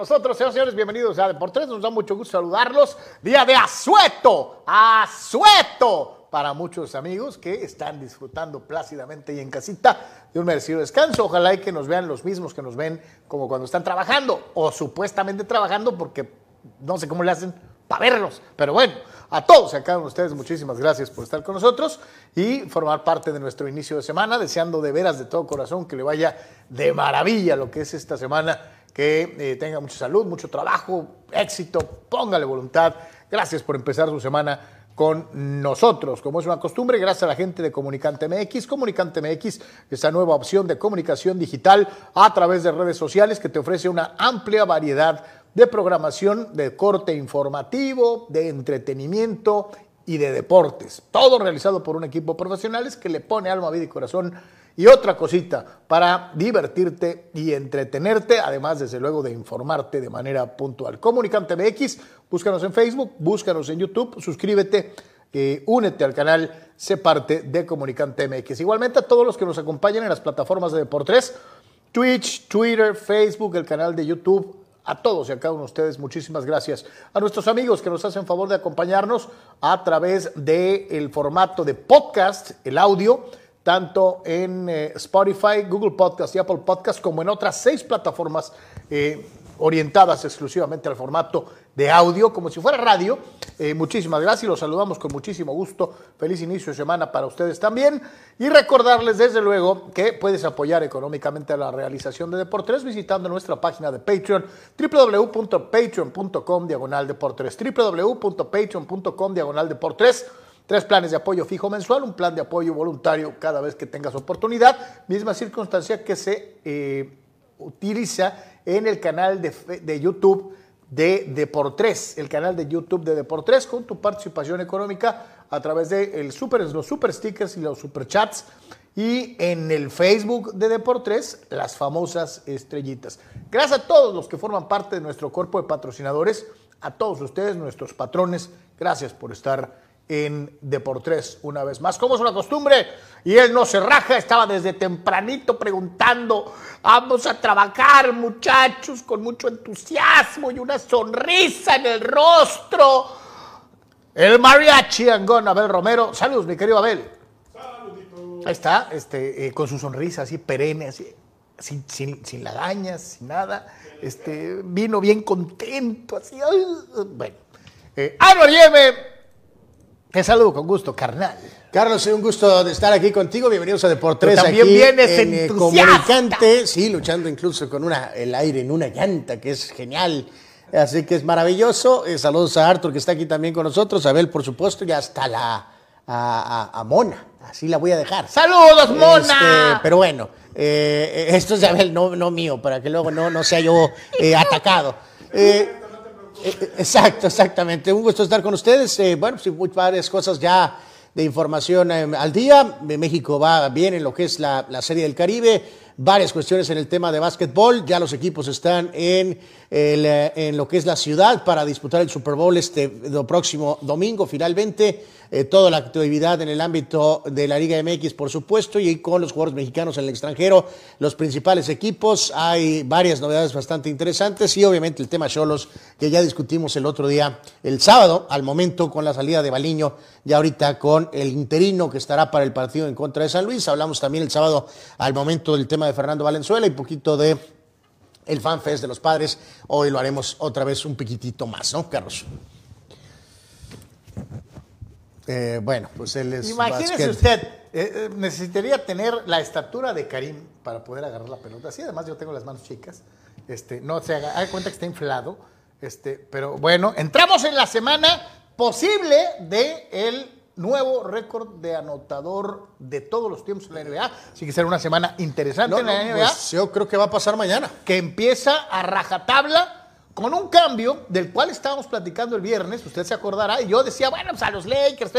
Nosotros, señores, señores, bienvenidos a Deportes. Nos da mucho gusto saludarlos. Día de asueto, asueto para muchos amigos que están disfrutando plácidamente y en casita de un merecido descanso. Ojalá y que nos vean los mismos que nos ven como cuando están trabajando o supuestamente trabajando porque no sé cómo le hacen para verlos. Pero bueno, a todos y a de ustedes, muchísimas gracias por estar con nosotros y formar parte de nuestro inicio de semana, deseando de veras de todo corazón que le vaya de maravilla lo que es esta semana que eh, tenga mucha salud, mucho trabajo, éxito, póngale voluntad. Gracias por empezar su semana con nosotros. Como es una costumbre, gracias a la gente de Comunicante MX. Comunicante MX, esa nueva opción de comunicación digital a través de redes sociales que te ofrece una amplia variedad de programación de corte informativo, de entretenimiento y de deportes. Todo realizado por un equipo de profesionales que le pone alma, vida y corazón y otra cosita para divertirte y entretenerte, además desde luego de informarte de manera puntual. Comunicante MX, búscanos en Facebook, búscanos en YouTube, suscríbete, eh, únete al canal, sé parte de Comunicante MX. Igualmente a todos los que nos acompañan en las plataformas de Deportes, Twitch, Twitter, Facebook, el canal de YouTube, a todos y a cada uno de ustedes, muchísimas gracias. A nuestros amigos que nos hacen favor de acompañarnos a través del formato de podcast, el audio tanto en eh, Spotify, Google Podcast y Apple Podcast, como en otras seis plataformas eh, orientadas exclusivamente al formato de audio, como si fuera radio. Eh, muchísimas gracias y los saludamos con muchísimo gusto. Feliz inicio de semana para ustedes también. Y recordarles, desde luego, que puedes apoyar económicamente la realización de Deportes visitando nuestra página de Patreon, www.patreon.com diagonal Deportes, www.patreon.com diagonal Deportes. Tres planes de apoyo fijo mensual, un plan de apoyo voluntario cada vez que tengas oportunidad, misma circunstancia que se eh, utiliza en el canal de, YouTube de Deportres, el canal de YouTube de Deportres, con tu participación económica a través de el super, los super stickers y los super chats. Y en el Facebook de Deportres, las famosas estrellitas. Gracias a todos los que forman parte de nuestro cuerpo de patrocinadores, a todos ustedes, nuestros patrones, gracias por estar en Deportes una vez más. Como es una costumbre, y él no se raja, estaba desde tempranito preguntando, vamos a trabajar muchachos con mucho entusiasmo y una sonrisa en el rostro. El mariachi Angón, Abel Romero. Saludos, mi querido Abel. Saludito. Ahí está, este, eh, con su sonrisa así perenne, así, sin, sin, sin lagañas, sin nada. Este, vino bien contento, así. bueno. Eh, Yeme te saludo con gusto, carnal. Carlos, es un gusto de estar aquí contigo. Bienvenidos a Deportes. También aquí vienes en eh, Comunicante, sí, luchando incluso con una, el aire en una llanta, que es genial. Así que es maravilloso. Eh, saludos a Arthur, que está aquí también con nosotros. Abel, por supuesto, y hasta la a, Mona. Así la voy a dejar. ¡Saludos, Mona! Este, pero bueno, eh, esto es de Abel, no, no mío, para que luego no, no sea yo atacado. Eh, exacto, exactamente. Un gusto estar con ustedes. Eh, bueno, sí, varias cosas ya de información al día. México va bien en lo que es la, Serie del Caribe. varias cuestiones en el tema de básquetbol. Ya los equipos están en, eh, en lo que es la ciudad para disputar el Super Bowl este próximo domingo, finalmente. Eh, toda la actividad en el ámbito de la Liga MX, por supuesto, y con los jugadores mexicanos en el extranjero, los principales equipos. Hay varias novedades bastante interesantes y obviamente el tema Cholos, que ya discutimos el otro día, el sábado, al momento con la salida de Baliño, ya ahorita con el interino que estará para el partido en contra de San Luis. Hablamos también el sábado al momento del tema de Fernando Valenzuela y poquito de el FanFest de los padres. Hoy lo haremos otra vez un piquitito más, ¿no, Carlos? Eh, bueno, pues él es. Imagínese usted, eh, eh, necesitaría tener la estatura de Karim para poder agarrar la pelota. Así, además yo tengo las manos chicas. Este, no se haga, haga cuenta que está inflado. Este, pero bueno, entramos en la semana posible de el nuevo récord de anotador de todos los tiempos en la NBA. Así que será una semana interesante No, en la no, NBA pues yo creo que va a pasar mañana. que empieza a rajatabla con un cambio del cual estábamos platicando el viernes, usted se acordará, y yo decía, bueno, pues a los Lakers.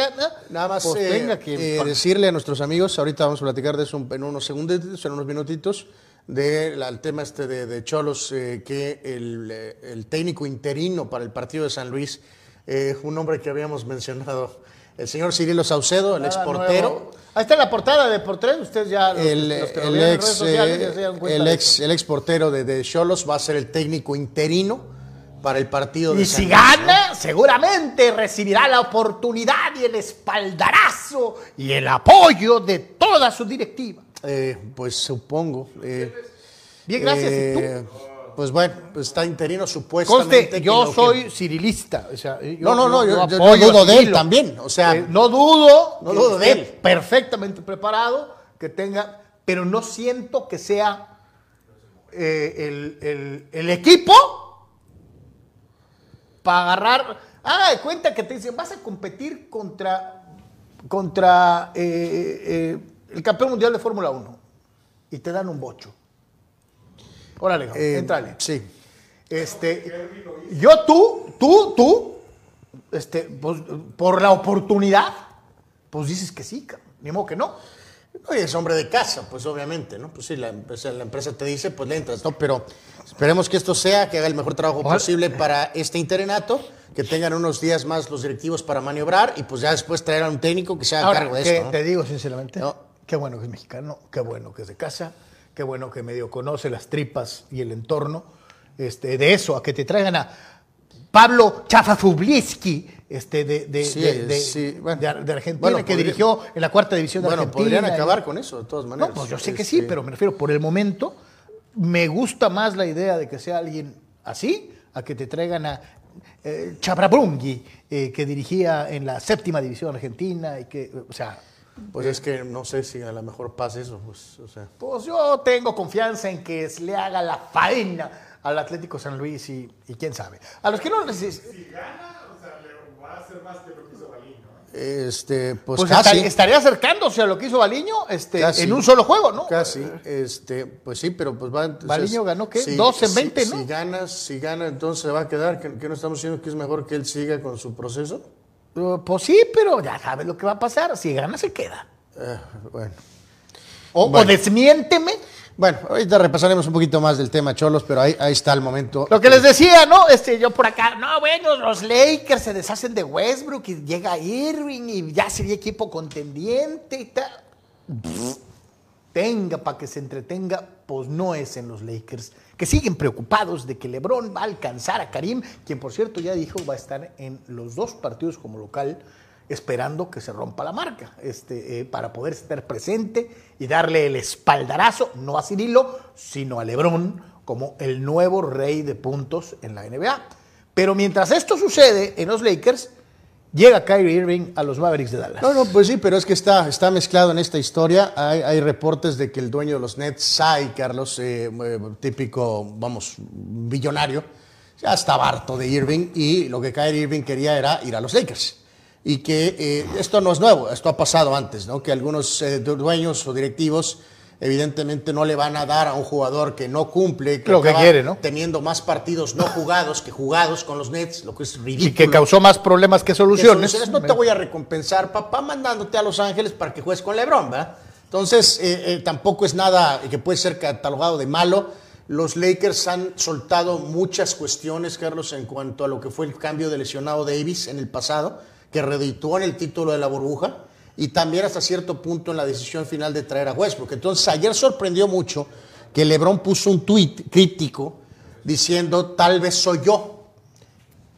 Nada más Pues eh, que- eh, decirle a nuestros amigos, ahorita vamos a platicar de eso en unos segunditos, en unos minutitos, del tema este de, de Cholos, eh, que el, el técnico interino para el partido de San Luis, eh, un hombre que habíamos mencionado, el señor Cirilo Saucedo, el exportero. nuevo. Ahí está la portada de por tres, ustedes ya los, El, los que lo el en ex, redes sociales ya eh, se el de ex, el ex portero de, de Cholos va a ser el técnico interino para el partido de Y San si gana, seguramente recibirá la oportunidad y el espaldarazo y el apoyo de toda su directiva. Eh, pues supongo. eh, Bien, gracias. ¿Y tú? Pues bueno, pues está interino supuestamente. Conste, yo lo que- soy cirilista. o sea, yo- No, no, no, yo- dudo de él también, o sea, Eh, no dudo, no dudo de él. perfectamente preparado, que tenga, pero no siento que sea eh, el, el- el equipo para agarrar. Haga de cuenta que te dicen, vas a competir contra, contra eh, eh, el campeón mundial de Fórmula 1 y te dan un bocho. Órale, eh, entrale. Sí. Este, yo tú, tú, tú, este, pues, por la oportunidad, pues dices que sí, ni modo que no. Oye, es hombre de casa, pues obviamente, ¿no? Pues sí, la empresa, la empresa te dice, pues le entras, ¿no? Pero esperemos que esto sea, que haga el mejor trabajo Ojalá. posible para este interinato, que tengan unos días más los directivos para maniobrar y pues ya después traer a un técnico que se haga Ahora, cargo de esto. ¿no? te digo sinceramente, No. qué bueno que es mexicano, qué bueno que es de casa, qué bueno que medio conoce las tripas y el entorno. Este, de eso, a que te traigan a Pablo Chafafubliski, este, de, de, Sí, de, sí, bueno. Argentina, Bueno, que dirigió en la cuarta división de Bueno, Argentina. podrían y- acabar con eso, de todas maneras. No, pues yo sé que sí, Este, pero me refiero, por el momento, me gusta más la idea de que sea alguien así, a que te traigan a eh, Chabrabrungui, eh, que dirigía en la séptima división argentina, y que, o sea, Pues es que no sé si a lo mejor pasa eso, pues, o sea. pues yo tengo confianza en que le haga la faena al Atlético San Luis y, y quién sabe. A los que no neces- Este, pues, pues casi. estaría, estaría acercándose a lo que hizo Baliño este, Casi. en un solo juego, ¿no? Casi, este, pues sí, pero pues va. Baliño ganó, ¿qué? 12 en 20, si, ¿no? Si gana, si gana, entonces se va a quedar. ¿Que, que no estamos diciendo que es mejor que él siga con su proceso? Pues sí, pero ya sabes lo que va a pasar. Si gana, se queda. Eh, bueno. O, o Bueno. desmiénteme. Bueno, ahorita repasaremos un poquito más del tema Cholos, pero ahí, ahí está el momento. Lo que les decía, ¿no? Este, yo por acá, no, bueno, los Lakers se deshacen de Westbrook y llega Irving y ya sería equipo contendiente y tal. Tenga para que se entretenga, pues no es en los Lakers, que siguen preocupados de que LeBron va a alcanzar a Karim, quien por cierto ya dijo va a estar en los dos partidos como local, esperando que se rompa la marca, este, eh, para poder estar presente y darle el espaldarazo, no a Cirilo, sino a LeBron como el nuevo rey de puntos en la NBA. Pero mientras esto sucede en los Lakers, llega Kyrie Irving a los Mavericks de Dallas. No, no, pues sí, pero es que está, está mezclado en esta historia. Hay, reportes de que el dueño de los Nets, Sai, Carlos, eh, eh, típico, vamos, billonario, ya estaba harto de Irving y lo que Kyrie Irving quería era ir a los Lakers. Y que eh, esto no es nuevo, esto ha pasado antes, ¿no? Que algunos eh, du- dueños o directivos evidentemente no le van a dar a un jugador que no cumple, Lo que quiere, ¿no? teniendo más partidos no jugados que jugados con los Nets, lo que es ridículo. y que causó más problemas que soluciones, No te voy a recompensar, papá, mandándote a Los Ángeles para que juegues con LeBron, ¿verdad? Entonces, eh, eh, tampoco es nada que puede ser catalogado de malo. Los Lakers han soltado muchas cuestiones, Carlos, en cuanto a lo que fue el cambio de lesionado Davis en el pasado, que redituó en el título de la burbuja, y también hasta cierto punto en la decisión final de traer a Westbrook. Entonces, ayer sorprendió mucho que LeBron puso un tuit crítico diciendo, tal vez soy yo.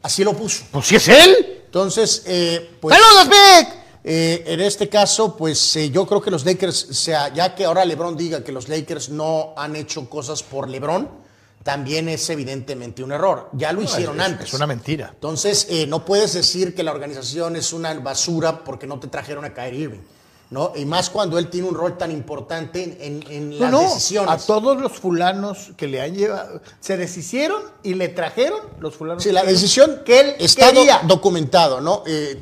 Así lo puso. Pues si es él. Entonces, eh, pues... ¡Saludos, Vic! Eh, en este caso, pues eh, yo creo que los Lakers, o sea, ya que ahora LeBron diga que los Lakers no han hecho cosas por LeBron, también es evidentemente un error. Ya lo hicieron es, antes. Es una mentira. Entonces, eh, no puedes decir que la organización es una basura porque no te trajeron a Kyrie Irving. ¿no? Y más cuando él tiene un rol tan importante en, en No, las no, decisiones. a todos los fulanos que le han llevado, se deshicieron y le trajeron los fulanos. Sí, la decisión que él está quería. documentado, ¿no? Eh,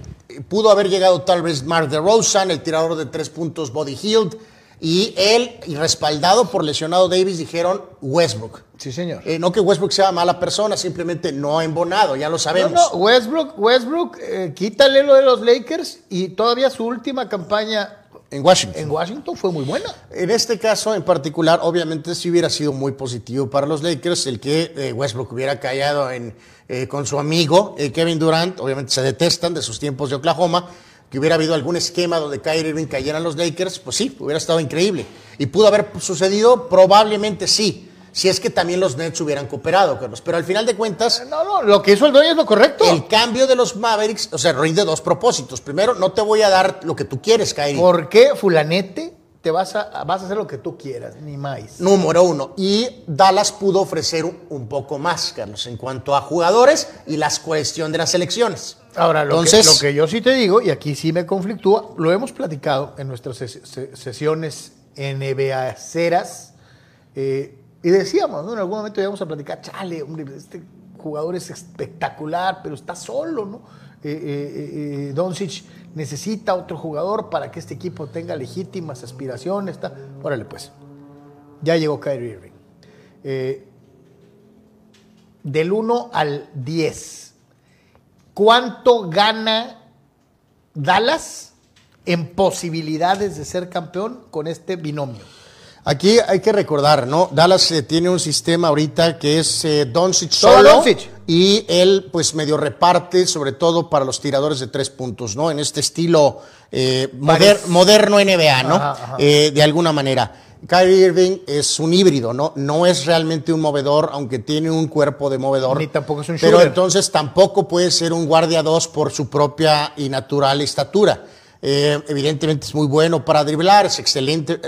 pudo haber llegado tal vez Mark DeRozan, el tirador de tres puntos Body Hield, y él, y respaldado por lesionado Davis, dijeron Westbrook. Sí, señor. Eh, no que Westbrook sea mala persona, simplemente no ha embonado, ya lo No, sabemos. no, Westbrook, Westbrook, eh, quítale lo de los Lakers y todavía su última campaña En Washington. en Washington fue muy buena. En este caso en particular, obviamente sí hubiera sido muy positivo para los Lakers el que eh, Westbrook hubiera callado en, eh, con su amigo eh, Kevin Durant, obviamente se detestan de sus tiempos de Oklahoma, que hubiera habido algún esquema donde Kyrie Irving cayera en los Lakers, pues sí, hubiera estado increíble. Y pudo haber sucedido, probablemente sí, si es que también los Nets hubieran cooperado, Carlos. Pero al final de cuentas, No, no, lo que hizo el dueño es lo correcto. el cambio de los Mavericks, o sea, rinde dos propósitos. Primero, no te voy a dar lo que tú quieres, Kyrie. ¿Por qué, fulanete, te vas a, vas a hacer lo que tú quieras, ni más? Número uno. Y Dallas pudo ofrecer un, un poco más, Carlos, en cuanto a jugadores y la cuestión de las elecciones. Ahora, lo, Entonces, que, lo que yo sí te digo, y aquí sí me conflictúa, lo hemos platicado en nuestras ses- se- sesiones NBA ceras, eh, y decíamos, ¿no? En algún momento íbamos a platicar, chale, hombre, este jugador es espectacular, pero está solo, ¿no? Eh, eh, eh, eh, Doncic necesita otro jugador para que este equipo tenga legítimas aspiraciones. Está. Órale, pues. Ya llegó Kyrie Irving. Eh, del 1 al 10, ¿cuánto gana Dallas en posibilidades de ser campeón con este binomio? Aquí hay que recordar, ¿no? Dallas eh, tiene un sistema ahorita que es eh, Doncic solo Doncic. y él pues medio reparte, sobre todo para los tiradores de tres puntos, ¿no? En este estilo eh, moder- moderno NBA, ¿no? Ajá, ajá. Eh, de alguna manera. Kyrie Irving es un híbrido, ¿no? No es realmente un movedor, aunque tiene un cuerpo de movedor. Ni tampoco es un Pero shooter. entonces tampoco puede ser un guardia 2 por su propia y natural estatura. Eh, evidentemente es muy bueno para driblar, es excelente.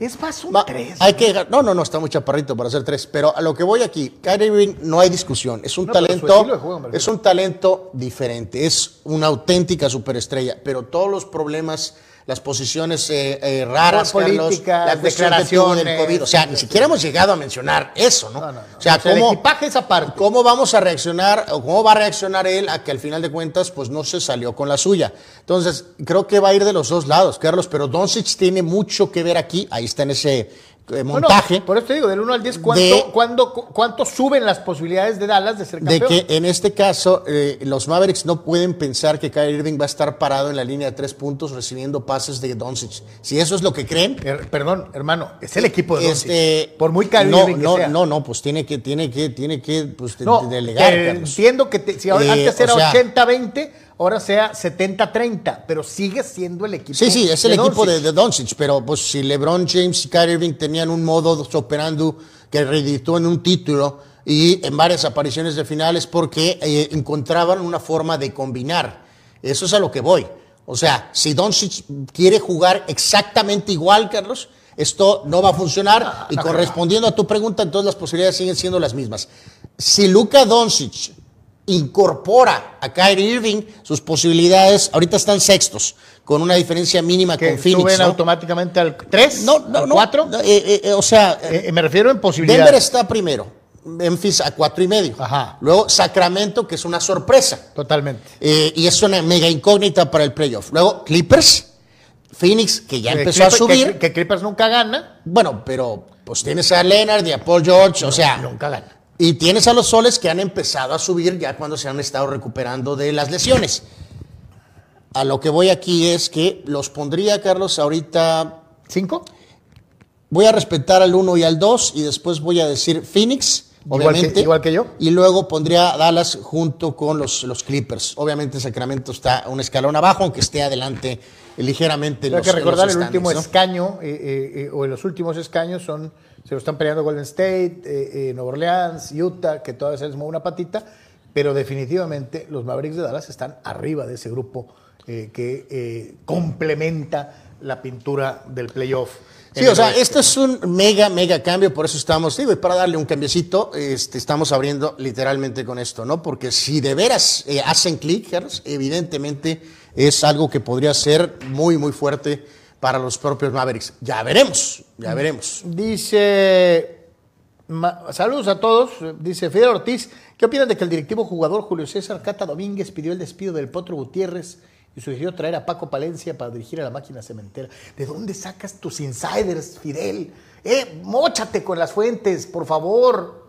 Es más un Va, 3. Hay que, no, no, no, está muy chaparrito para hacer tres. Pero a lo que voy aquí, Kyrie Irving no hay discusión. Es un No, talento, juego, es un talento diferente. Es una auténtica superestrella. Pero todos los problemas, las posiciones eh, eh, raras, Carlos, políticas, la cuestión que tuvo del declaraciones. COVID. O sea, ni siquiera hemos llegado a mencionar eso, ¿no? No, no, no. O sea, O sea, el ¿cómo, equipaje es aparte. ¿Cómo vamos a reaccionar o cómo va a reaccionar él a que al final de cuentas pues no se salió con la suya? Entonces, creo que va a ir de los dos lados, Carlos, pero Doncic tiene mucho que ver aquí, ahí está en ese eh, Bueno, montaje por eso te digo, del 1 al 10, ¿cuánto, de- cuánto suben las posibilidades de Dallas de ser de campeón? que en este caso eh, los Mavericks no pueden pensar que Kyrie Irving va a estar parado en la línea de tres puntos recibiendo pases de Doncic. Si eso es lo que creen, Er- perdón, hermano, es el equipo de Doncic. este, Por muy Kyrie no, Irving que no, sea. no, no, pues tiene que, tiene que, tiene que pues, de- No, de- delegar, eh, entiendo que te- si ahora- antes o era sea- 80-20, ahora sea 70-30, pero sigue siendo el equipo. Sí, sí, es el equipo de, Doncic. de Doncic, pero pues si LeBron James y Kyrie Irving tenían un modo operando que reeditó en un título y en varias apariciones de finales porque eh, encontraban una forma de combinar. Eso es a lo que voy. O sea, si Doncic quiere jugar exactamente igual, Carlos, esto no va a funcionar y correspondiendo a tu pregunta, entonces las posibilidades siguen siendo las mismas. Si Luka Doncic incorpora a Kyrie Irving, sus posibilidades ahorita están sextos, con una diferencia mínima que con Phoenix. suben ¿no? automáticamente al 3, No, no, al no, 4. no, eh, eh, eh, o sea, Eh, me refiero en posibilidades. Denver está primero, Memphis a cuatro y medio. Ajá. Luego Sacramento, que es una sorpresa. Totalmente. y es una mega incógnita para el playoff. Luego Clippers, Phoenix, que ya empezó a subir. Que, que Clippers nunca gana. Bueno, pero pues tienes a Leonard y a Paul George, o sea. Nunca gana. Y tienes a los soles que han empezado a subir ya cuando se han estado recuperando de las lesiones. A lo que voy aquí es que los pondría, Carlos, ahorita ¿Cinco? Voy a respetar al 1 y al 2 y después voy a decir Phoenix, Igual que- obviamente. igual que yo. Y luego pondría a Dallas junto con los, los Clippers. Obviamente Sacramento está un escalón abajo, aunque esté adelante ligeramente. Hay los- que recordar el último escaño, eh, eh, eh, o los últimos escaños son, se lo están peleando Golden State, eh, eh, Nueva Orleans, Utah, que todavía se les mueve una patita, pero definitivamente los Mavericks de Dallas están arriba de ese grupo eh, que eh, complementa la pintura del playoff. Sí, o sea, esto es un mega, mega cambio, por eso estamos, digo, y para darle un cambiecito, este, estamos abriendo literalmente con esto, ¿no? Porque si de veras hacen clic, Gers, evidentemente es algo que podría ser muy, muy fuerte para los propios Mavericks. Ya veremos, ya veremos. Dice, saludos a todos, dice Fidel Ortiz, ¿qué opinan de que el directivo jugador Julio César Cata Domínguez pidió el despido del Potro Gutiérrez y sugirió traer a Paco Palencia para dirigir a la máquina cementera? ¿De dónde sacas tus insiders, Fidel? Eh, móchate con las fuentes, por favor.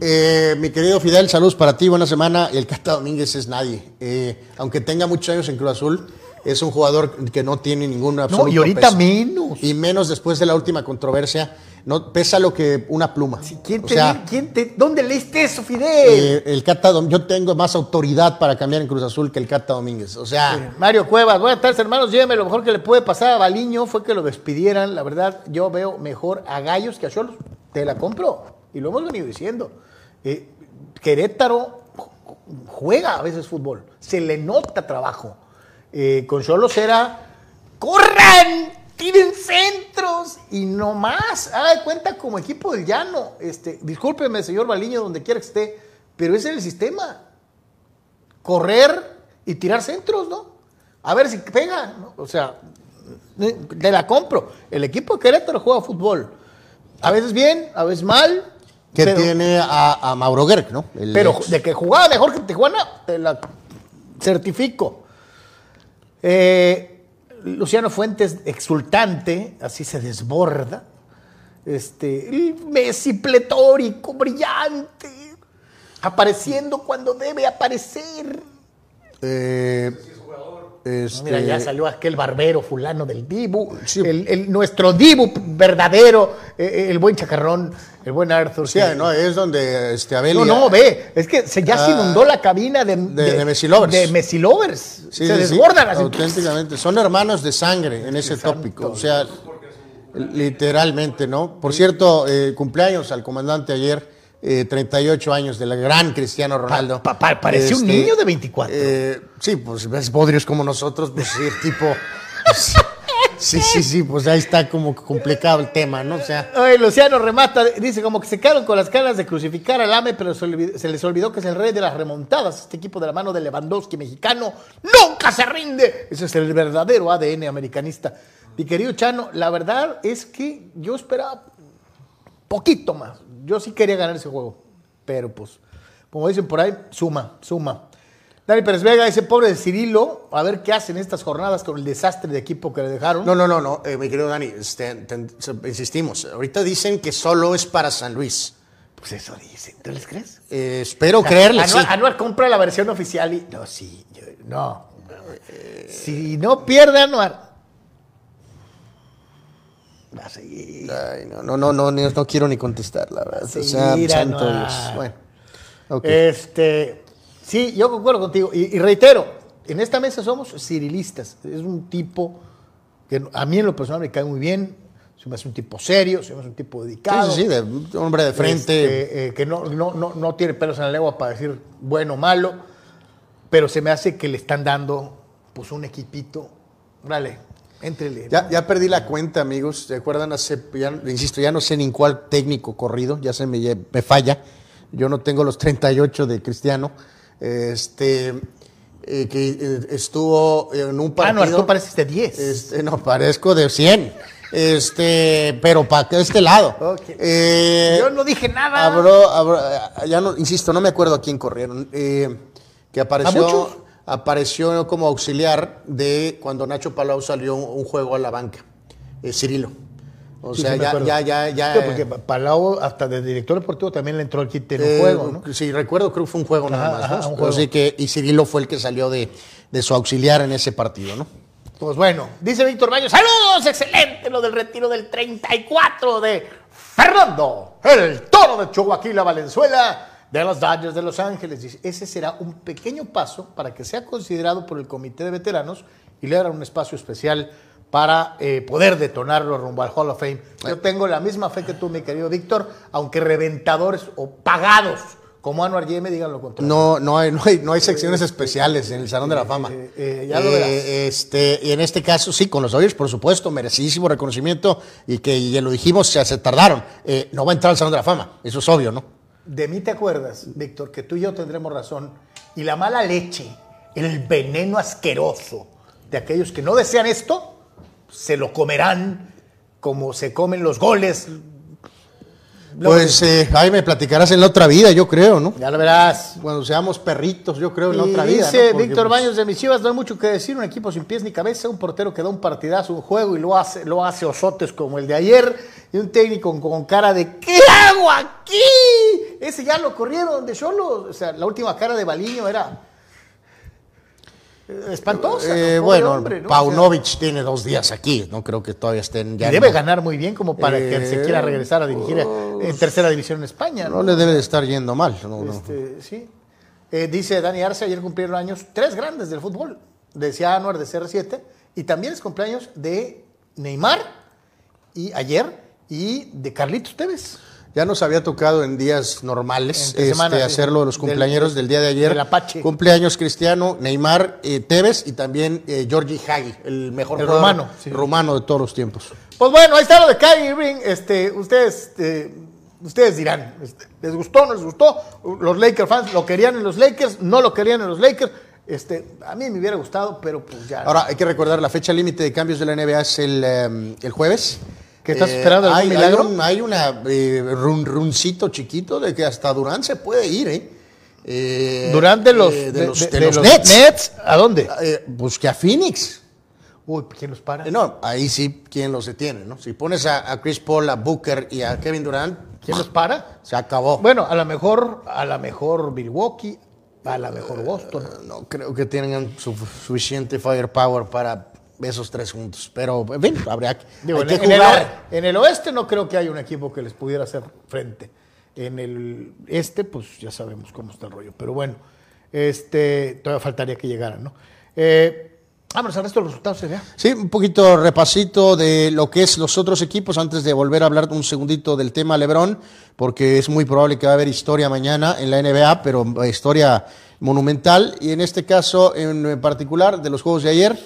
Eh, mi querido Fidel, saludos para ti, buena semana. El Cata Domínguez es nadie. Eh, aunque tenga muchos años en Cruz Azul, es un jugador que no tiene ningún absoluto y ahorita peso. menos. Y menos después de la última controversia. No, pesa lo que una pluma. ¿Quién O te, sea, quién te- ¿Dónde leíste eso, Fidel? eh, el Cata yo tengo más autoridad para cambiar en Cruz Azul que el Cata Domínguez. O sea, Mario Cuevas, buenas tardes hermanos, lléveme, lo mejor que le puede pasar a Baliño fue que lo despidieran, la verdad yo veo mejor a Gallos que a Cholos, te la compro, y lo hemos venido diciendo. Eh, Querétaro ju- juega a veces fútbol, se le nota trabajo. Eh, con Cholos era, corran, tiren centros y no más. Haga de cuenta como equipo del llano. Este, discúlpeme, señor Baliño, donde quiera que esté, pero ese es el sistema correr y tirar centros, ¿no? A ver si pega, ¿no? O sea, te la compro. El equipo de Querétaro juega fútbol. A veces bien, a veces mal. que pero, tiene a, a Mauro Gerg, ¿no? El pero ex- de que jugaba mejor que Tijuana, te la certifico. Eh, Luciano Fuentes, exultante, así se desborda. Este, Messi pletórico, brillante, apareciendo cuando debe aparecer. eh, este, Mira, ya salió aquel barbero fulano del Dibu, Sí. el, el- nuestro Dibu verdadero, eh, el buen chacarrón, el buen Arthur. sí, que- no, es donde este, Abel no, no, ve, es que se, ya se Ah, inundó la cabina de, de- de Messi Lovers. De Messi Lovers. Sí, se sí, desbordan así. auténticamente. Son hermanos de sangre en ese tópico. O sea, literalmente, ¿no? Por cierto, eh, cumpleaños al comandante ayer, eh, 38 años del gran Cristiano Ronaldo. Pa- pa- parece un niño de 24. eh, sí, pues ves bodrios como nosotros, pues sí, tipo. pues, sí, sí, sí, pues ahí está como complicado el tema, ¿no? O sea. Luciano remata, dice como que se quedaron con las ganas de crucificar al AME, pero se, se les olvidó que es el rey de las remontadas. Este equipo de la mano de Lewandowski mexicano nunca se rinde. Ese es el verdadero ADN americanista. Mi querido Chano, la verdad es que yo esperaba poquito más. Yo sí quería ganar ese juego, pero pues, como dicen por ahí, suma, suma. Dani Pérez Vega, ese pobre de Cirilo, a ver qué hacen estas jornadas con el desastre de equipo que le dejaron. No, no, no, no, eh, mi querido Dani, este, te- insistimos. Ahorita dicen que solo es para San Luis. Pues eso dicen, ¿tú les crees? Eh, espero creerle, sí. Anuar, Anuar compra la versión oficial y. No, sí, yo- no. Si no pierde Anuar. Va a seguir. Ay, no, no, no, no, no quiero ni contestar, la verdad. O sea, santo. Dios. Bueno, ok. Este. Sí, yo concuerdo contigo. Y, y reitero, en esta mesa somos cirilistas. Es un tipo que a mí en lo personal me cae muy bien. Se me hace un tipo serio, se me hace un tipo dedicado. sí, sí, sí, de hombre de frente. Este, eh, que no, no, no, no tiene pelos en la lengua para decir bueno o malo, pero se me hace que le están dando pues un equipito. Dale, entrele. Ya, ya perdí la cuenta, amigos. ¿Se acuerdan? Hace, ya, insisto, ya no sé ni en cuál técnico corrido, ya se me, me falla. Yo no tengo los 38 de Cristiano. Este, eh, que eh, estuvo en un ah, partido. no, tú pareces de 10. Este, no, parezco de 100. Este, pero para este lado. Eh, Yo no dije nada. Habró, habró- ya no, insisto, no me acuerdo a quién corrieron. eh, que ¿A apareció, apareció como auxiliar de cuando Nacho Palau salió un, un juego a la banca, Cirilo. O Sí, sea, sí ya, ya, ya, ya. Sí, porque Palau, hasta de director deportivo, también le entró el kit en eh, un juego, ¿no? Sí, recuerdo, creo que fue un juego nada Ajá, más. ajá, ¿no? un juego. Así que, y Cirilo fue el que salió de, de su auxiliar en ese partido, ¿no? Pues bueno, dice Víctor Baños, saludos, excelente lo del retiro del 34 de Fernando, el toro de Chihuahua Valenzuela de los Dodgers de Los Ángeles. Dice, ese será un pequeño paso para que sea considerado por el comité de veteranos y le dará un espacio especial para eh, poder detonarlo rumbo al Hall of Fame. Yo tengo la misma fe que tú, mi querido Víctor, aunque reventadores o pagados como Anuar Yeme digan lo contrario. No, no hay, no hay, no hay secciones especiales en el Salón de la Fama. Eh, eh, ya lo verás. Este, y en este caso, sí, con los Dodgers, por supuesto, merecidísimo reconocimiento y que ya lo dijimos, se tardaron. Eh, no va a entrar al Salón de la Fama, eso es obvio, ¿no? De mí te acuerdas, Víctor, que tú y yo tendremos razón. Y la mala leche, el veneno asqueroso de aquellos que no desean esto, se lo comerán como se comen los goles. Pues eh, ahí me platicarás en la otra vida, yo creo, ¿no? Ya lo verás. Cuando seamos perritos, yo creo, en la otra vida. dice Víctor pues, Baños de mis chivas, no hay mucho que decir, un equipo sin pies ni cabeza, un portero que da un partidazo, un juego y lo hace, lo hace osotes como el de ayer, y un técnico con, con cara de ¿qué hago aquí? Ese ya lo corrieron de solo, o sea, la última cara de Baliño era espantosa. eh, ¿no? Pobre bueno, hombre, ¿no? Paunovic tiene dos días aquí, no creo que todavía estén ya. y debe no- ganar muy bien como para que se Eh, quiera regresar a dirigir en tercera división en España. No le debe de estar yendo mal. no, no. Este, sí. Eh, dice Dani Arce, ayer cumplieron años tres grandes del fútbol. Decía Anuar de CR7. Y también es cumpleaños de Neymar y ayer y de Carlitos Tevez. Ya nos había tocado en días normales este, hacerlo de los cumpleaños del, día de ayer. del Apache. Cumpleaños Cristiano, Neymar, eh, Tevez y también eh, Georgi Hagi, el mejor El jugador sí. rumano de todos los tiempos. Pues bueno, ahí está lo de Kyrie Irving. Este, ustedes, eh, ustedes dirán, este, ¿les gustó no les gustó? Los Lakers fans lo querían en los Lakers, no lo querían en los Lakers. Este, a mí me hubiera gustado, pero pues ya. Ahora hay que recordar, la fecha límite de cambios de la NBA es el, eh, el jueves. ¿Que estás esperando algún hay, milagro? Hay, un- hay una eh, run, runcito chiquito de que hasta Durán se puede ir, ¿eh? Eh, Durante los, eh, de, de- los, de- los los Nets. Nets, ¿A dónde? Eh, pues que a Phoenix. Uy, ¿quién los para? Eh, No, ahí sí, ¿quién los detiene? ¿no? Si pones a, a Chris Paul, a Booker y a Kevin Durant, ¿Quién los para? se acabó. Bueno, a lo mejor, a lo mejor Milwaukee, a lo mejor Boston. no creo que tengan su- suficiente firepower para esos tres juntos. Pero, en fin, habría que, Digo, hay en, que en el, en oeste no creo que haya un equipo que les pudiera hacer frente. En el este, pues ya sabemos cómo está el rollo. Pero bueno, este, todavía faltaría que llegaran, ¿no? Eh, vámonos al resto de los resultados, ¿se vea? Sí, un poquito repasito de lo que es los otros equipos antes de volver a hablar un segundito del tema LeBron, porque es muy probable que va a haber historia mañana en la NBA, pero eh, historia monumental. Y en este caso, en particular, de los juegos de ayer,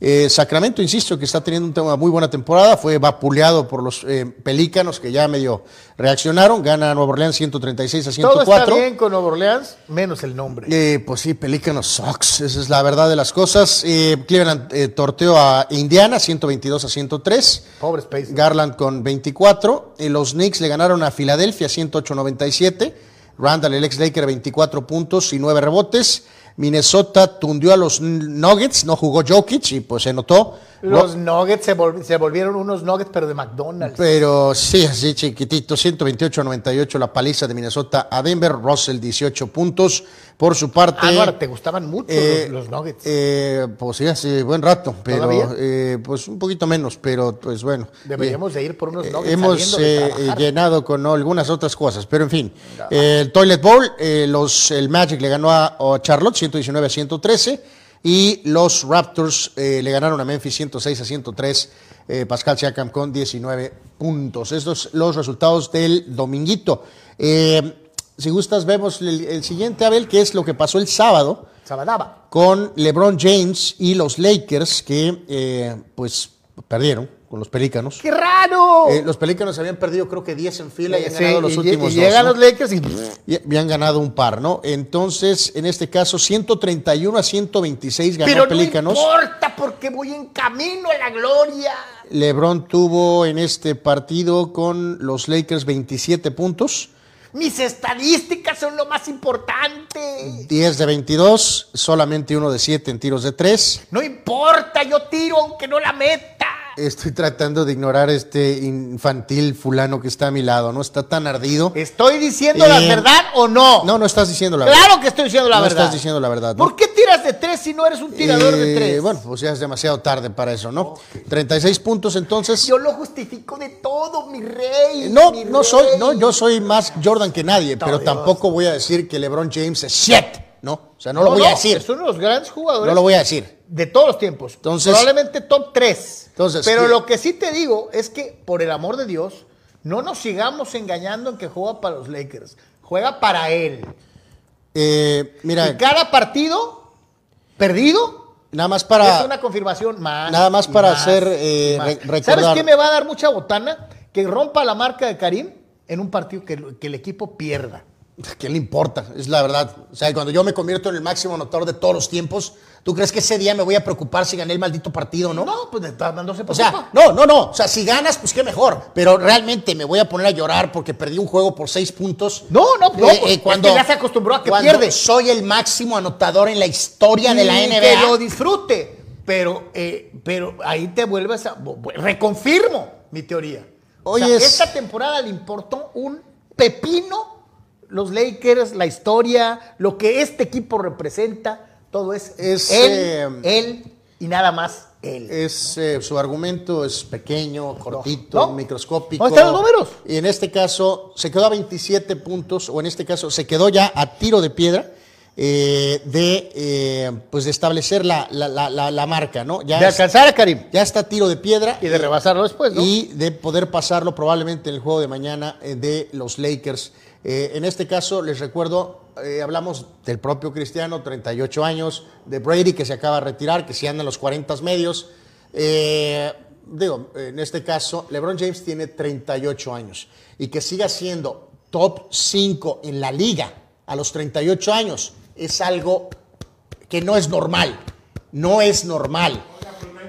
eh, Sacramento, insisto, que está teniendo una muy buena temporada, fue vapuleado por los eh, Pelícanos que ya medio reaccionaron, gana Nueva Orleans 136 a Todo 104. está bien con Nueva Orleans, menos el nombre. Eh, pues sí, Pelícanos Sox, esa es la verdad de las cosas. Eh, Cleveland eh, torteó a Indiana 122 a 103. Pobres Pacers. Garland con 24. Y los Knicks le ganaron a Filadelfia 108-97. Randall, el ex Laker, 24 puntos y 9 rebotes. Minnesota tundió a los Nuggets, no jugó Jokic y pues se notó. Los Nuggets se, volvi- se volvieron unos Nuggets, pero de McDonald's. Pero sí, así chiquitito, 128-98 la paliza de Minnesota a Denver. Russell, 18 puntos. Por su parte. Anuar, te gustaban mucho Eh, los, los Nuggets. eh, pues sí, hace buen rato, pero eh, pues un poquito menos, pero pues bueno. Deberíamos de ir por unos Eh, Nuggets hemos de eh, llenado con algunas otras cosas, pero en fin. El Toilet Bowl, los, el Magic le ganó a, a Charlotte 119 a 113 y los Raptors eh, le ganaron a Memphis 106 a 103. eh, Pascal Siakam con 19 puntos. Estos los resultados del dominguito. Eh, si gustas, vemos el, el siguiente, Abel, que es lo que pasó el sábado Sabadaba. con LeBron James y los Lakers que eh, pues perdieron con los Pelícanos. ¡Qué raro! Eh, los Pelícanos habían perdido creo que 10 en fila y han Sí, ganado los y, últimos y dos. llegan ¿no? los Lakers y Y habían ganado un par, ¿no? Entonces, en este caso, 131 a 126 ganó Pero Pelícanos. no importa porque voy en camino a la gloria. LeBron tuvo en este partido con los Lakers 27 puntos, Mis estadísticas son lo más importante. 10 de 22, solamente uno de 7 en tiros de 3. No importa, yo tiro aunque no la meta. Estoy tratando de ignorar este infantil fulano que está a mi lado, ¿no? Está tan ardido. ¿Estoy diciendo Eh, la verdad o no? No, no estás diciendo la verdad. Claro que estoy diciendo la No verdad. estás diciendo la verdad, ¿no? ¿Por qué tira tiras de tres si no eres un tirador de Eh, tres? Bueno, pues ya es demasiado tarde para eso, ¿no? 36 puntos entonces. Yo lo justifico de todo, mi rey. No, mi no soy, no, yo soy más Jordan que nadie, pero Dios. tampoco voy a decir que LeBron James es shit, ¿no? O sea, no, lo voy a decir. Es uno de los grandes jugadores No lo voy a decir. De todos los tiempos. Entonces- Probablemente top 3. Entonces, Pero ¿qué? lo que sí te digo es que, por el amor de Dios, no nos sigamos engañando en que juega para los Lakers. Juega para él. Eh, Y mira, cada partido perdido nada más para es una confirmación más. nada más y para hacer, eh, y más. re- ¿Sabes recordar- qué me va a dar mucha botana? Que rompa la marca de Karim en un partido que, que el equipo pierda. ¿Qué le importa? Es la verdad. O sea, cuando yo me convierto en el máximo anotador de todos los tiempos, ¿tú crees que ese día me voy a preocupar si gané el maldito partido o no? No, pues no se O preocupa. sea, no, no, no. O sea, si ganas, pues qué mejor. Pero realmente me voy a poner a llorar porque perdí un juego por seis puntos. No, no, no, Eh, pues, eh, cuando es que ya se acostumbró a que pierde. Soy el máximo anotador en la historia de la NBA. Que lo disfrute. Pero, eh, pero ahí te vuelves a. Reconfirmo mi teoría. O sea, Oye, es- esta temporada le importó un pepino los Lakers, la historia, lo que este equipo representa. Todo es, Es, él, eh, él y nada más él. Es, eh, su argumento es pequeño, cortito, No. microscópico. ¿Dónde están los números? Y en este caso se quedó a 27 puntos, o en este caso se quedó ya a tiro de piedra eh, de, eh, pues de establecer la, la- la- la- marca, ¿no? Ya, de alcanzar a Karim. ya está a tiro de piedra. Y de rebasarlo después, ¿no? Y de poder pasarlo probablemente en el juego de mañana de los Lakers. Eh, en este caso, les recuerdo, eh, hablamos del propio Cristiano, 38 años, de Brady, que se acaba de retirar, que si anda en los 40 medios. Eh, digo, en este caso, LeBron James tiene 38 años y que siga siendo top 5 en la liga a los 38 años es algo que no es normal. No es normal.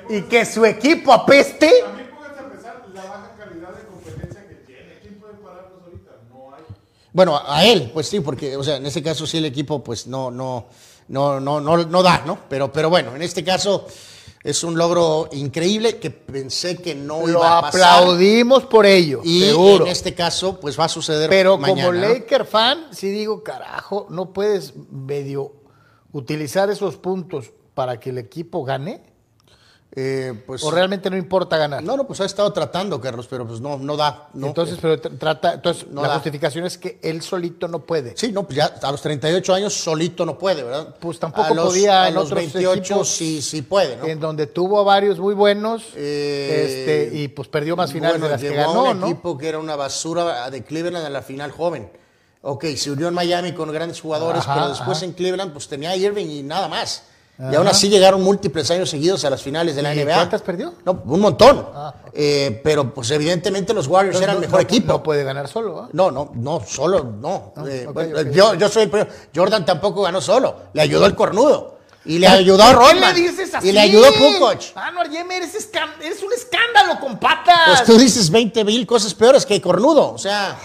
Y que su equipo apeste. También pónganse a pensar la baja calidad de competencia que tiene. ¿Quién puede pararlos ahorita? No hay. Bueno, a a él, pues sí, porque, o sea, en este caso sí el equipo, pues no, no, no, no, no, no da, ¿no? Pero, pero bueno, en este caso es un logro increíble que pensé que no Lo iba a pasar. aplaudimos por ello, Y seguro. en este caso, pues va a suceder Pero mañana. como ¿no? Laker fan, sí digo, carajo, no puedes medio utilizar esos puntos para que el equipo gane. Eh, pues, ¿O realmente no importa ganar? no, no, pues ha estado tratando, Carlos, pero pues no, no da. No. entonces, pero tr- trata, entonces No la da. justificación es que él solito no puede. Sí, no, pues ya a los 38 años solito no puede, ¿verdad? Pues tampoco A los- podía a en los otros 28 equipos sí, sí puede, ¿no? En donde tuvo a varios muy buenos Eh, este, y pues perdió más finales Bueno, de las que llegó a ganó, un ¿no? equipo que era una basura de Cleveland a la final joven. Ok, se unió en Miami con grandes jugadores, Ajá, pero después ajá. en Cleveland pues tenía a Irving y nada más. Y aún así llegaron múltiples años seguidos a las finales de la ¿Y NBA. cuántas perdió? No, un montón. Ah, Eh, pero pues evidentemente los Warriors Entonces, eran no- el mejor no- equipo. No puede ganar solo. ¿ah? No, no, no, solo no. Eh, bueno, ok. Yo, yo soy el primero. Jordan tampoco ganó solo. Le ayudó el cornudo. Y le ayudó a ¿Por qué Rodman. le dices así? Y le ayudó a Kukoc. Ah, no, Yemer, eres, eres un escándalo con patas. Pues tú dices 20 mil cosas peores que cornudo. O sea,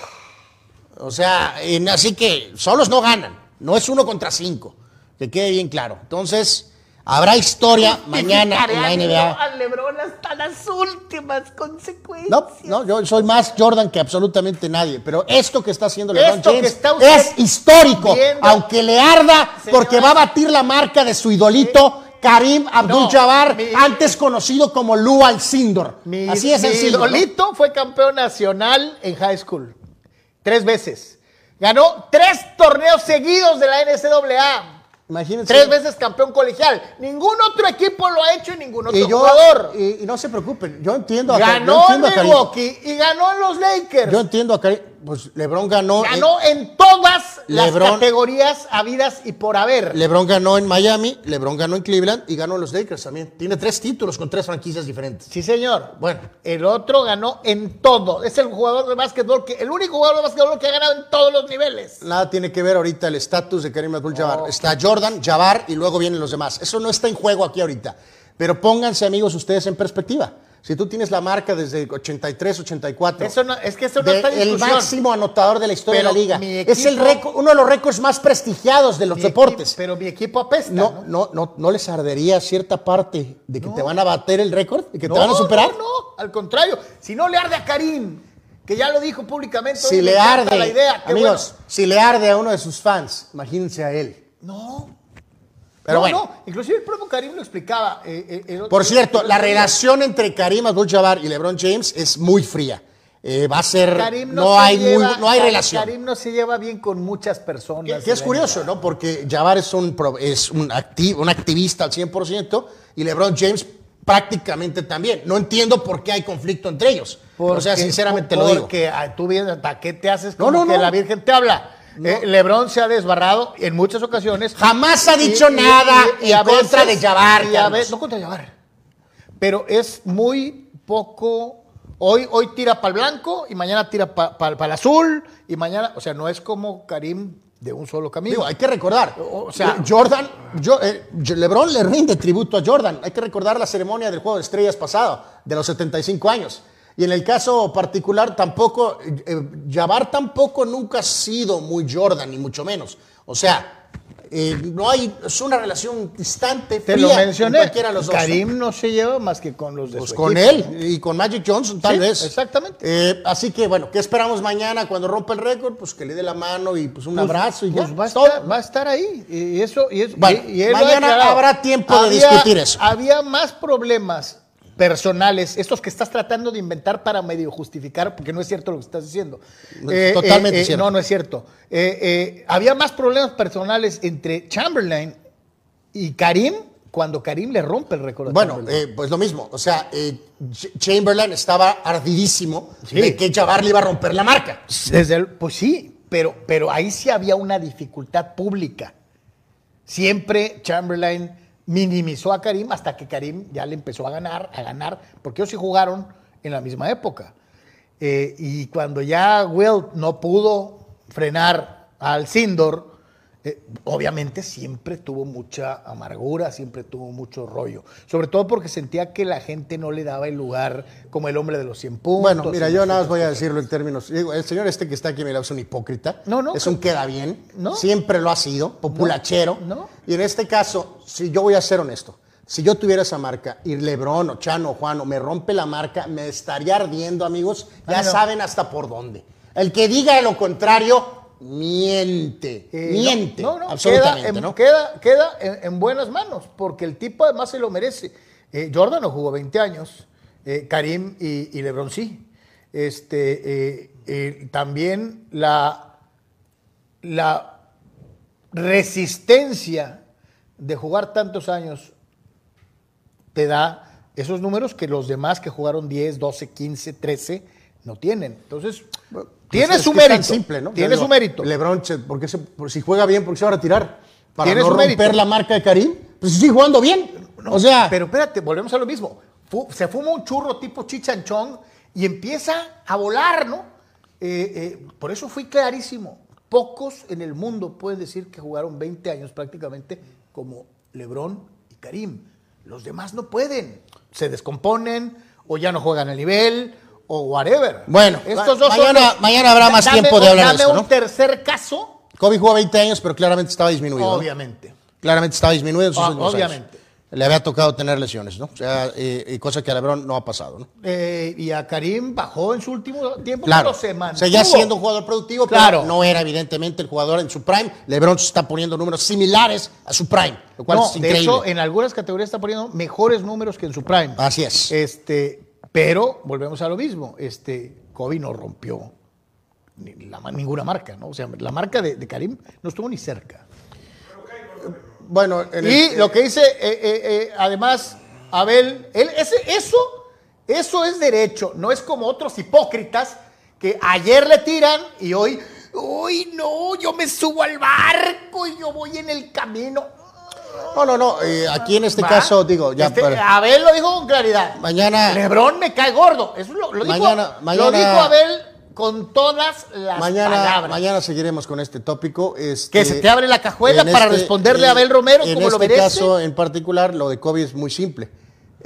o sea, en- así que solos no ganan. No es uno contra cinco. Que quede bien claro. Entonces, habrá historia mañana en la NBA. Al Lebron hasta las últimas consecuencias. No, no, yo soy más Jordan que absolutamente nadie. Pero esto que está haciendo LeBron Esto que James está usted es histórico. viendo- Aunque le arda, porque va a batir la marca de su idolito. Karim Abdul-Jabbar, mi- antes conocido como Lou Alcindor. Mi, Así es sencillo. ¿no? idolito fue campeón nacional en high school. Tres veces. Ganó tres torneos seguidos de la NCAA. Imagínense. Tres veces campeón colegial. Ningún otro equipo lo ha hecho y ningún otro y yo, jugador. Y, y no se preocupen, yo entiendo a. Ganó yo entiendo a. Milwaukee y ganó en los Lakers. Yo entiendo a Karim. Pues LeBron ganó. ganó en todas las categorías habidas y por haber. LeBron ganó en Miami, LeBron ganó en Cleveland y ganó en los Lakers también. Tiene tres títulos con tres franquicias diferentes. Sí, señor. Bueno. El otro ganó en todo. Es el jugador de básquetbol que, el único jugador de básquetbol que ha ganado en todos los niveles. Nada tiene que ver ahorita el estatus de Karim Abdul-Jabbar. Oh. Está Jordan, Jabbar y luego vienen los demás. Eso no está en juego aquí ahorita. Pero pónganse, amigos, ustedes en perspectiva. Si tú tienes la marca desde 83, 84. Eso no, es que eso no está en el máximo anotador de la historia Pero de la liga. es el récord, uno de los récords más prestigiados de los deportes. equipo- pero mi equipo apesta. no, ¿no? no, no, no les ardería cierta parte de que te van a bater el récord, de que No, te van a superar. No, no, al contrario. Si no le arde a Karim, que ya lo dijo públicamente. Si le arde, La idea, amigos, bueno. si le arde a uno de sus fans, imagínense a él. No. Pero no, bueno. no, inclusive el propio Karim lo explicaba. eh, eh, el Por cierto, el la relación entre Karim Abdul-Jabbar y LeBron James es muy fría. Eh, va a ser Karim no, se hay lleva- muy, no hay Karim- relación. Karim no se lleva bien con muchas personas. Que, que es curioso, ¿no? Porque Jabbar es un, es un, acti- un activista al 100% y LeBron James prácticamente también. No entiendo por qué hay conflicto entre ellos. o sea, Porque- sinceramente lo digo. Porque ah, tú vienes, ¿para qué te haces No, como no, que no. la Virgen te habla? Eh, Lebron se ha desbarrado en muchas ocasiones. Jamás ha dicho nada en contra de Jabbar, y a Carlos. veces- no contra Jabbar. Pero es muy poco. Hoy, hoy tira para el blanco y mañana tira para el azul y mañana, o sea, no es como Karim de un solo camino. Digo, hay que recordar. O sea- eh, Jordan, yo, eh, LeBron le rinde tributo a Jordan. Hay que recordar la ceremonia del Juego de Estrellas pasado, de los 75 años. Y en el caso particular, tampoco, eh, eh, Jabbar tampoco nunca ha sido muy Jordan, ni mucho menos. O sea, eh, no hay, es una relación distante, Te fría, lo mencioné. cualquiera de los dos. Karim no se lleva más que con los de Pues su con equipo. él y con Magic Johnson, tal Sí, vez. exactamente. Eh, así que, bueno, ¿qué esperamos mañana cuando rompa el récord? Pues que le dé la mano y pues un Pues- abrazo y pues ya. va, a estar, va a estar ahí. Y eso, y eso- Bueno, y- y mañana habrá tiempo de discutir eso. Había más problemas personales, estos que estás tratando de inventar para medio justificar, porque no es cierto lo que estás diciendo. Es totalmente cierto. No, no es cierto. Eh, eh, había más problemas personales entre Chamberlain y Karim cuando Karim le rompe el récord. Bueno, eh, pues lo mismo. O sea, eh, Ch- Chamberlain estaba ardidísimo Sí. de que Jabbar le iba a romper la marca. Desde el- pues sí, pero, pero ahí sí había una dificultad pública. Siempre Chamberlain minimizó a Karim hasta que Karim ya le empezó a ganar, a ganar, porque ellos sí jugaron en la misma época. Eh, y cuando ya Will no pudo frenar al Sindor, eh, obviamente siempre tuvo mucha amargura, siempre tuvo mucho rollo. Sobre todo porque sentía que la gente no le daba el lugar como el hombre de los 100 puntos. Bueno, mira, yo nada más voy a decirlo en términos. digo, El señor este que está aquí, mira, es un hipócrita. No, no, Es un queda bien. No. Siempre lo ha sido, populachero. No. Y en este caso, si yo voy a ser honesto, si yo tuviera esa marca y Lebrón o Chano o Juano me rompe la marca, me estaría ardiendo, amigos. Ya no. saben hasta por dónde. El que diga lo contrario, miente. Eh, miente. no, no, no, absolutamente, queda, en, ¿no? queda, queda en, en buenas manos, porque el tipo además se lo merece. Eh, Jordan no jugó 20 años, eh, Karim y, y LeBron sí. Este, eh, eh, también la, la resistencia de jugar tantos años te da esos números que los demás que jugaron 10, 12, 15, 13 no tienen. Entonces, tiene su mérito. simple, ¿no? Tiene su mérito. LeBron, porque si juega bien, porque se va a retirar. Para Tiene no su romper mérito. la marca de Karim, pues sigue jugando bien. o sea, Pero espérate, volvemos a lo mismo. Se fuma un churro tipo chichanchón y empieza a volar, ¿no? Eh, eh, por eso fui clarísimo. Pocos en el mundo pueden decir que jugaron 20 años prácticamente como Lebron y Karim. Los demás no pueden. Se descomponen o ya no juegan al nivel o whatever. Bueno, estos dos son mañana- mañana habrá más Dame tiempo de hablar de dame esto, un ¿no? tercer caso, Kobe jugó 20 años, pero claramente estaba disminuido. ¿no? obviamente. Claramente estaba disminuido en sus Ah, años. obviamente. Le había tocado tener lesiones, ¿no? O sea, eh, y cosa que a LeBron no ha pasado, ¿no? Eh, y a Karim bajó en su último tiempo, Claro. pero se mantuvo. Seguía siendo un jugador productivo, Claro. pero no era evidentemente el jugador en su prime. LeBron se está poniendo números similares a su prime, lo cual no, es de increíble. hecho, en algunas categorías está poniendo mejores números que en su prime. Así es. Este, pero volvemos a lo mismo. Este, Kobe no rompió ni la- ninguna marca, ¿no? O sea, la marca de, de Karim no estuvo ni cerca. Bueno, en Y el- lo que dice, eh, eh, eh, además, Abel, él, ese, eso, eso es derecho, no es como otros hipócritas que ayer le tiran y hoy, uy, no, yo me subo al barco y yo voy en el camino. No, no, no. eh, aquí en este ¿Va? caso, digo, ya Este, para- Abel lo dijo con claridad. Mañana- Lebrón me cae gordo. Eso lo, lo dijo, Mañana- lo mañana- dijo Abel con todas las mañana, palabras. mañana seguiremos con este tópico. este, Que se te abre la cajuela en para responderle a Abel Romero en como lo este merece. caso en particular, lo de Kobe es muy simple.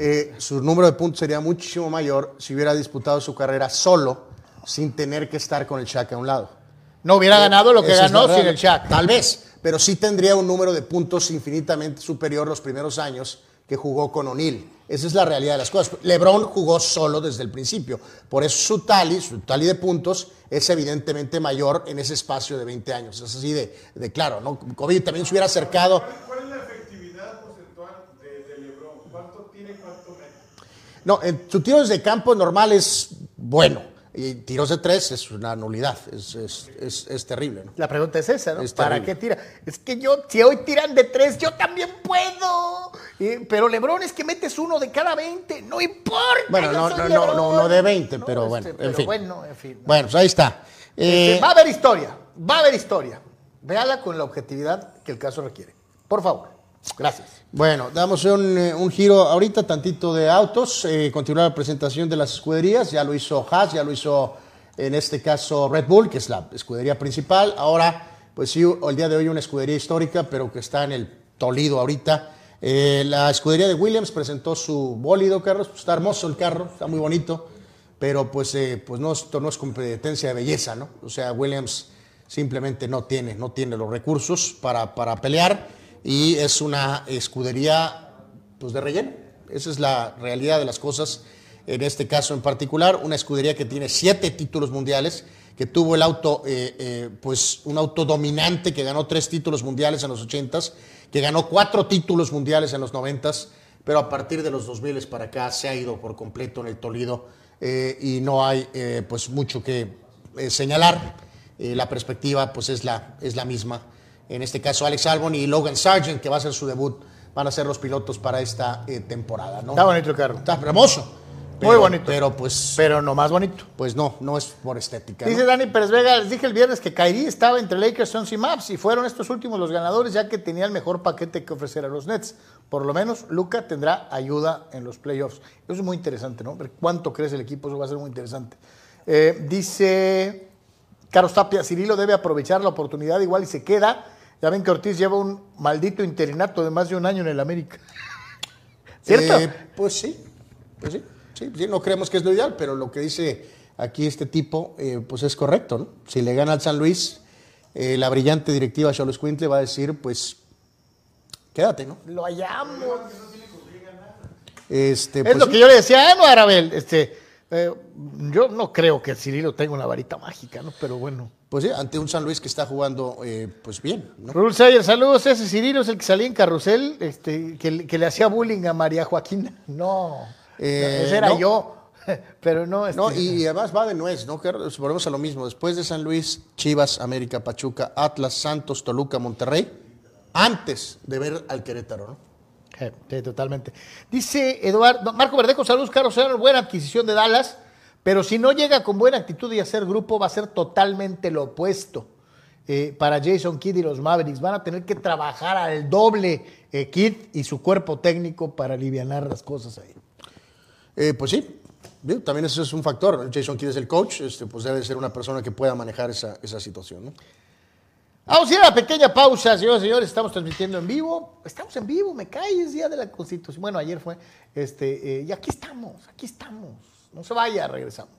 Eh, su número de puntos sería muchísimo mayor si hubiera disputado su carrera solo, sin tener que estar con el Shaq a un lado. No hubiera ganado lo que ganó sin el Shaq. Tal vez, pero sí tendría un número de puntos infinitamente superior los primeros años que jugó con O'Neal. Esa es la realidad de las cosas. LeBron jugó solo desde el principio. Por eso su tally, su tally de puntos, es evidentemente mayor en ese espacio de 20 años. Es así de, de claro, ¿no? Kobe también se hubiera acercado. ¿Cuál es la efectividad auto tiene cuánto metro. No, en su tiro desde campo normal es bueno. Y tiros de tres es una nulidad. Es, es, es, es terrible, ¿no? La pregunta es esa, ¿no? ¿Para qué tira? Es que yo, si hoy tiran de tres, yo también puedo. Pero Lebron es que metes uno de cada 20, no importa. Bueno, no, no, no, no, no de 20, No, pero este, bueno, en pero fin. Bueno, en fin. Bueno, pues ahí está. Este, Eh, va a haber historia, va a haber historia. Véala con la objetividad que el caso requiere. Por favor. Gracias. Bueno, damos un, eh, un giro ahorita tantito de autos, eh, continuar la presentación de las escuderías, ya lo hizo Haas, ya lo hizo en este caso Red Bull, que es la escudería principal, ahora pues sí, el día de hoy una escudería histórica, pero que está en el Toledo ahorita. Eh, la escudería de Williams presentó su bólido, Carlos, está hermoso el carro, está muy bonito, pero pues, eh, pues no, esto no es competencia de belleza, ¿no? O sea, Williams simplemente no tiene, no tiene los recursos para, para pelear y es una escudería pues de relleno. Esa es la realidad de las cosas. En este caso en particular, una escudería que tiene siete títulos mundiales, que tuvo el auto, eh, eh, pues un auto dominante que ganó tres títulos mundiales en los 80s, que ganó cuatro títulos mundiales en los 90s, pero a partir de los 2000 para acá se ha ido por completo en el Toledo eh, y no hay eh, pues mucho que eh, señalar. Eh, la perspectiva pues es la, es la misma. En este caso Alex Albon y Logan Sargent, que va a ser su debut, van a ser los pilotos para esta eh, temporada. ¿no? Está bonito el carro. Está hermoso. Muy bonito. Pero pues, Pero no más bonito. pues no, no es por estética. ¿no? Dice Dani Pérez Vega, les dije el viernes que Kyrie estaba entre Lakers, Suns y Maps y fueron estos últimos los ganadores ya que tenía el mejor paquete que ofrecer a los Nets. Por lo menos Luca tendrá ayuda en los playoffs. Eso es muy interesante, ¿no? Ver cuánto crece el equipo, eso va a ser muy interesante. Eh, dice Carlos Tapia, Cirilo debe aprovechar la oportunidad igual y se queda. Ya ven que Ortiz lleva un maldito interinato de más de un año en el América. ¿Cierto? Eh, pues sí, pues sí, sí, sí, no creemos que es lo ideal, pero lo que dice aquí este tipo, eh, pues es correcto, ¿no? Si le gana al San Luis, eh, la brillante directiva Cholos Quintle va a decir, pues, quédate, ¿no? Lo hallamos. Este, Es pues, lo que yo le decía a no Arabel. Este, yo no creo que Cirilo tenga una varita mágica, ¿no? Pero bueno. Pues sí, ante un San Luis que está jugando, eh, pues bien, ¿no? Rule Sayer, saludos. Ese Cirilo es el que salía en carrusel, este, que, le- que le hacía bullying a María Joaquina. No, Eh, ese era no. yo. Pero no, este, No, y, además va de nuez, ¿no? Que volvemos a lo mismo. Después de San Luis, Chivas, América, Pachuca, Atlas, Santos, Toluca, Monterrey, antes de ver al Querétaro, ¿no? Eh, Sí, totalmente. Dice Eduardo, Marco Verdejo, saludos, Carlos. Buena adquisición de Dallas, pero si no llega con buena actitud y hacer grupo, va a ser totalmente lo opuesto. eh, para Jason Kidd y los Mavericks. Van a tener que trabajar al doble eh, Kidd y su cuerpo técnico para aliviar las cosas ahí. Eh, pues sí, también eso es un factor. Jason Kidd es el coach, este, pues debe ser una persona que pueda manejar esa, esa situación, ¿no? Vamos a ir a una pequeña pausa, señoras y señores. Estamos transmitiendo en vivo. Estamos en vivo, me cae, es día de la Constitución. Bueno, ayer fue. Este, eh, y aquí estamos, aquí estamos. No se vaya, regresamos.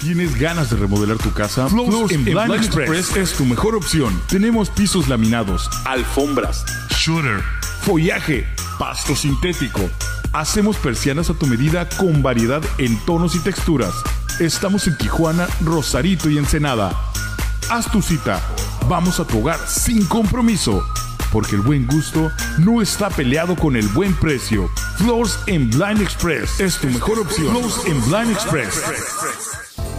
¿Tienes ganas de remodelar tu casa? Floors en Blind Express es tu mejor opción. Tenemos pisos laminados, alfombras, shooter, follaje, pasto sintético. Hacemos persianas a tu medida con variedad en tonos y texturas. Estamos en Tijuana, Rosarito y Ensenada. Haz tu cita. Vamos a tu hogar sin compromiso. Porque el buen gusto no está peleado con el buen precio. Floors en Blind Express es tu mejor opción. Floors en Blind Express.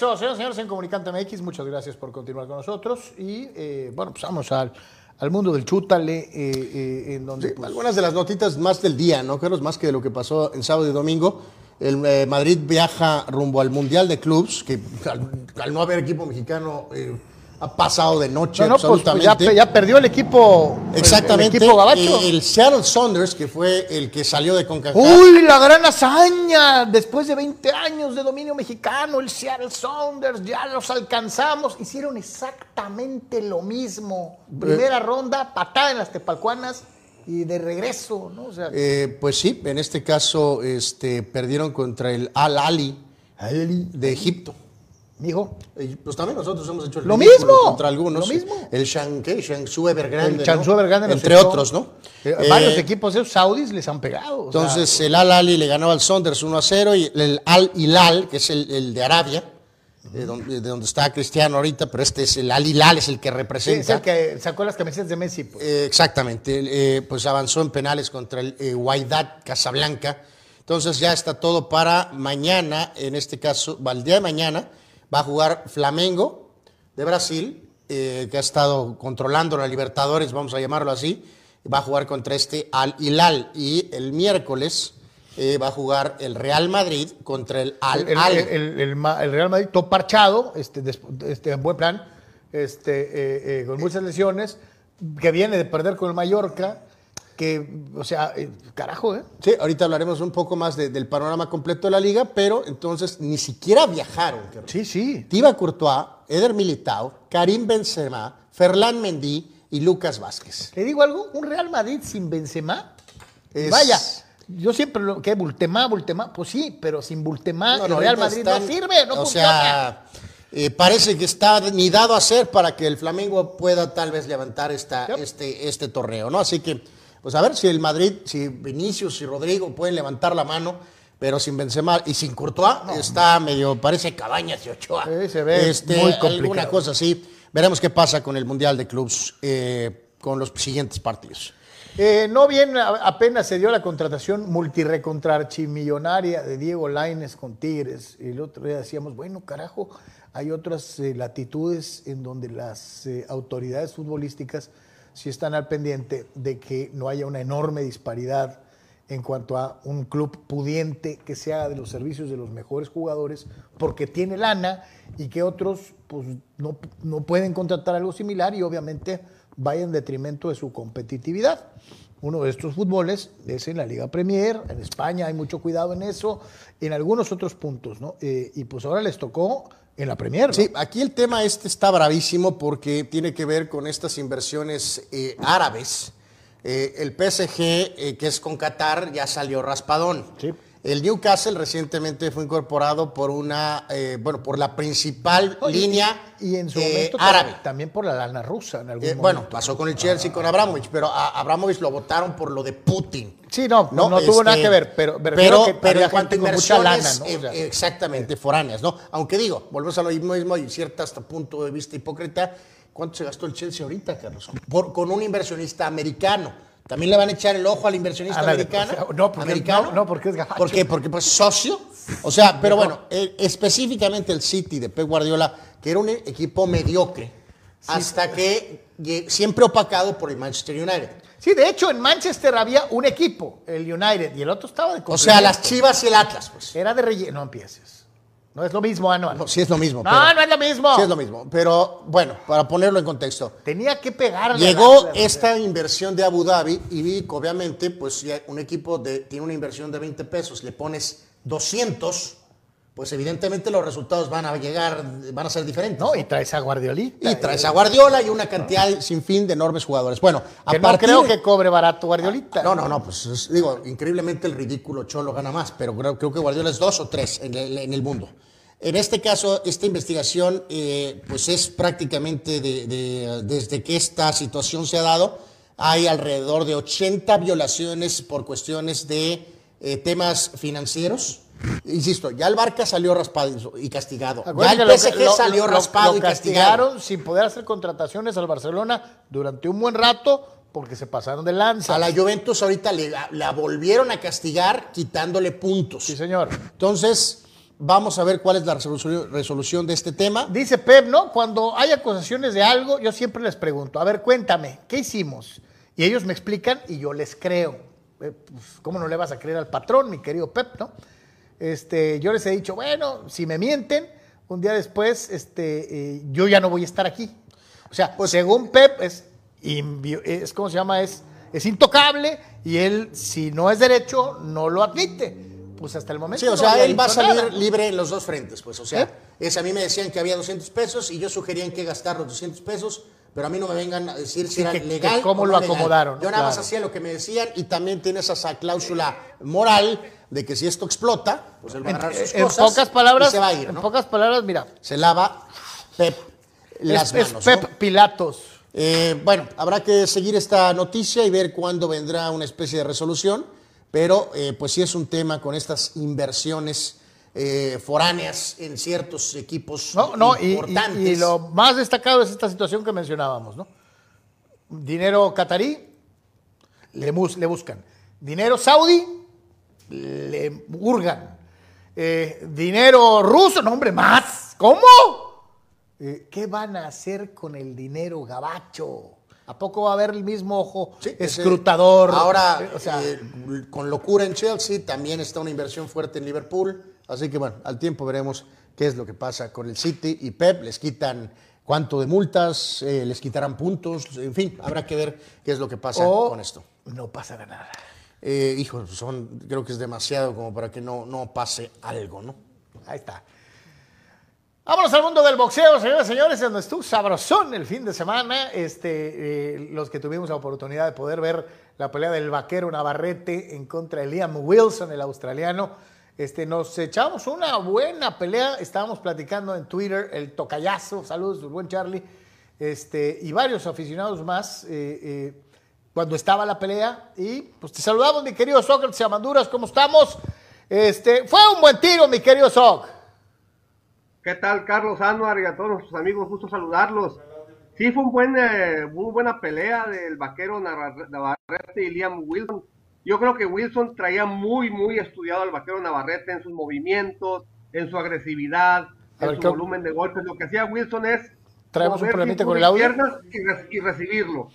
Regreso, señores y señores, en Comunicante MX. Muchas gracias por continuar con nosotros. Y eh, bueno, pues vamos al, al mundo del chútale, eh, eh, en donde. Sí, pues, algunas de las notitas más del día, ¿no, Carlos? Más que de lo que pasó en sábado y domingo. El eh, Madrid viaja rumbo al Mundial de Clubs, que al, al no haber equipo mexicano eh, ha pasado de noche no, no, pues, pues, ya, absolutamente. ya perdió el equipo. Exactamente. El, equipo gabacho. Eh, el Seattle Saunders, que fue el que salió de CONCACAF. Uy, la gran hazaña. Después de 20 años de dominio mexicano, el Seattle Sounders ya los alcanzamos. Hicieron exactamente lo mismo. Primera ronda, patada en las tepalcuanas y de regreso, ¿no? O sea, Eh, pues sí, en este caso este, perdieron contra el Al Ali de Egipto. Mijo, Pues también nosotros hemos hecho el Lo mismo, contra algunos. lo mismo. El Shan, ¿qué? Shansu Evergrande. el Chansú Evergrande nos Entre otros, ¿no? Eh, varios Eh, equipos esos saudis les han pegado. sea, Entonces el Al Ali le ganó al Saunders 1 a 0 y el Al Hilal, que es el, el de Arabia, de, donde, de donde está Cristiano ahorita, pero este es el Al Hilal, es el que sí, representa. es el que sacó las camisetas de Messi. pues. Eh, exactamente, eh, pues avanzó en penales contra el eh, Wydad Casablanca. Entonces ya está todo para mañana, en este caso, al día de mañana, va a jugar Flamengo de Brasil, eh, que ha estado controlando la Libertadores, vamos a llamarlo así, va a jugar contra este Al Hilal. Y el miércoles eh, va a jugar el Real Madrid contra el Al Al. el- el- el Ma- el Real Madrid todo parchado, este, este, en buen plan, este, eh, con muchas lesiones, que viene de perder con el Mallorca, que, o sea, eh, carajo, ¿eh? Sí, ahorita hablaremos un poco más de- del panorama completo de la liga, pero entonces ni siquiera viajaron. Sí, sí. Thibaut Courtois, Eder Militao, Karim Benzema, Ferland Mendy y Lucas Vázquez. ¿Le digo algo? Un Real Madrid sin Benzema. Es- Vaya, yo siempre lo que Bultemá, Bultemá, pues sí, pero sin Bultemá No, el Real Madrid están- no sirve, no O funciona. sea, eh, parece que está ni dado a ser para que el Flamengo pueda tal vez levantar esta, este, este torneo, ¿no? Así que, pues a ver si el Madrid, si Vinicius y Rodrigo pueden levantar la mano, pero sin Benzema y sin Courtois está medio, parece Cabañas y Ochoa. Sí, se ve Este, muy Alguna complicado. cosa así. Veremos qué pasa con el Mundial de Clubs eh, con los siguientes partidos. Eh, no bien apenas se dio la contratación multirecontrarchimillonaria de Diego Laines con Tigres. Y el otro día decíamos, bueno, carajo, hay otras eh, latitudes en donde las autoridades futbolísticas sí están al pendiente de que no haya una enorme disparidad en cuanto a un club pudiente que se haga de los servicios de los mejores jugadores porque tiene lana y que otros pues, no, no pueden contratar algo similar y obviamente vaya en detrimento de su competitividad. Uno de estos fútboles es en la Liga Premier, en España hay mucho cuidado en eso, en algunos otros puntos, ¿no? Eh, y pues ahora les tocó en la Premier. ¿no? Sí, aquí el tema este está bravísimo porque tiene que ver con estas inversiones eh, árabes. Eh, el PSG, eh, que es con Qatar, ya salió raspadón. Sí. El Newcastle recientemente fue incorporado por una, eh, bueno, por la principal No, y- línea y en su eh, momento árabe. tam- también por la lana rusa en algún Eh, momento. bueno, pasó con el Chelsea y con Abramovich, pero a Abramovich lo votaron por lo de Putin. Sí, no, no, tuvo nada que ver, pero pero, que pero en cuanto a lana, ¿no? O sea, exactamente, foráneas, ¿no? Aunque digo, volvemos a lo mismo y cierta hasta punto de vista hipócrita, ¿cuánto se gastó el Chelsea ahorita, Carlos? Por- con un inversionista americano. ¿También le van a echar el ojo al inversionista Ándale, americano? no, porque- ¿Americano? no, no, porque es gabacho. ¿Por qué? Porque pues socio. O sea, pero bueno, eh, específicamente el City de Pep Guardiola, que era un equipo mediocre, hasta que siempre opacado por el Manchester United. Sí, de hecho, en Manchester había un equipo, el United, y el otro estaba de O sea, las. Chivas y el Atlas, pues. Era de relleno. No empieces. No es lo mismo, Anual. No, sí es lo mismo. No, pero- no es lo mismo. Sí es lo mismo. Pero bueno, para ponerlo en contexto. Tenía que pegarle. Llegó la- esta inversión de Abu Dhabi y vi que obviamente pues un equipo de, tiene una inversión de 20 pesos, le pones 200, pues evidentemente los resultados van a llegar, van a ser diferentes. No, y traes a Guardiolita. Y traes a Guardiola y una cantidad sin fin de enormes jugadores. Bueno, a Que no partir creo que cobre barato Guardiolita. No, no, no, pues es- digo, increíblemente el ridículo Cholo gana más, pero creo, creo que Guardiola es dos o tres en el, en el mundo. En este caso, esta investigación, eh, pues es prácticamente de- de- desde que esta situación se ha dado, hay alrededor de 80 violaciones por cuestiones de eh, temas financieros. Insisto, ya el Barca salió raspado y castigado. Ya el PSG lo- salió lo- raspado lo y castigado. castigaron sin poder hacer contrataciones al Barcelona durante un buen rato porque se pasaron de lanza. A la Juventus ahorita le- la volvieron a castigar quitándole puntos. Sí, señor. Entonces, vamos a ver cuál es la resolución, resolución de este tema. Dice Pep, ¿no? Cuando hay acusaciones de algo, yo siempre les pregunto, a ver, cuéntame, ¿qué hicimos? Y ellos me explican y yo les creo. Eh, pues, ¿Cómo no le vas a creer al patrón, mi querido Pep, no? Este, yo les he dicho, bueno, si me mienten, un día después, este, eh, yo ya no voy a estar aquí. O sea, Pues- según Pep, es, es, ¿cómo se llama? Es, es intocable y él, si no es derecho, no lo admite. Pues hasta el momento. Sí, o no sea, él va a salir nada. libre en los dos frentes, pues, o sea, ¿Eh? es, a mí me decían que había 200 pesos y yo sugería en qué gastar los 200 pesos, pero a mí no me vengan a decir si Sí, era que- que legal cómo o lo legal. acomodaron, Yo nada más claro. hacía lo que me decían y también tiene esa cláusula moral de que si esto explota, pues él va a En, agarrar sus en cosas pocas palabras, y se va a ir, en ¿no? pocas palabras, mira, Se lava Pep las es, es manos, Pep ¿no? Pilatos. Eh, bueno, habrá que seguir esta noticia y ver cuándo vendrá una especie de resolución, pero eh, pues sí es un tema con estas inversiones eh, foráneas en ciertos equipos No, no, y, y- importantes. y lo más destacado es esta situación que mencionábamos, ¿no? Dinero catarí, le, mus- le buscan. Dinero saudí, le hurgan. Eh, dinero ruso, no, hombre, más. ¿Cómo? Eh, ¿Qué van a hacer con el dinero gabacho? ¿A poco va a haber el mismo ojo Sí, ese- escrutador? Ahora, o sea, eh, con locura en Chelsea, también está una inversión fuerte en Liverpool. Así que bueno, al tiempo veremos qué es lo que pasa con el City y Pep. Les quitan cuánto de multas, eh, les quitarán puntos, en fin, habrá que ver qué es lo que pasa o con esto. no pasará nada. Eh, hijo, son, creo que es demasiado como para que no, no pase algo, ¿no? Ahí está. Vámonos al mundo del boxeo, señores y señores, donde estuvo sabrosón el fin de semana. Este, eh, los que tuvimos la oportunidad de poder ver la pelea del vaquero Navarrete en contra de Liam Wilson, el australiano. Este, nos echamos una buena pelea. Estábamos platicando en Twitter el tocayazo. Saludos, buen Charlie. Este, y varios aficionados más. eh, eh, cuando estaba la pelea. Y pues te saludamos, mi querido Sócrates Amanduras, ¿cómo estamos? Este, fue un buen tiro, mi querido Soc. ¿Qué tal, Carlos Anuar y a todos nuestros amigos? Gusto saludarlos. Sí, fue un buen, eh, muy buena pelea del vaquero Navar- Navarrete y Liam Wilson. Yo creo que Wilson traía muy, muy estudiado al vaquero Navarrete en sus movimientos, en su agresividad, A en ver, su ¿qué- volumen de golpes. Lo que hacía Wilson es Traemos un problemita con el audio. piernas y, re- y recibirlo.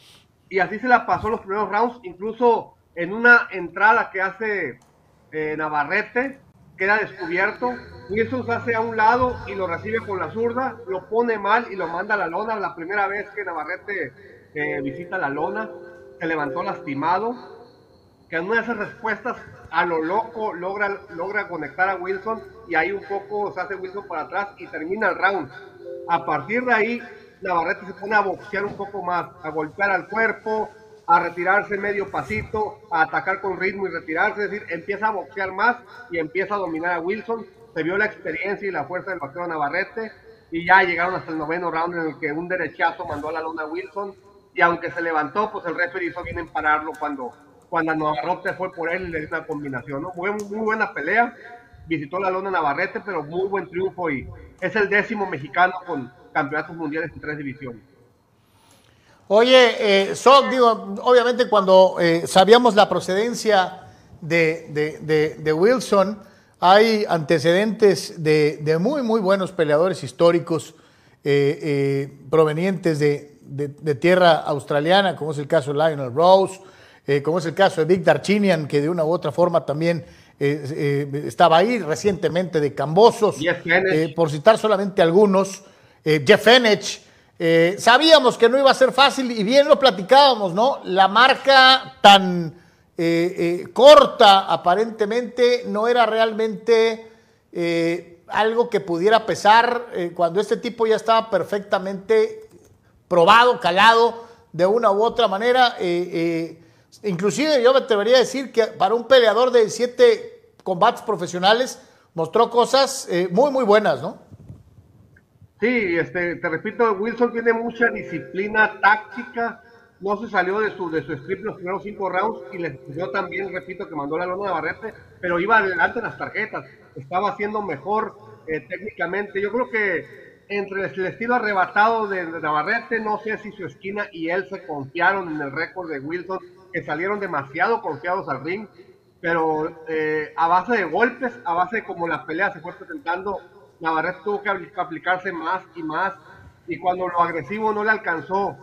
Y así se la pasó los primeros rounds, incluso en una entrada que hace eh, Navarrete, queda descubierto. Wilson se hace a un lado y lo recibe con la zurda, lo pone mal y lo manda a la lona. La primera vez que Navarrete eh, visita la lona, se levantó lastimado. Que en esas respuestas a lo loco logra, logra conectar a Wilson y ahí un poco se hace Wilson para atrás y termina el round. A partir de ahí, Navarrete se pone a boxear un poco más, a golpear al cuerpo, a retirarse medio pasito, a atacar con ritmo y retirarse, es decir, empieza a boxear más y empieza a dominar a Wilson. Se vio la experiencia y la fuerza del vaquero Navarrete y ya llegaron hasta el noveno round en el que un derechazo mandó a la lona a Wilson y aunque se levantó, pues el referee hizo bien en pararlo cuando, cuando Navarrete fue por él le dio una combinación, ¿no? Fue muy buena pelea, visitó la lona Navarrete, pero muy buen triunfo y es el décimo mexicano con campeonatos mundiales en tres divisiones. Oye, eh, digo, obviamente cuando eh, sabíamos la procedencia de, de- de- Wilson, hay antecedentes de, muy, muy buenos peleadores históricos eh, eh, provenientes de tierra australiana, como es el caso de Lionel Rose, eh, como es el caso de Vic Darchinian, que de una u otra forma también eh, eh, estaba ahí recientemente de Cambosos, por citar solamente algunos, Jeff Fenech. Eh, sabíamos que no iba a ser fácil y bien lo platicábamos, ¿no? La marca tan corta aparentemente no era realmente algo que pudiera pesar eh, cuando este tipo ya estaba perfectamente probado, calado de una u otra manera. eh, eh, inclusive yo me atrevería a decir que para un peleador de siete combates profesionales mostró cosas eh, muy, muy buenas, ¿no? Sí, este, te repito, Wilson tiene mucha disciplina táctica, no se salió de su, de su script los primeros cinco rounds y les yo también, repito, que mandó la lona de Barrete, pero iba adelante en las tarjetas, estaba haciendo mejor eh, técnicamente. Yo creo que entre el estilo arrebatado de, Navarrete, no sé si su esquina y él se confiaron en el récord de Wilson, salieron demasiado confiados al ring, pero eh, a base de golpes, a base de como la pelea se fue presentando, Navarrete tuvo que apl- aplicarse más y más, y cuando lo agresivo no le alcanzó,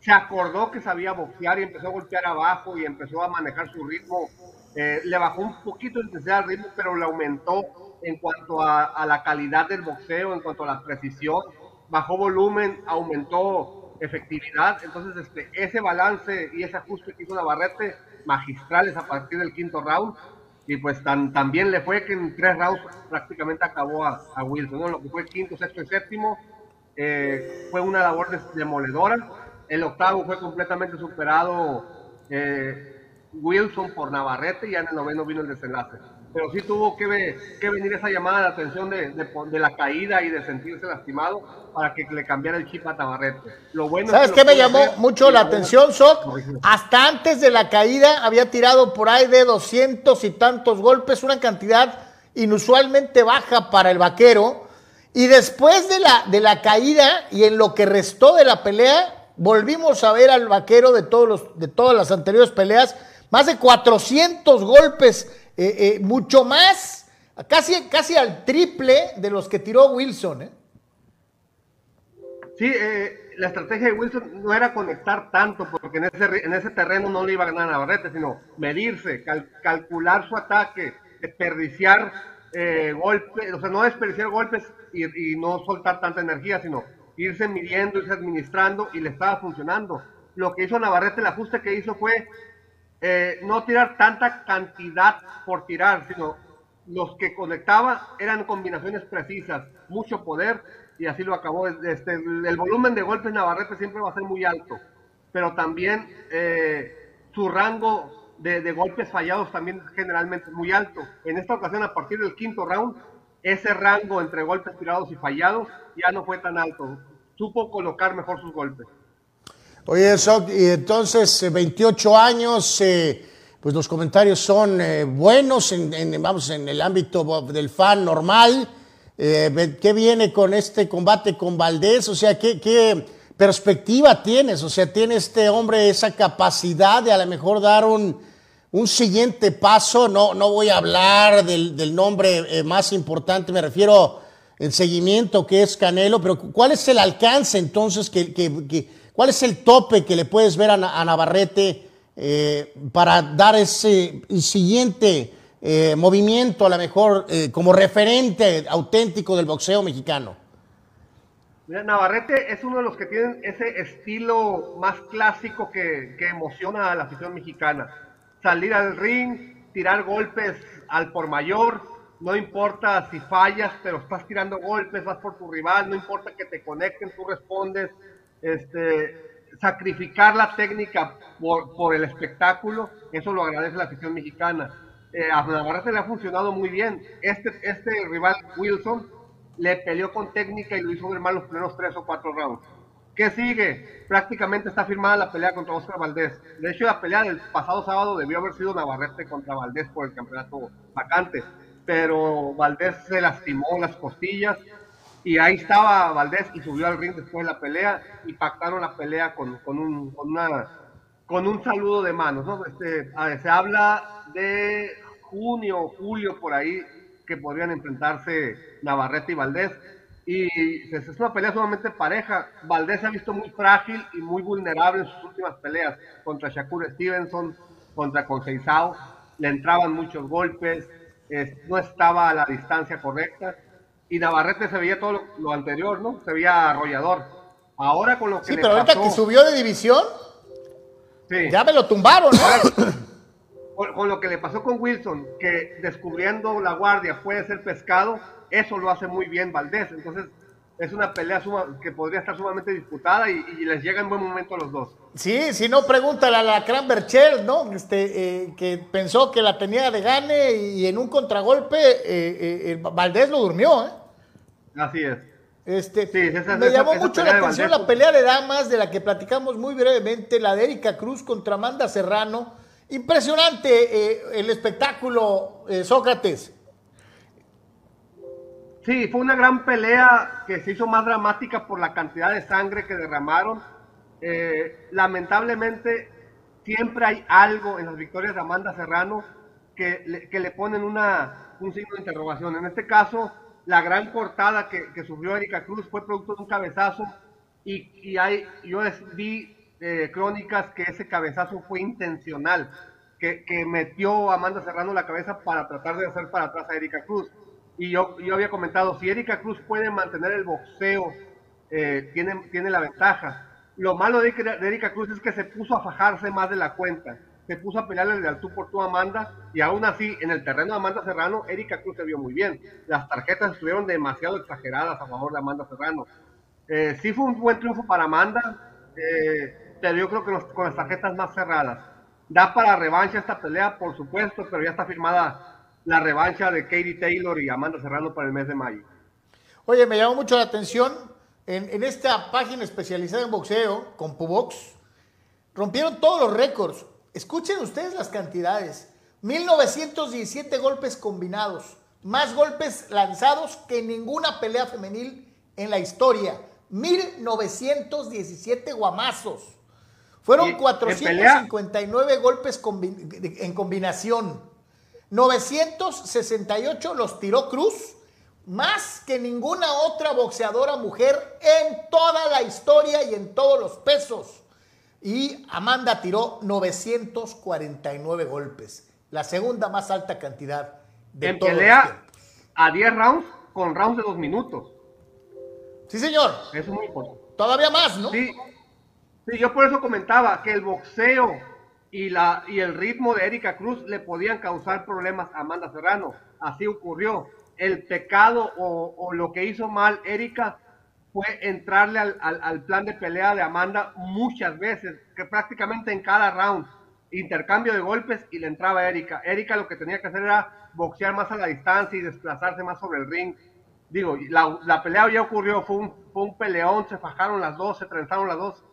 se acordó que sabía boxear y empezó a golpear abajo y empezó a manejar su ritmo. Eh, le bajó un poquito de intensidad al ritmo, pero le aumentó en cuanto a la calidad del boxeo, en cuanto a la precisión. Bajó volumen, aumentó efectividad. Entonces, este, ese balance y ese ajuste que hizo Navarrete, magistrales a partir del quinto round. Y pues tan, también le fue que en tres rounds prácticamente acabó a, a Wilson. Lo que fue quinto, sexto y séptimo eh, fue una labor demoledora. El octavo fue completamente superado eh, Wilson por Navarrete y en el noveno vino el desenlace. Pero sí tuvo que, ve- que venir esa llamada de atención de, de la caída y de sentirse lastimado para que le cambiara el chip a Navarrete. Lo bueno es ¿Sabes que qué me llamó hacer mucho la atención, Soc? Correcto. Hasta antes de la caída había tirado por ahí de 200 y tantos golpes, una cantidad inusualmente baja para el vaquero. Y después de la, de la caída y en lo que restó de la pelea, volvimos a ver al vaquero de, todos los, de todas las anteriores peleas, más de 400 golpes, eh, eh, mucho más, casi, casi al triple de los que tiró Wilson. ¿eh? Sí, eh, la estrategia de Wilson no era conectar tanto, porque en ese, en ese terreno no le iba a ganar a Navarrete, sino medirse, cal- calcular su ataque, desperdiciar eh, golpes, o sea, no desperdiciar golpes y, y no soltar tanta energía, sino irse midiendo, irse administrando y le estaba funcionando. Lo que hizo Navarrete, el ajuste que hizo fue eh, no tirar tanta cantidad por tirar, sino los que conectaba eran combinaciones precisas, mucho poder y así lo acabó. Este, el volumen de golpes Navarrete siempre va a ser muy alto, pero también eh, su rango de, golpes fallados también generalmente muy alto. En esta ocasión, a partir del quinto round, ese rango entre golpes tirados y fallados ya no fue tan alto. Supo colocar mejor sus golpes. Oye, Soc, y entonces, eh, 28 años, eh, pues los comentarios son eh, buenos, en, vamos, en el ámbito del fan normal. Eh, ¿Qué viene con este combate con Valdés? O sea, ¿qué, perspectiva tienes? O sea, ¿tiene este hombre esa capacidad de a lo mejor dar un, un siguiente paso? No, no voy a hablar del, nombre eh, más importante, me refiero el seguimiento que es Canelo, pero ¿cuál es el alcance entonces? Que- ¿Cuál es el tope que le puedes ver a, Na- a Navarrete eh, para dar ese siguiente eh, movimiento, a lo mejor eh, como referente auténtico del boxeo mexicano? Navarrete es uno de los que tienen ese estilo más clásico que, que emociona a la afición mexicana. Salir al ring, tirar golpes al por mayor, no importa si fallas, pero estás tirando golpes, vas por tu rival, no importa que te conecten, tú respondes. Este, sacrificar la técnica por, por el espectáculo, eso lo agradece la afición mexicana. Eh, a Navarrete le ha funcionado muy bien. Este, este rival Wilson le peleó con técnica y lo hizo ver mal los primeros tres o cuatro rounds. ¿Qué sigue? Prácticamente está firmada la pelea contra Oscar Valdés. De hecho, la pelea del pasado sábado debió haber sido Navarrete contra Valdés por el campeonato vacante. Pero Valdés se lastimó las costillas y ahí estaba Valdés y subió al ring después de la pelea y pactaron la pelea con, con un, con una, con un saludo de manos. ¿no? Este, ver, se habla de junio, julio, por ahí, que podrían enfrentarse Navarrete y Valdés. Y es una pelea sumamente pareja. Valdés se ha visto muy frágil y muy vulnerable en sus últimas peleas contra Shakur Stevenson, contra Conceizao. Le entraban muchos golpes, no estaba a la distancia correcta. Y Navarrete se veía todo lo, lo anterior, ¿no? Se veía arrollador. Ahora con lo que Sí, le pero ahorita pasó- que subió de división, Sí. ya me lo tumbaron, ¿no? con, con lo que le pasó con Wilson, que descubriendo la guardia puede ser pescado, eso lo hace muy bien Valdés. Entonces, es una pelea suma- que podría estar sumamente disputada y, y les llega en buen momento a los dos. Sí, si no, pregúntale a la Bercher, ¿no? Este, eh, que pensó que la tenía de gane y en un contragolpe eh, eh, Valdés lo durmió, ¿eh? Así es. Este, Sí, esa- me esa- llamó esa mucho la atención la pelea de damas de la que platicamos muy brevemente, la de Erika Cruz contra Amanda Serrano. Impresionante eh, el espectáculo, eh, Sócrates. Sí, fue una gran pelea que se hizo más dramática por la cantidad de sangre que derramaron. Eh, lamentablemente, siempre hay algo en las victorias de Amanda Serrano que le, que le ponen una, un signo de interrogación. En este caso, la gran cortada que, sufrió Erika Cruz fue producto de un cabezazo y, y hay, yo vi eh, crónicas que ese cabezazo fue intencional, que, que metió a Amanda Serrano la cabeza para tratar de hacer para atrás a Erika Cruz. Y yo, yo había comentado, si Erika Cruz puede mantener el boxeo, eh, tiene, tiene la ventaja. Lo malo de, de Erika Cruz es que se puso a fajarse más de la cuenta. Se puso a pelearle de tú por tú Amanda y aún así en el terreno de Amanda Serrano, Erika Cruz se vio muy bien. Las tarjetas estuvieron demasiado exageradas a favor de Amanda Serrano. Eh, sí fue un buen triunfo para Amanda, eh, pero yo creo que los- con las tarjetas más cerradas. Da para revancha esta pelea, por supuesto, pero ya está firmada la revancha de Katie Taylor y Amanda Serrano para el mes de mayo. Oye, me llamó mucho la atención en, en esta página especializada en boxeo, con Pubox, rompieron todos los récords. Escuchen ustedes las cantidades. 1917 golpes combinados, más golpes lanzados que ninguna pelea femenil en la historia. 1917 guamazos. Fueron Y en 459 golpes combi- en combinación. 968 los tiró Cruz, más que ninguna otra boxeadora mujer en toda la historia y en todos los pesos. Y Amanda tiró 949 golpes, la segunda más alta cantidad de en todos pelea a 10 rounds con rounds de 2 minutos. Sí, señor. Eso es muy importante. Todavía más, ¿no? Sí, sí, yo por eso comentaba que el boxeo y, la, y el ritmo de Erika Cruz le podían causar problemas a Amanda Serrano. Así ocurrió. El pecado o, o lo que hizo mal Erika fue entrarle al, al- al plan de pelea de Amanda muchas veces, que prácticamente en cada round, intercambio de golpes y le entraba a Erika. Erika lo que tenía que hacer era boxear más a la distancia y desplazarse más sobre el ring. Digo, la, la pelea ya ocurrió, fue un, fue un peleón, se fajaron las dos, se trenzaron las dos.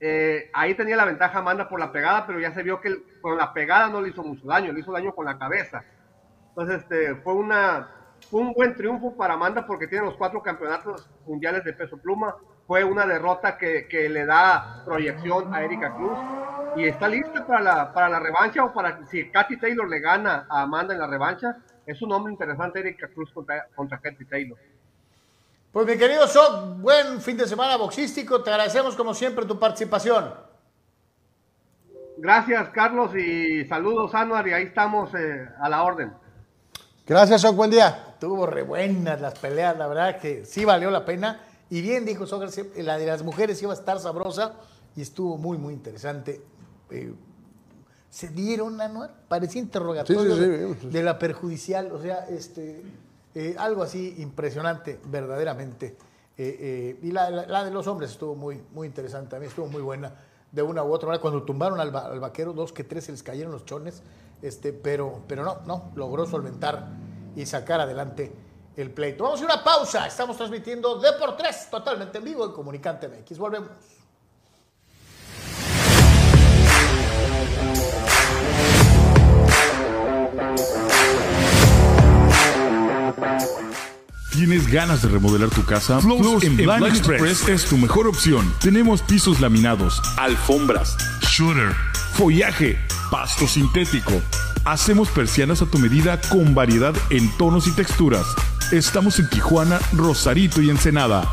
Eh, ahí tenía la ventaja Amanda por la pegada, pero ya se vio que con la pegada no le hizo mucho daño, le hizo daño con la cabeza. Entonces, este, fue, una, un buen triunfo para Amanda porque tiene los cuatro campeonatos mundiales de peso pluma. Fue una derrota que, que le da proyección a Erika Cruz y está lista para la, para la revancha o para si Katy Taylor le gana a Amanda en la revancha. Es un hombre interesante Erika Cruz contra, contra Katy Taylor. Pues mi querido Sok, buen fin de semana boxístico. Te agradecemos como siempre tu participación. Gracias, Carlos, y saludos, Anuar, y ahí estamos eh, a la orden. Gracias, Soc, buen día. Tuvo re buenas las peleas, la verdad que sí valió la pena. Y bien dijo Sócrates, la de las mujeres iba a estar sabrosa y estuvo muy, muy interesante. Eh, se dieron, Anuar, parecía interrogatorio Sí, sí, sí, de, la perjudicial, o sea, este, eh, algo así impresionante, verdaderamente. Eh, eh, y la, la- la de los hombres estuvo muy, muy interesante, a mí estuvo muy buena, de una u otra manera. Cuando tumbaron al, al vaquero, dos que tres se les cayeron los chones, este, pero, pero no, no, logró solventar y sacar adelante el pleito. Vamos a una pausa, estamos transmitiendo de por tres, totalmente en vivo en Comunicante MX. Volvemos. ¿Tienes ganas de remodelar tu casa? Flows en Blind Express es tu mejor opción. Tenemos pisos laminados, alfombras, shooter, follaje, pasto sintético. Hacemos persianas a tu medida con variedad en tonos y texturas. Estamos en Tijuana, Rosarito y Ensenada.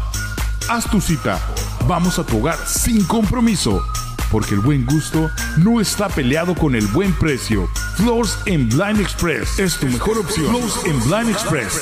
Haz tu cita. Vamos a tu hogar sin compromiso. Porque el buen gusto no está peleado con el buen precio. Floors en Blind Express es tu mejor opción. Floors en Blind Express.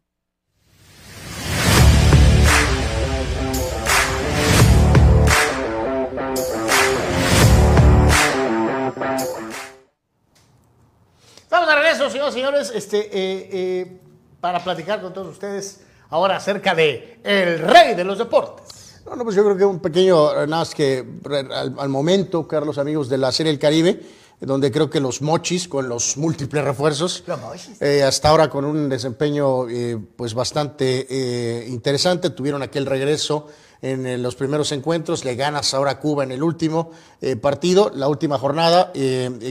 Señores este, eh, eh, para platicar con todos ustedes ahora acerca de el rey de los deportes. No, no, pues yo creo que un pequeño, eh, nada más que al, al momento, Carlos, amigos de la Serie del Caribe, donde creo que los mochis, con los múltiples refuerzos, Los mochis. eh, hasta ahora con un desempeño eh, pues bastante eh, interesante, tuvieron aquel regreso en eh, los primeros encuentros, le ganas ahora a Cuba en el último eh, partido, la última jornada,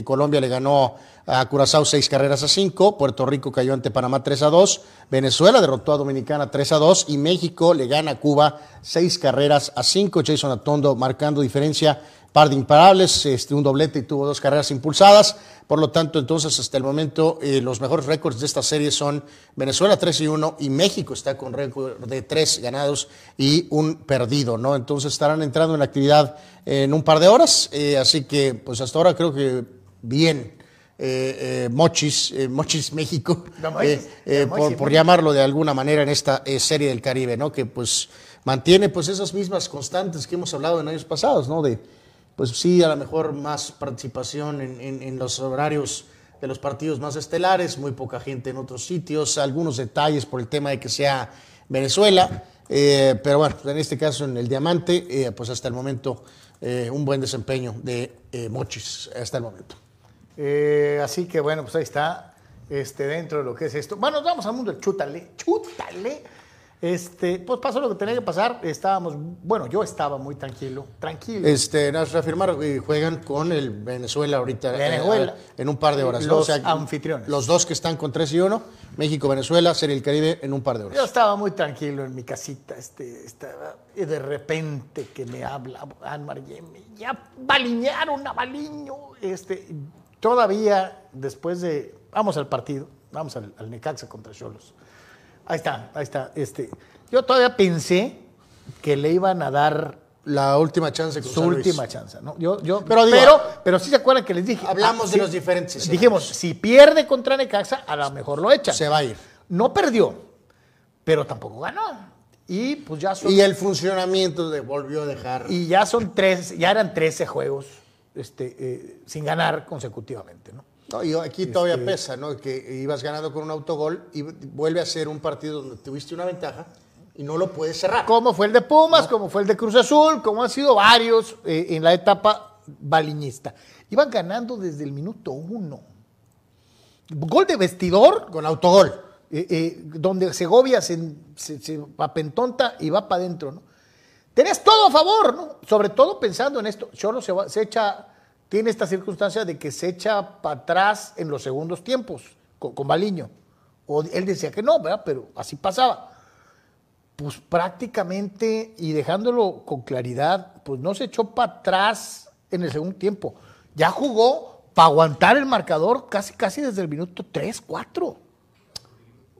Colombia le ganó a Curazao seis carreras a cinco, Puerto Rico cayó ante Panamá 3 a 2, Venezuela derrotó a Dominicana 3 a 2 y México le gana a Cuba seis carreras a cinco, Jason Atondo marcando diferencia, par de imparables, este, un doblete y tuvo dos carreras impulsadas, por lo tanto entonces hasta el momento eh, los mejores récords de esta serie son Venezuela 3 y 1 y México está con récord de tres ganados y un perdido, ¿no? Entonces estarán entrando en la actividad en un par de horas, eh, así que pues hasta ahora creo que bien eh, eh, Mochis, eh, Mochis México, Mochis, eh, eh, por, llamarlo de alguna manera en esta serie del Caribe, ¿no? Que pues mantiene pues esas mismas constantes que hemos hablado en años pasados, ¿no? De pues sí, a lo mejor más participación en, en- en los horarios de los partidos más estelares, muy poca gente en otros sitios, algunos detalles por el tema de que sea Venezuela, eh, pero bueno, en este caso en el Diamante, pues hasta el momento un buen desempeño de Mochis, hasta el momento. Eh, así que bueno, pues ahí está, este, dentro de lo que es esto. Bueno, nos vamos al mundo del chútale, chútale. Este, pues pasó lo que tenía que pasar, estábamos, bueno, yo estaba muy tranquilo, tranquilo. Este, nos reafirmaron que juegan con el Venezuela ahorita. eh, Venezuela. en un par de horas. ¿no? Los anfitriones. Los dos que están con 3 y 1, México, Venezuela, Serie del Caribe en un par de Yo horas. estaba muy tranquilo en mi casita, este, estaba, y de repente que me habla Anmar Yeme, ya baliñaron a Baliño, este, todavía después de, vamos al partido, vamos al, al Necaxa contra Cholos. Ahí está, ahí está, este, yo todavía pensé que le iban a dar La última chance con su San Luis. última chance, ¿no? Yo, yo, Pero pero, pero, sí se acuerdan que les dije. hablamos de sí, los diferentes escenarios. Dijimos, si pierde contra Necaxa, a lo mejor lo echan. Se va a ir. No perdió, pero tampoco ganó. Y pues ya son, Y el funcionamiento de volvió a dejar. y ya son tres, ya eran 13 juegos este, eh, sin ganar consecutivamente, ¿no? No, y aquí todavía Este- pesa, ¿no? Que ibas ganando con un autogol y vuelve a ser un partido donde tuviste una ventaja y no lo puedes cerrar. Como fue el de Pumas, como fue el de Cruz Azul, como han sido varios eh, en la etapa baliñista. Iban ganando desde el minuto uno. Gol de vestidor, Con autogol. eh, eh, donde Segovia se, se, se apentonta y va para adentro, ¿no? Tenés todo a favor, ¿no? Sobre todo pensando en esto. Cholo se, se echa, tiene esta circunstancia de que se echa para atrás en los segundos tiempos con, con Baliño. O él decía que no, ¿verdad? Pero así pasaba. Pues prácticamente, y dejándolo con claridad, pues no se echó para atrás en el segundo tiempo. Ya jugó para aguantar el marcador casi, casi desde el minuto 3, 4.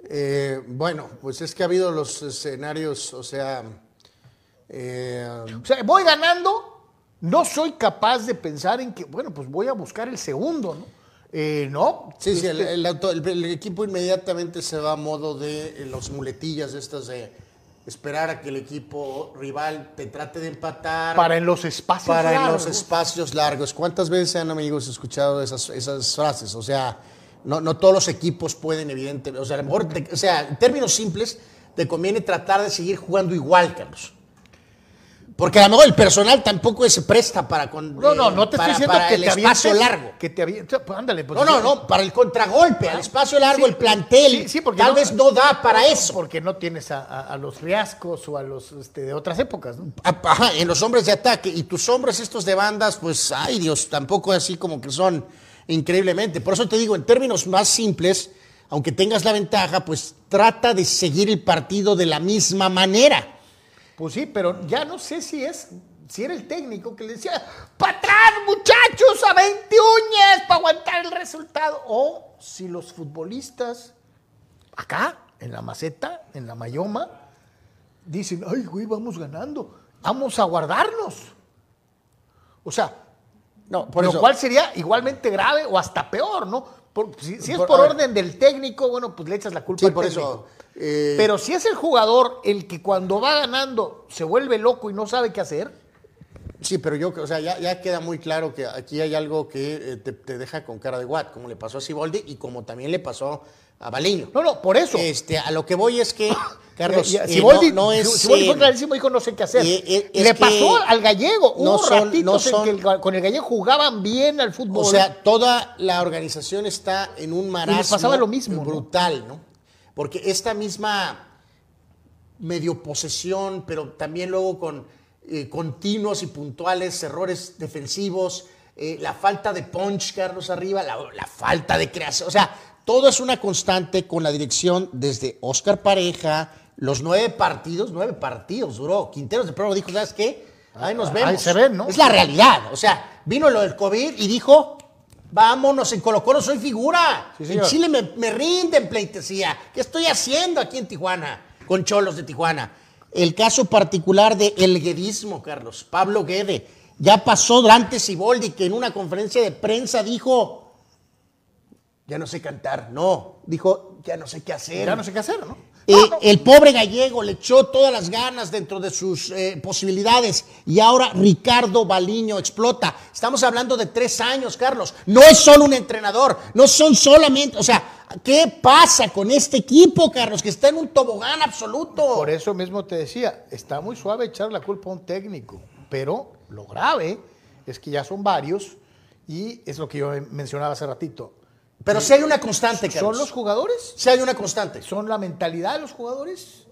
Eh, bueno, pues es que ha habido los escenarios, o sea, eh, O sea, voy ganando, no soy capaz de pensar en que, bueno, pues voy a buscar el segundo, ¿no? Eh, no. sí, sí, el, Este, el auto- el- el equipo inmediatamente se va a modo de eh, los muletillas estas de esperar a que el equipo rival te trate de empatar. para en los espacios para en largos. los espacios largos. ¿Cuántas veces han amigos escuchado esas, esas frases? O sea, no, no todos los equipos pueden, evidentemente. O sea, a lo mejor, te- o sea, en términos simples, te conviene tratar de seguir jugando igual, Carlos. Porque a lo mejor el personal tampoco se presta para con, No, no, eh, no te para- estoy diciendo para que el te espacio largo. Que te avientes, pues ándale. Pues, No, no, no, para el contragolpe, al espacio largo, Sí, el plantel, sí, sí, porque tal vez no da para eso. Porque no tienes a, a- a los riascos o a los este, de otras épocas, ¿no? Ajá, en los hombres de ataque. Y tus hombres estos de bandas, pues, ay Dios, tampoco así como que son increíblemente. Por eso te digo, en términos más simples, aunque tengas la ventaja, pues trata de seguir el partido de la misma manera. Pues sí, pero ya no sé si es, si era el técnico que le decía, para atrás muchachos, a 20 uñas para aguantar el resultado. O si los futbolistas, acá, en la maceta, en la mayoma, dicen, ay güey, vamos ganando, vamos a guardarnos. O sea, No, por lo eso. cual sería igualmente grave o hasta peor, ¿no? Por- si, si es Por- orden del técnico, bueno, pues le echas la culpa Sí, al por técnico. eso, eh, Pero si es el jugador el que cuando va ganando se vuelve loco y no sabe qué hacer, Sí, pero yo, o sea, ya, ya queda muy claro que aquí hay algo que eh, te, te deja con cara de guat, como le pasó a Siboldi y como también le pasó a Baliño. no, no, por eso. Este, a lo que voy es que, Carlos, eh, Siboldi- no, no es... Siboldi fue eh, clarísimo, dijo no sé qué hacer. eh, eh, Le pasó al gallego. no Hubo son- ratitos no son- en que el- con el gallego jugaban bien al fútbol. O sea, toda la organización está en un marasmo pasaba lo mismo, ¿no? brutal, ¿no? Porque esta misma medio posesión, pero también luego con eh, continuos y puntuales errores defensivos, eh, la falta de punch, Carlos, arriba, la, la falta de creación. O sea, todo es una constante con la dirección desde Oscar Pareja, los nueve partidos, nueve partidos duró. Quinteros de Pro dijo, ¿sabes qué? Ahí nos vemos. Ahí se ven, ¿no? Es la realidad. O sea, vino lo del COVID y dijo, vámonos, en Colo Colo soy figura. Sí, en. Chile me, me rinden pleitesía. ¿Qué estoy haciendo aquí en Tijuana? Con Cholos de Tijuana. El caso particular de el guedismo, Carlos. Pablo Guede. Ya pasó Dante Siboldi, que en una conferencia de prensa dijo, ya no sé cantar. No, dijo, ya no sé qué hacer. ya no sé qué hacer, ¿no? Eh. El pobre gallego le echó todas las ganas dentro de sus eh, posibilidades y ahora Ricardo Baliño explota. Estamos hablando de tres años, Carlos. No es solo un entrenador, no son solamente, o sea, ¿qué pasa con este equipo, Carlos, que está en un tobogán absoluto? Por eso mismo te decía, está muy suave echar la culpa a un técnico, pero lo grave es que ya son varios y es lo que yo mencionaba hace ratito. Pero si hay una constante, Carlos. ¿Son los jugadores? Si hay una constante. ¿Son la mentalidad de los jugadores?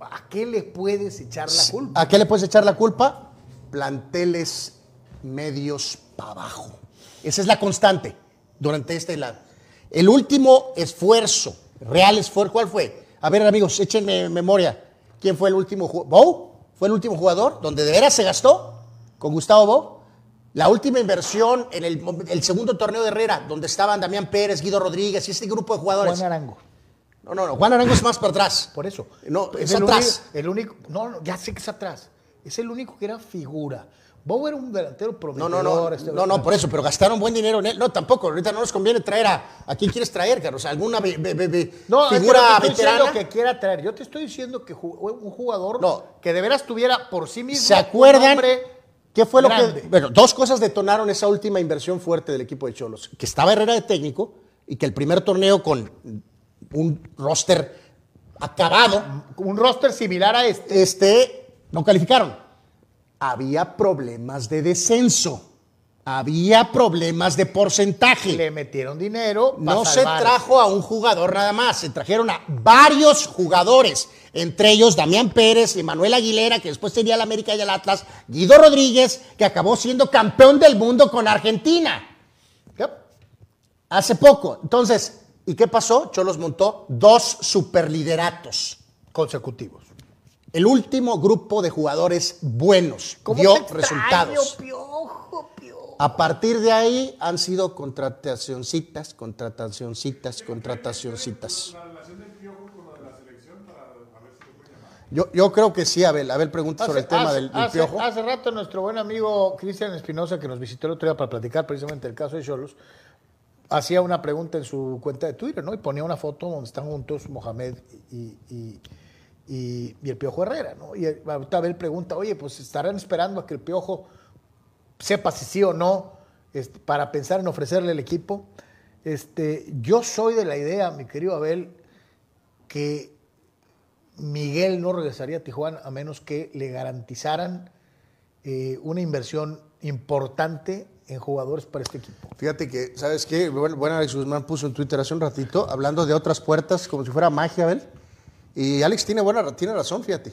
¿A qué le puedes echar la culpa? ¿A qué le puedes echar la culpa? Planteles medios para abajo. Esa es la constante durante este lado. El último esfuerzo, real esfuerzo, ¿cuál fue? A ver, amigos, échenme memoria. ¿Quién fue el último jugador? ¿Bow? ¿Fue el último jugador? ¿Donde de veras se gastó? ¿Con Gustavo Bow? La última inversión en el, el segundo torneo de Herrera, donde estaban Damián Pérez, Guido Rodríguez y este grupo de jugadores. Juan Arango. No, no, no. Juan Arango es más para atrás. Por eso. No, es, el atrás. Único, el único, no, no, ya sé que es atrás. Es el único que era figura. Bow era un delantero No, prometedor. no, no, este- no, no, por eso, pero gastaron buen dinero en él. No, tampoco, ahorita no nos conviene traer a, ¿a quién quieres traer, Carlos? ¿Alguna be- be- be- No, es que figura no veterana? que quiera traer. Yo te estoy diciendo que un jugador No. que de veras tuviera por sí mismo. ¿Se un acuerdan nombre qué fue lo que... Bueno, dos cosas detonaron esa última inversión fuerte del equipo de Cholos. Que estaba Herrera de técnico y que el primer torneo con un roster acabado, Un roster similar a este. este, no calificaron. Había problemas de descenso. Había problemas de porcentaje. Le metieron dinero. No se trajo a un jugador nada más, se trajeron a varios jugadores. Entre ellos Damián Pérez, Emanuel Aguilera, que después tenía el América y el Atlas, Guido Rodríguez, que acabó siendo campeón del mundo con Argentina. Hace poco. Entonces, ¿y qué pasó? Cholos montó dos superlideratos. Consecutivos. El último grupo de jugadores buenos dio resultados. Piojo, piojo. A partir de ahí han sido contratacioncitas, contratacioncitas, contratacioncitas. Yo, yo creo que sí, Abel. Abel pregunta sobre el tema hace- del, del hace- piojo. hace rato nuestro buen amigo Cristian Espinosa, que nos visitó el otro día para platicar precisamente el caso de Cholos, hacía una pregunta en su cuenta de Twitter, ¿no? Y ponía una foto donde están juntos Mohamed y, y- y- y el Piojo Herrera, ¿no? Y ahorita Abel pregunta, oye, pues estarán esperando a que el Piojo sepa si sí o no este, para pensar en ofrecerle el equipo. Este, yo soy de la idea, mi querido Abel, que Miguel no regresaría a Tijuana a menos que le garantizaran eh, una inversión importante en jugadores para este equipo. Fíjate que, ¿sabes qué? Buen, buen Alex Guzmán puso en Twitter hace un ratito, hablando de otras puertas, como si fuera magia, Abel. Y Alex tiene, buena, tiene razón, fíjate.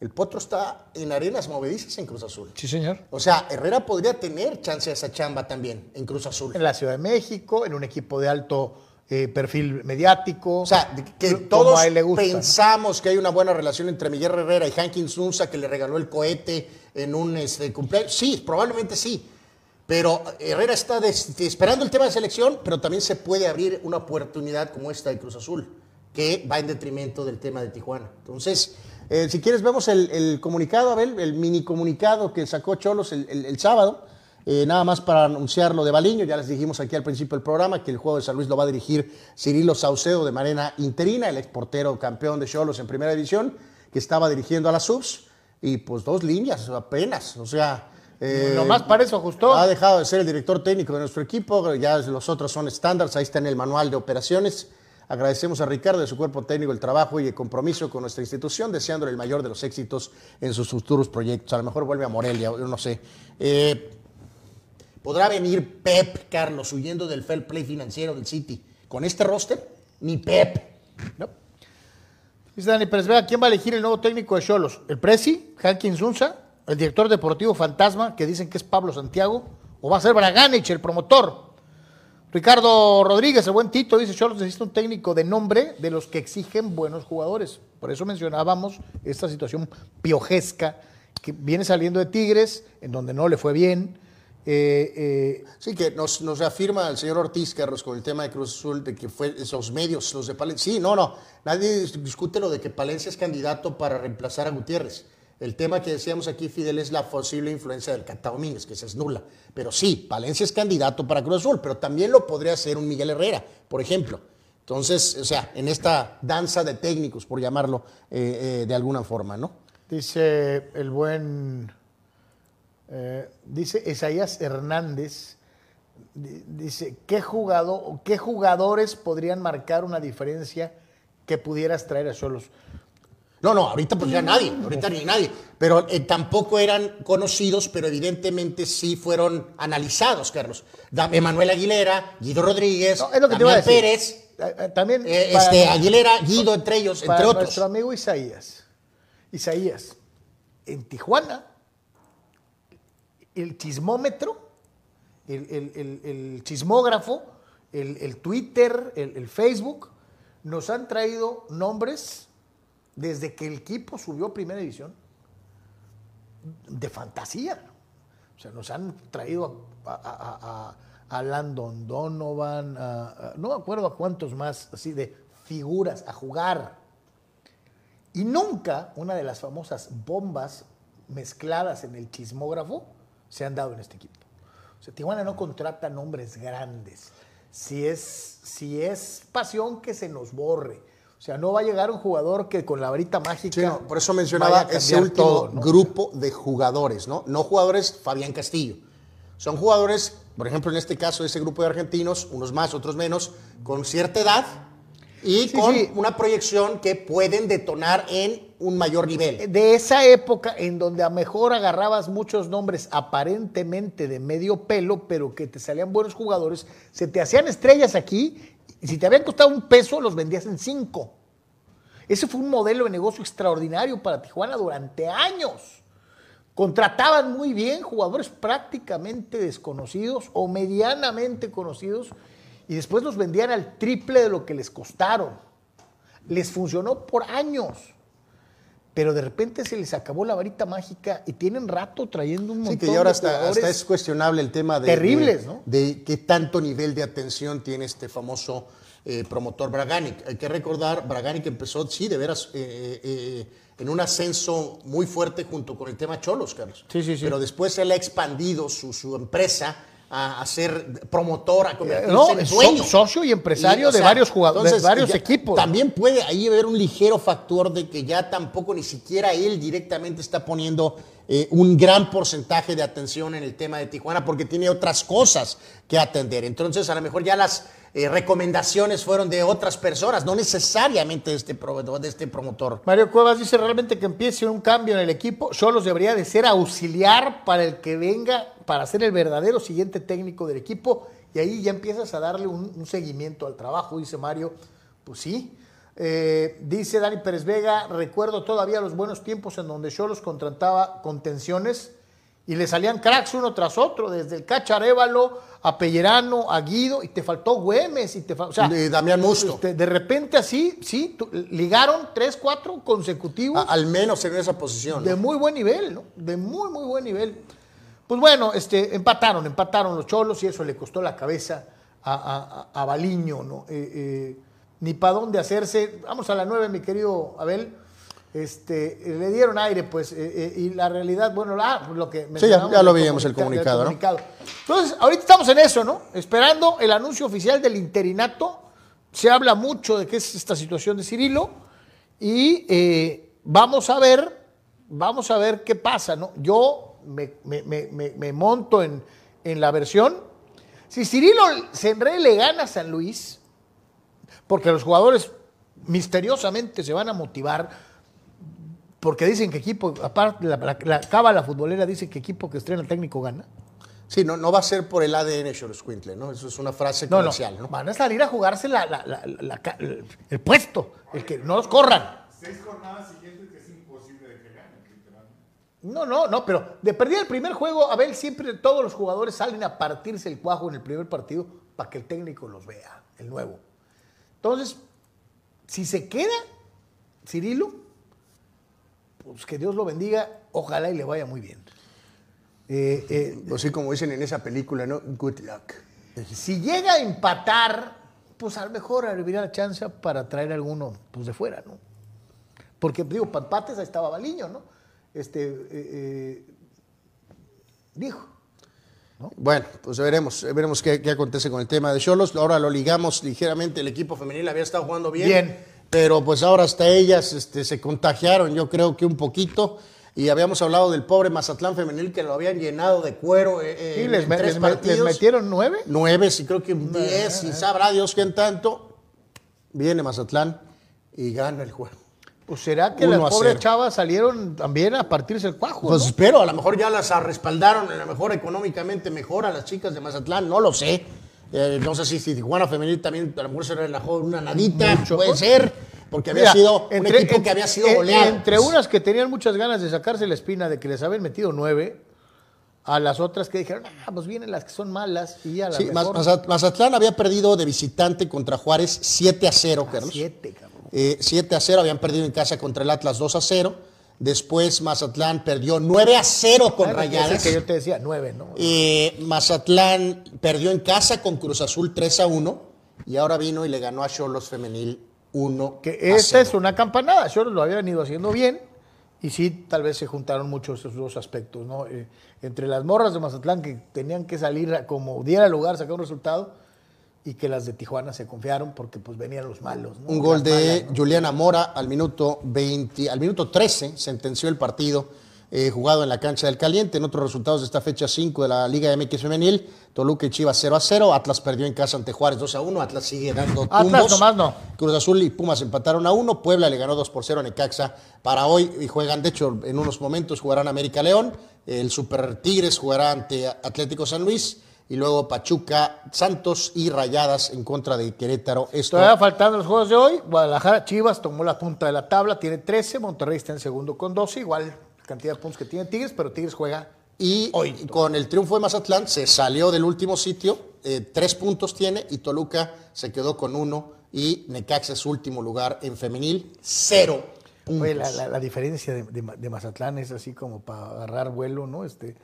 El Potro está en arenas movedizas en Cruz Azul. Sí, señor. O sea, Herrera podría tener chance de esa chamba también en Cruz Azul. En la Ciudad de México, en un equipo de alto eh, perfil mediático. O sea, que todos a él le gusta. pensamos que hay una buena relación entre Miguel Herrera y Hankins Unza, que le regaló el cohete en un este, cumpleaños. Sí, probablemente sí. Pero Herrera está des- esperando el tema de selección, pero también se puede abrir una oportunidad como esta de Cruz Azul, que va en detrimento del tema de Tijuana. Entonces, eh, si quieres, vemos el, el comunicado, Abel, el mini comunicado que sacó Cholos el, el- el sábado. Eh, nada más para anunciar lo de Baliño, ya les dijimos aquí al principio del programa que el juego de San Luis lo va a dirigir Cirilo Saucedo de manera interina, el exportero campeón de Cholos en primera división, que estaba dirigiendo a las subs, y pues dos líneas apenas, o sea... eh, Nomás para eso ajustó. Ha dejado de ser el director técnico de nuestro equipo, ya los otros son estándares, ahí está en el manual de operaciones. Agradecemos a Ricardo y a su cuerpo técnico el trabajo y el compromiso con nuestra institución, deseándole el mayor de los éxitos en sus futuros proyectos. A lo mejor vuelve a Morelia, yo no sé. Eh, ¿Podrá venir Pep, Carlos, huyendo del fair play financiero del City? ¿Con este roster? Ni Pep. ¿no? Dice Dani Pérez Vega, ¿quién va a elegir el nuevo técnico de Cholos? ¿El Presi, Hankins Unza, el director deportivo Fantasma, que dicen que es Pablo Santiago, o va a ser Braganich, el promotor? Ricardo Rodríguez, el buen Tito, dice Cholos necesita un técnico de nombre de los que exigen buenos jugadores. Por eso mencionábamos esta situación piojesca que viene saliendo de Tigres, en donde no le fue bien. Eh, eh, Sí, que nos, reafirma el señor Ortiz, Carlos, con el tema de Cruz Azul, de que fue esos medios, los de Palencia. Sí, no, no, nadie discute lo de que Palencia es candidato para reemplazar a Gutiérrez. El tema que decíamos aquí, Fidel, es la posible influencia del Cata Domínguez, que esa es nula. Pero sí, Palencia es candidato para Cruz Azul, pero también lo podría ser un Miguel Herrera, por ejemplo. Entonces, o sea, en esta danza de técnicos, por llamarlo eh, de alguna forma, ¿no? Dice el buen, eh, dice Isaías Hernández, di- dice, ¿qué, jugado, ¿qué jugadores podrían marcar una diferencia que pudieras traer a Cholos? No, no, ahorita pues ya nadie, ahorita ni nadie. Pero eh, tampoco eran conocidos, pero evidentemente sí fueron analizados, Carlos. Emanuel Aguilera, Guido Rodríguez, No, es lo que te iba a Damián decir. Pérez, eh, También eh, para- este, Aguilera, Guido, entre ellos, para entre otros. nuestro amigo Isaías. Isaías, en Tijuana, el chismómetro, el, chismógrafo, el, Twitter, el, Facebook, nos han traído nombres desde que el equipo subió a primera división de fantasía. O sea, nos han traído a, a- a- a- Landon Donovan, no me acuerdo a cuántos más, así de figuras a jugar. Y nunca una de las famosas bombas mezcladas en el chismógrafo se han dado en este equipo. O sea, Tijuana no contrata nombres grandes. Si es, si es pasión, que se nos borre. O sea, no va a llegar un jugador que con la varita mágica. Sí, no, por eso mencionaba ese último todo, ¿no? grupo de jugadores, ¿no? No jugadores Fabián Castillo. Son jugadores, por ejemplo, en este caso, ese grupo de argentinos, unos más, otros menos, con cierta edad y Sí, con sí. una proyección que pueden detonar en un mayor nivel. de esa época en donde a mejor agarrabas muchos nombres aparentemente de medio pelo, pero que te salían buenos jugadores, se te hacían estrellas aquí y si te habían costado un peso, los vendías en cinco. Ese fue un modelo de negocio extraordinario para Tijuana durante años. Contrataban muy bien jugadores prácticamente desconocidos o medianamente conocidos y después los vendían al triple de lo que les costaron. Les funcionó por años. Pero de repente se les acabó la varita mágica y tienen rato trayendo un montón Sí, que ya ahora de hasta, es cuestionable el tema de, terribles, de, ¿no? de qué tanto nivel de atención tiene este famoso eh, promotor Braganic. Hay que recordar, Braganic empezó, sí, de veras, eh, eh, en un ascenso muy fuerte junto con el tema Cholos, Carlos. Sí, sí, sí. Pero después él ha expandido su, su empresa a, a ser promotor, a convertirse No, en dueño. socio y empresario de varios jugadores, de varios equipos. También puede ahí haber un ligero factor de que ya tampoco ni siquiera él directamente está poniendo eh, un gran porcentaje de atención en el tema de Tijuana porque tiene otras cosas que atender. Entonces, a lo mejor ya las eh, recomendaciones fueron de otras personas, no necesariamente de este de este promotor. Mario Cuevas dice realmente que empiece un cambio en el equipo. Solos debería de ser auxiliar para el que venga para ser el verdadero siguiente técnico del equipo. Y ahí ya empiezas a darle un, seguimiento al trabajo, dice Mario. Pues sí. Eh, dice Dani Pérez Vega, recuerdo todavía los buenos tiempos en donde Cholos contrataba contenciones y le salían cracks uno tras otro, desde el Cacharévalo a Pellerano, a Guido, y te faltó Güemes, y te fal- o sea, Damián Musto. este, de repente así, sí, ligaron tres, cuatro consecutivos A- al menos en esa posición. ¿no? de muy buen nivel, ¿no? De muy, muy buen nivel. Pues bueno, este, empataron, empataron los cholos y eso le costó la cabeza a, a- a- a Baliño, ¿no? Eh, eh, ni para dónde hacerse. Vamos a la nueve, mi querido Abel. Este, le dieron aire, pues, eh, eh, y la realidad, bueno, la- lo que mencionábamos ya lo del veíamos el comunicado, ¿no? Entonces, ahorita estamos en eso, ¿no? Esperando el anuncio oficial del interinato. Se habla mucho de qué es esta situación de Cirilo y eh, vamos a ver, vamos a ver qué pasa, ¿no? Yo me, me- me- me- me monto en, en la versión. Si Cirilo Senré le gana a San Luis, porque los jugadores misteriosamente se van a motivar, porque dicen que equipo, aparte la, la, la cábala futbolera dice que equipo que estrena el técnico gana. Sí, no, no va a ser por el ADN Xoloscuintle, ¿no? Eso es una frase No, no, comercial, ¿no? van a salir a jugarse la- la- la- la ca- el, puesto, el que no los corran. Seis jornadas siguientes que es imposible de que gane, literalmente. No, no, no, pero de perdida el primer juego, Abel, siempre todos los jugadores salen a partirse el cuajo en el primer partido para que el técnico los vea, el nuevo. Entonces, si se queda Cirilo, pues que Dios lo bendiga, ojalá y le vaya muy bien. Eh, eh, Así como dicen en esa película, ¿no? Good luck. si llega a empatar, pues a lo mejor habría la chance para traer a alguno pues, de fuera, ¿no? Porque, digo, para empates ahí estaba Baliño, ¿no? Este, eh, eh, dijo. Bueno, pues veremos, veremos qué, qué acontece con el tema de Cholos. Ahora lo ligamos ligeramente, el equipo femenil había estado jugando bien. Bien. Pero pues ahora hasta ellas este, se contagiaron, yo creo que un poquito. Y habíamos hablado del pobre Mazatlán femenil que lo habían llenado de cuero eh, eh, Sí, en les, tres les me- les partidos. metieron nueve. Nueve, sí creo que diez, y sabrá Dios quién tanto. Viene Mazatlán y gana el juego. Pues será que las pobres chavas salieron también a partirse el cuajo. Pues ¿no? espero, a lo mejor ya las respaldaron, a lo mejor económicamente mejor a las chicas de Mazatlán, no lo sé. Eh, no sé si, si Tijuana Femenil también a lo mejor se relajó una nadita, Mucho. puede ser, porque había Mira, sido entre- un equipo en- que había sido en- goleado. Entre unas que tenían muchas ganas de sacarse la espina de que les habían metido nueve, a las otras que dijeron, ah, pues vienen las que son malas y a la Sí, mejor Maz- Mazat- Mazatlán había perdido de visitante contra Juárez 7 a 0, a Carlos. siete, cabrón. Eh, 7 a 0, habían perdido en casa contra el Atlas 2 a 0. Después Mazatlán perdió 9 a 0 con Rayadas. que yo te decía, nueve, ¿no? Eh, Mazatlán perdió en casa con Cruz Azul 3 a 1 y ahora vino y le ganó a Cholos Femenil 1 Que esta 0. es una campanada. Ellos lo habían ido haciendo bien y sí, tal vez se juntaron mucho esos dos aspectos, ¿no? Eh, entre las morras de Mazatlán que tenían que salir a como diera lugar, sacar un resultado y que las de Tijuana se confiaron porque pues venían los malos, ¿no? Un gol de. Juliana Mora al minuto 20, al minuto 13 sentenció el partido eh, jugado en la cancha del Caliente. En otros resultados de esta fecha 5 de la Liga MX Femenil, Toluca y Chivas 0 a 0, Atlas perdió en casa ante Juárez 2 a 1, Atlas sigue dando Atlas tumbos. nomás no. Cruz Azul y Pumas empataron a 1, Puebla le ganó 2 por 0 a Necaxa para hoy y juegan, de hecho, en unos momentos jugarán América León, el Super Tigres jugará ante Atlético San Luis y luego Pachuca, Santos y Rayadas en contra de Querétaro. Esto Todavía faltando los juegos de hoy, Guadalajara, Chivas tomó la punta de la tabla, tiene 13, Monterrey está en segundo con 12, igual cantidad de puntos que tiene Tigres, pero Tigres juega Y Hoy. con el triunfo de Mazatlán se salió del último sitio, eh, tres puntos tiene y Toluca se quedó con uno y Necaxa es último lugar en femenil, cero puntos. Oye, la, la- la diferencia de, de Mazatlán es así como para agarrar vuelo, ¿no? Este,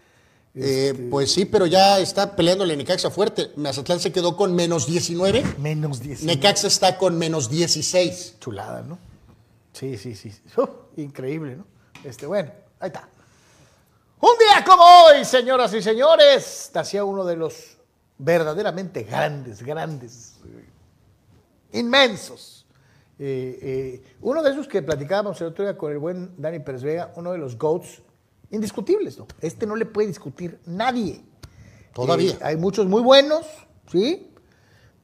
Eh, este, pues sí, pero ya está peleándole Necaxa fuerte. Mazatlán se quedó con menos 19, menos 10. Necaxa está con menos 16. Chulada, ¿no? Sí, sí, sí. Increíble, ¿no? Este, bueno, ahí está. Un día como hoy, señoras y señores, nacía uno de los verdaderamente grandes, grandes, eh, inmensos. Eh, eh, uno de esos que platicábamos el otro día con el buen Dani Pérez Vega, uno de los GOATs indiscutibles, ¿no? Este no le puede discutir nadie. Todavía. Eh, hay muchos muy buenos, ¿sí?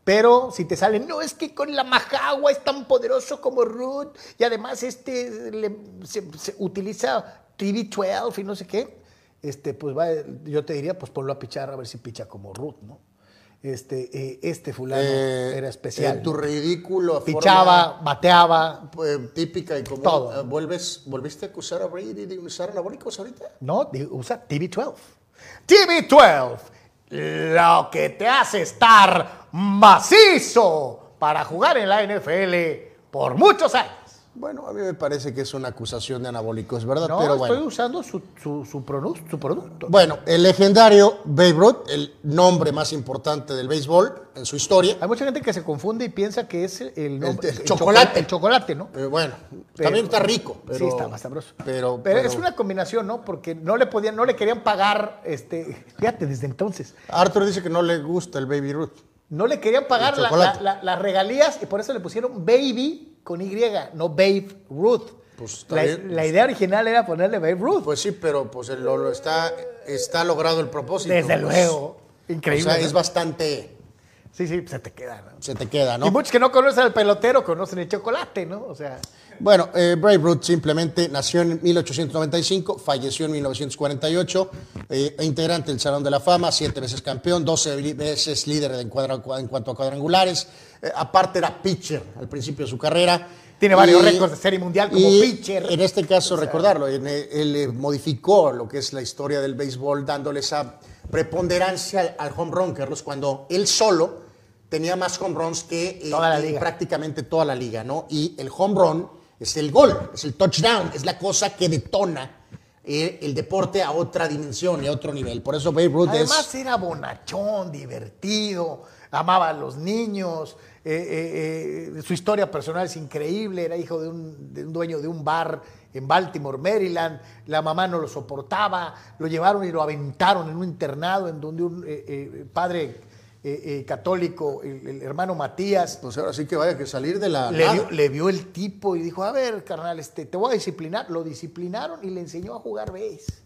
Pero si te salen, no, es que con la Majagua es tan poderoso como Root y además este le- se, se utiliza TV12 y no sé qué, este, pues va, yo te diría, pues ponlo a pichar a ver si picha como Root, ¿no? Este, eh, este fulano Eh, era especial. en tu ridículo forma, Pichaba, bateaba, eh, típica y común. Todo. eh, ¿vuelves, ¿Volviste a acusar a Brady de usar anabólicos ahorita? ¿no? Usa TV12. TV12, lo que te hace estar macizo para jugar en la NFL por muchos años. Bueno, a mí me parece que es una acusación de anabólicos, ¿verdad? No, Pero estoy bueno. usando su, su, su, produ- su producto. Bueno, el legendario Babe Ruth, el nombre más importante del béisbol en su historia. Hay mucha gente que se confunde y piensa que es el, nombre- el chocolate. El chocolate, ¿no? Eh, bueno, Pero- también está rico. Pero, sí, está más sabroso. Pero, Pero es una combinación, ¿no? Porque no le podían, no le querían pagar, este, fíjate, desde entonces. Arthur dice que no le gusta el Baby Ruth. No le querían pagar la- la- las regalías y por eso le pusieron Baby con Y, no Babe Ruth. Pues, la, bien. la idea original era ponerle Babe Ruth. Pues sí, pero pues el- lo, lo está, está logrado el propósito. Desde pues. luego. Increíble. O sea, es bastante. Sí, sí, se te queda, ¿no? Se te queda, Y ¿no? muchos que no conocen al pelotero conocen el chocolate, ¿no? O sea, Bueno, eh, Babe Ruth simplemente nació en 1895, falleció en 1948, eh, integrante del Salón de la Fama, siete veces campeón, 12 veces líder en, cuadra- en cuanto a cuadrangulares. Eh, aparte era pitcher al principio de su carrera. Tiene varios récords de serie mundial como y pitcher. En este caso, recordarlo, en- él eh, modificó lo que es la historia del béisbol, dándole esa preponderancia al, al home run, Carlos, cuando él solo tenía más home runs que eh, Toda eh, prácticamente toda la liga, ¿no? Y el home run es el gol, es el touchdown, es la cosa que detona eh, el deporte a otra dimensión y a otro nivel. Por eso Babe Ruth Además es... era bonachón, divertido, amaba a los niños, eh, su historia personal es increíble, era hijo de un, de un dueño de un bar en Baltimore, Maryland, la mamá no lo soportaba, lo llevaron y lo aventaron en un internado en donde un eh, eh, padre eh, eh, católico, el, el hermano Matías, Pues ahora sí que vaya que salir de la... le vio, le vio el tipo y dijo, a ver, carnal, este, te voy a disciplinar. Lo disciplinaron y le enseñó a jugar base.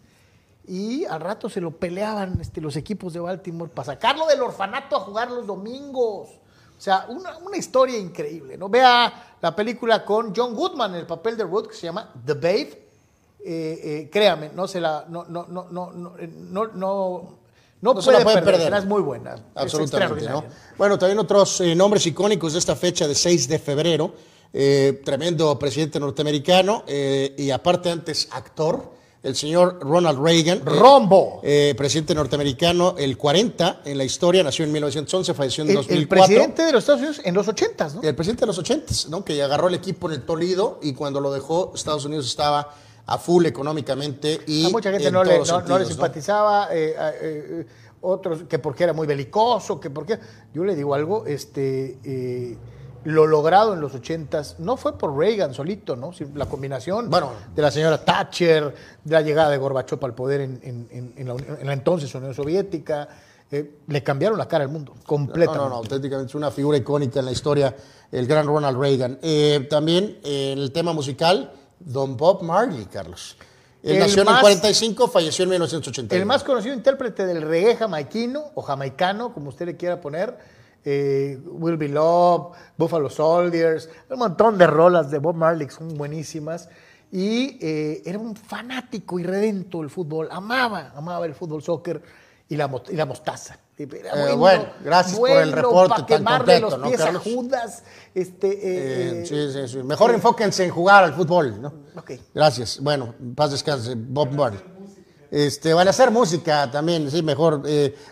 Y al rato se lo peleaban este, los equipos de Baltimore para sacarlo del orfanato a jugar los domingos. O sea, una, una historia increíble, ¿no? Vea la película con John Goodman en el papel de Ruth que se llama The Babe. Eh, créame, no se la, no, no, no, no, no, no, no, no puede perder, perder. es muy buena. Absolutamente. Bueno, también otros eh, nombres icónicos de esta fecha de 6 de febrero. Eh, tremendo presidente norteamericano eh, y aparte antes actor, el señor Ronald Reagan. Rombo. presidente norteamericano, el 40 en la historia, nació en 1911, falleció en El, 2004. el presidente de los Estados Unidos en los 80, ¿no? El presidente de los 80, ¿no? que agarró el equipo en el Toledo y cuando lo dejó, Estados Unidos estaba a full económicamente y a mucha gente en no le, no- le simpatizaba, eh, eh, otros que porque era muy belicoso, que porque... Yo le digo algo, este, eh, lo logrado en los ochentas no fue por Reagan solito, ¿no? La combinación Bueno. de la señora Thatcher, de la llegada de Gorbachev al poder en, en- en- la, Unión- en la entonces Unión Soviética, eh, le cambiaron la cara al mundo, completamente. No, no, no, auténticamente es una figura icónica en la historia, el gran Ronald Reagan. Eh, también eh, en el tema musical, Don Bob Marley, Carlos. Él El nació en el más- 45, falleció en 1981. El más conocido intérprete del reggae jamaiquino o jamaicano, como usted le quiera poner, eh, Will Be Love, Buffalo Soldiers, un montón de rolas de Bob Marley que son buenísimas. Y eh, era un fanático irredento del fútbol, amaba, amaba el fútbol soccer. y la, y la mostaza. Era Eh, bueno, gracias por el reporte tan completo, los ¿no, a? Judas. Este, eh, Eh, sí, sí, sí. Mejor enfóquense en jugar al fútbol, ¿no? Ok. Gracias. Bueno, paz descanse, Bob Marley. Este, van a hacer música también, sí, mejor.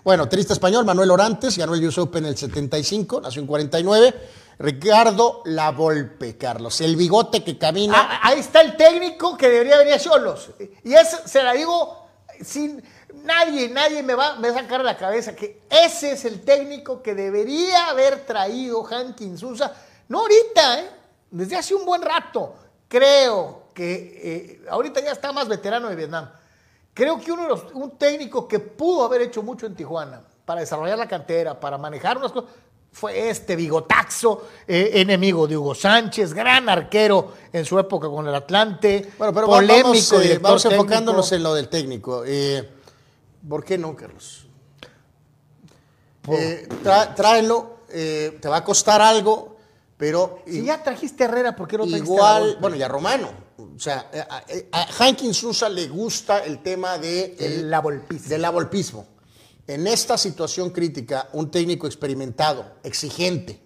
bueno, tenista español, Manuel Orantes, ganó el US Open en el 75, nació en 49. Ricardo Lavolpe, Carlos, el bigote que camina. Ah, ahí está el técnico que debería venir a Cholos. Y eso se la digo sin. Nadie, nadie me va, me va a sacar de la cabeza que ese es el técnico que debería haber traído Hankin Sousa. No ahorita, ¿eh? desde hace un buen rato. Creo que eh, ahorita ya está más veterano de Vietnam. Creo que uno de los, un técnico que pudo haber hecho mucho en Tijuana para desarrollar la cantera, para manejar unas cosas, fue este bigotaxo, eh, enemigo de Hugo Sánchez, gran arquero en su época con el Atlante, Bueno, pero polémico vamos, eh, director vamos técnico. enfocándonos en lo del técnico. Eh, ¿Por qué no, Carlos? Eh, tra- tráelo, eh, te va a costar algo, pero Si ya trajiste a Herrera, ¿por qué no trajiste a igual, Volpe? bueno, y a Romano. O sea, eh, a, a Sousa le gusta el tema de El lavolpismo. del lavolpismo. En esta situación crítica, un técnico experimentado, exigente,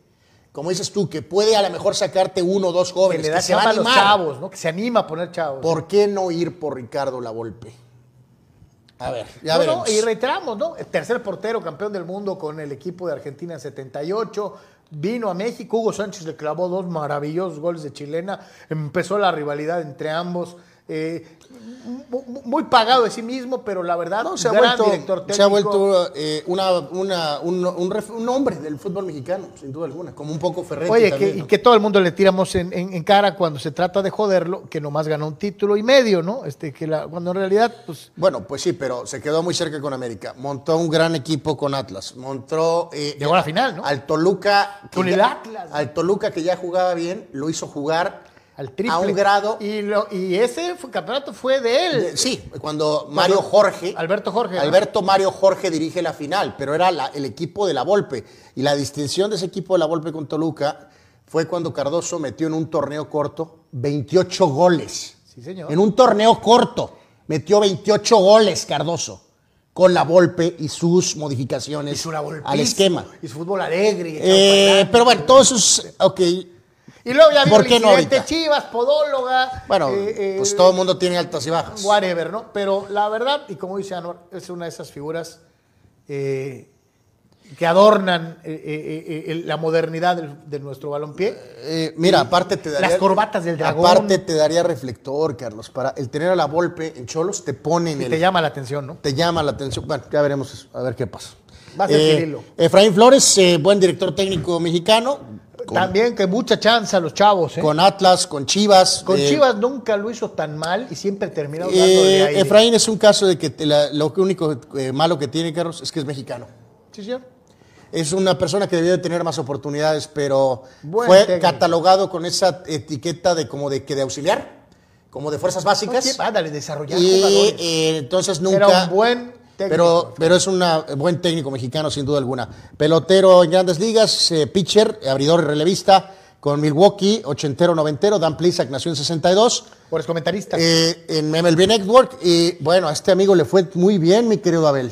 como dices tú, que puede a lo mejor sacarte uno o dos que jóvenes, le que da se va a a los chavos, ¿no? Que se anima a poner chavos. ¿Por qué no ir por Ricardo Lavolpe? A ver, ya No, y reiteramos, ¿no? El tercer portero, campeón del mundo con el equipo de Argentina en 78. Vino a México, Hugo Sánchez le clavó dos maravillosos goles de chilena. Empezó la rivalidad entre ambos. Eh, mu- mu- muy pagado de sí mismo, pero la verdad, No, se ha vuelto, director técnico. se ha vuelto eh, una, una- un, un ref- un hombre del fútbol mexicano, sin duda alguna, como un poco Ferretti Oye, que, y que todo el mundo le tiramos en, en- en cara cuando se trata de joderlo, que nomás ganó un título y medio, ¿no? Este, que la, cuando en realidad, pues, Bueno, pues sí, pero se quedó muy cerca con América. Montó un gran equipo con Atlas. Montó. eh, Llegó a la final, ¿no? Al Toluca. que Con el ya- Atlas. Al Toluca que ya jugaba bien, lo hizo jugar al triple. a un grado. Y, lo- y ese fue- campeonato fue de él. de- sí, cuando Mario Jorge. Alberto Jorge, ¿no? Alberto Mario Jorge dirige la final, pero era la- el equipo de la Volpe. Y la distinción de ese equipo de la Volpe con Toluca fue cuando Cardoso metió en un torneo corto 28 goles. Sí, señor. En un torneo corto metió 28 goles Cardoso con la Volpe y sus modificaciones Y su al esquema. Y su fútbol alegre. Eh, pero bueno, todos esos, ok, Y luego ya vino ¿por el no incidente? Chivas, podóloga. bueno, eh, eh, pues todo el mundo tiene altas y bajas. Whatever, ¿no? Pero la verdad, y como dice Anwar, es una de esas figuras eh, que adornan eh, la modernidad del- de nuestro balompié. Mira, aparte te daría. Las corbatas del dragón. Aparte te daría reflector, Carlos. Para el tener a la Volpe en Cholos te pone en Y el. te llama la atención, ¿no? te llama la atención. Bueno, ya veremos eso, a ver qué pasa. Va a ser. Efraín Flores, buen director técnico mexicano. Con, También que mucha chance a los chavos, ¿eh? Con, con Atlas, con Chivas. eh, Chivas nunca lo hizo tan mal y siempre terminó eh, dándole aire. Efraín es un caso de que la- lo único malo que tiene, Carlos, es que es mexicano. Sí, señor. Es una persona que debió de tener más oportunidades, pero Buen fue técnico. catalogado con esa etiqueta de como de que de auxiliar, como de fuerzas básicas. No, sí, ándale, desarrollar y jugadores. eh, entonces nunca. Era un buen técnico. Pero, pero es un buen técnico mexicano, sin duda alguna. Pelotero en grandes ligas, eh, pitcher, abridor y relevista con Milwaukee, ochentero, noventero. Dan Plisak nació en 62. Por comentarista. Eh, en MLB Network. Y bueno, a este amigo le fue muy bien, mi querido Abel.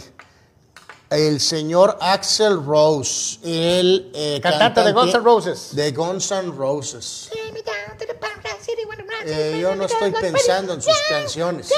El señor Axel Rose, el eh, Cantante de Guns N' Roses. De Guns N' Roses. Eh, yo no estoy pensando en sus canciones.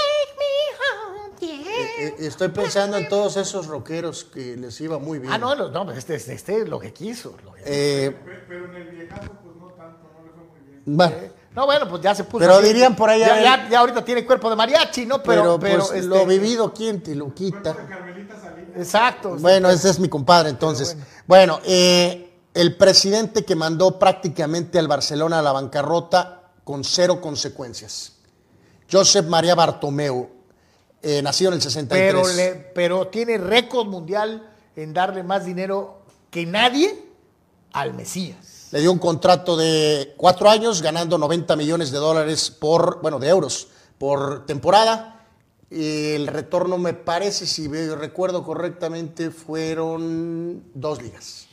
Eh, eh, estoy pensando en todos esos rockeros que les iba muy bien. ah, no, no, no, pues este, este, este lo que quiso. lo que- Eh, Pe- Pero en el viejazo, pues no tanto, no le fue muy bien. bueno, No, bueno, pues ya se puso. Pero así. dirían por ahí, Ya, ya, ya ahorita tiene cuerpo de mariachi, ¿no? Pero, pero, pero, pues, este, lo vivido, ¿quién te lo quita? Carmelita Salinas. Exacto. Bueno, ese es mi compadre, entonces. Bueno, eh, el presidente que mandó prácticamente al Barcelona a la bancarrota con cero consecuencias. Josep María Bartomeu, eh, nacido en el 63. pero, le- pero tiene récord mundial en darle más dinero que nadie al Mesías. Le dio un contrato de cuatro años, ganando 90 millones de dólares por, bueno, de euros por temporada. Y el retorno, me parece, si recuerdo correctamente, fueron dos ligas.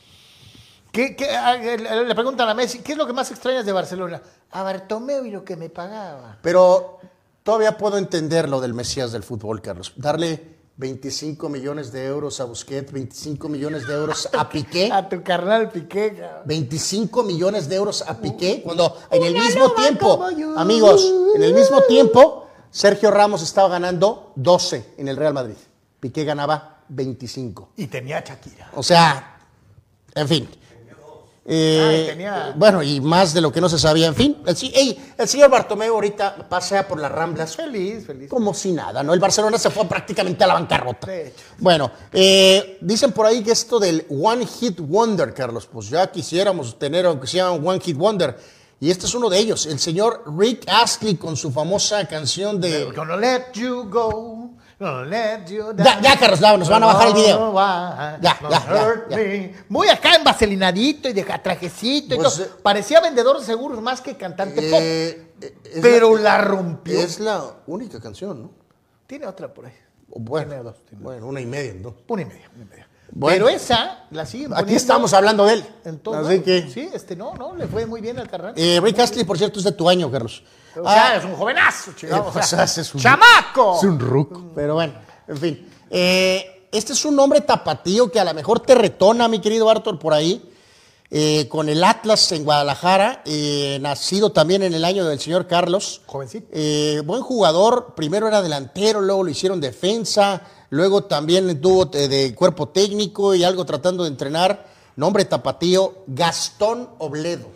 ¿Qué, qué- ah, le le preguntan a Messi, ¿qué es lo que más extrañas de Barcelona? A Bartomeu y lo que me pagaba. Pero todavía puedo entender lo del Mesías del fútbol, Carlos. Darle 25 millones de euros a Busquets, 25 millones de euros a Piqué. A tu carnal Piqué. cabrón. 25 millones de euros a Piqué, cuando en el mismo tiempo, amigos, en el mismo tiempo, Sergio Ramos estaba ganando 12 en el Real Madrid. Piqué ganaba 25. Y tenía a Shakira. O sea, en fin. Eh, Ay, tenía- Bueno, y más de lo que no se sabía, en fin. El, si- ey, el señor Bartomeu ahorita pasea por las Ramblas Feliz, feliz. como si nada, ¿no? El Barcelona se fue prácticamente a la bancarrota. Bueno, eh, dicen por ahí que esto del One Hit Wonder, Carlos, pues ya quisiéramos tener aunque sea un One Hit Wonder. Y este es uno de ellos, el señor Rick Astley con su famosa canción de... Gonna let you go. Ya, ya, Carlos, ya, nos van a bajar el video. Ya, Ya, ya, ya, Muy acá en vaselinadito y de trajecito y Pues, todo. eh, Parecía vendedor de seguros más que cantante pop. Eh, eh, Pero la rompió. Es la única canción, ¿no? Tiene otra por ahí. O Bueno, Tiene dos, tiene bueno, una y media, ¿no? Una y media. una y media. Bueno. Pero esa la siguen Aquí estamos hablando de él. En todo. Así que, Sí, este no, no, le fue muy bien al carnal. eh, Rick Astley, por cierto, es de tu año, Carlos. O sea, Ah, es un jovenazo, chingado. o sea, es un- ¡Chamaco! Es un ruco. Pero bueno, en fin. Eh, este es un nombre tapatío que a lo mejor te retona, mi querido Arthur, por ahí. eh, con el Atlas en Guadalajara, eh, nacido también en el año del señor Carlos. Jovencito. Eh, buen jugador, primero era delantero, luego lo hicieron defensa, luego también tuvo de cuerpo técnico y algo tratando de entrenar. Nombre tapatío, Gastón Obledo.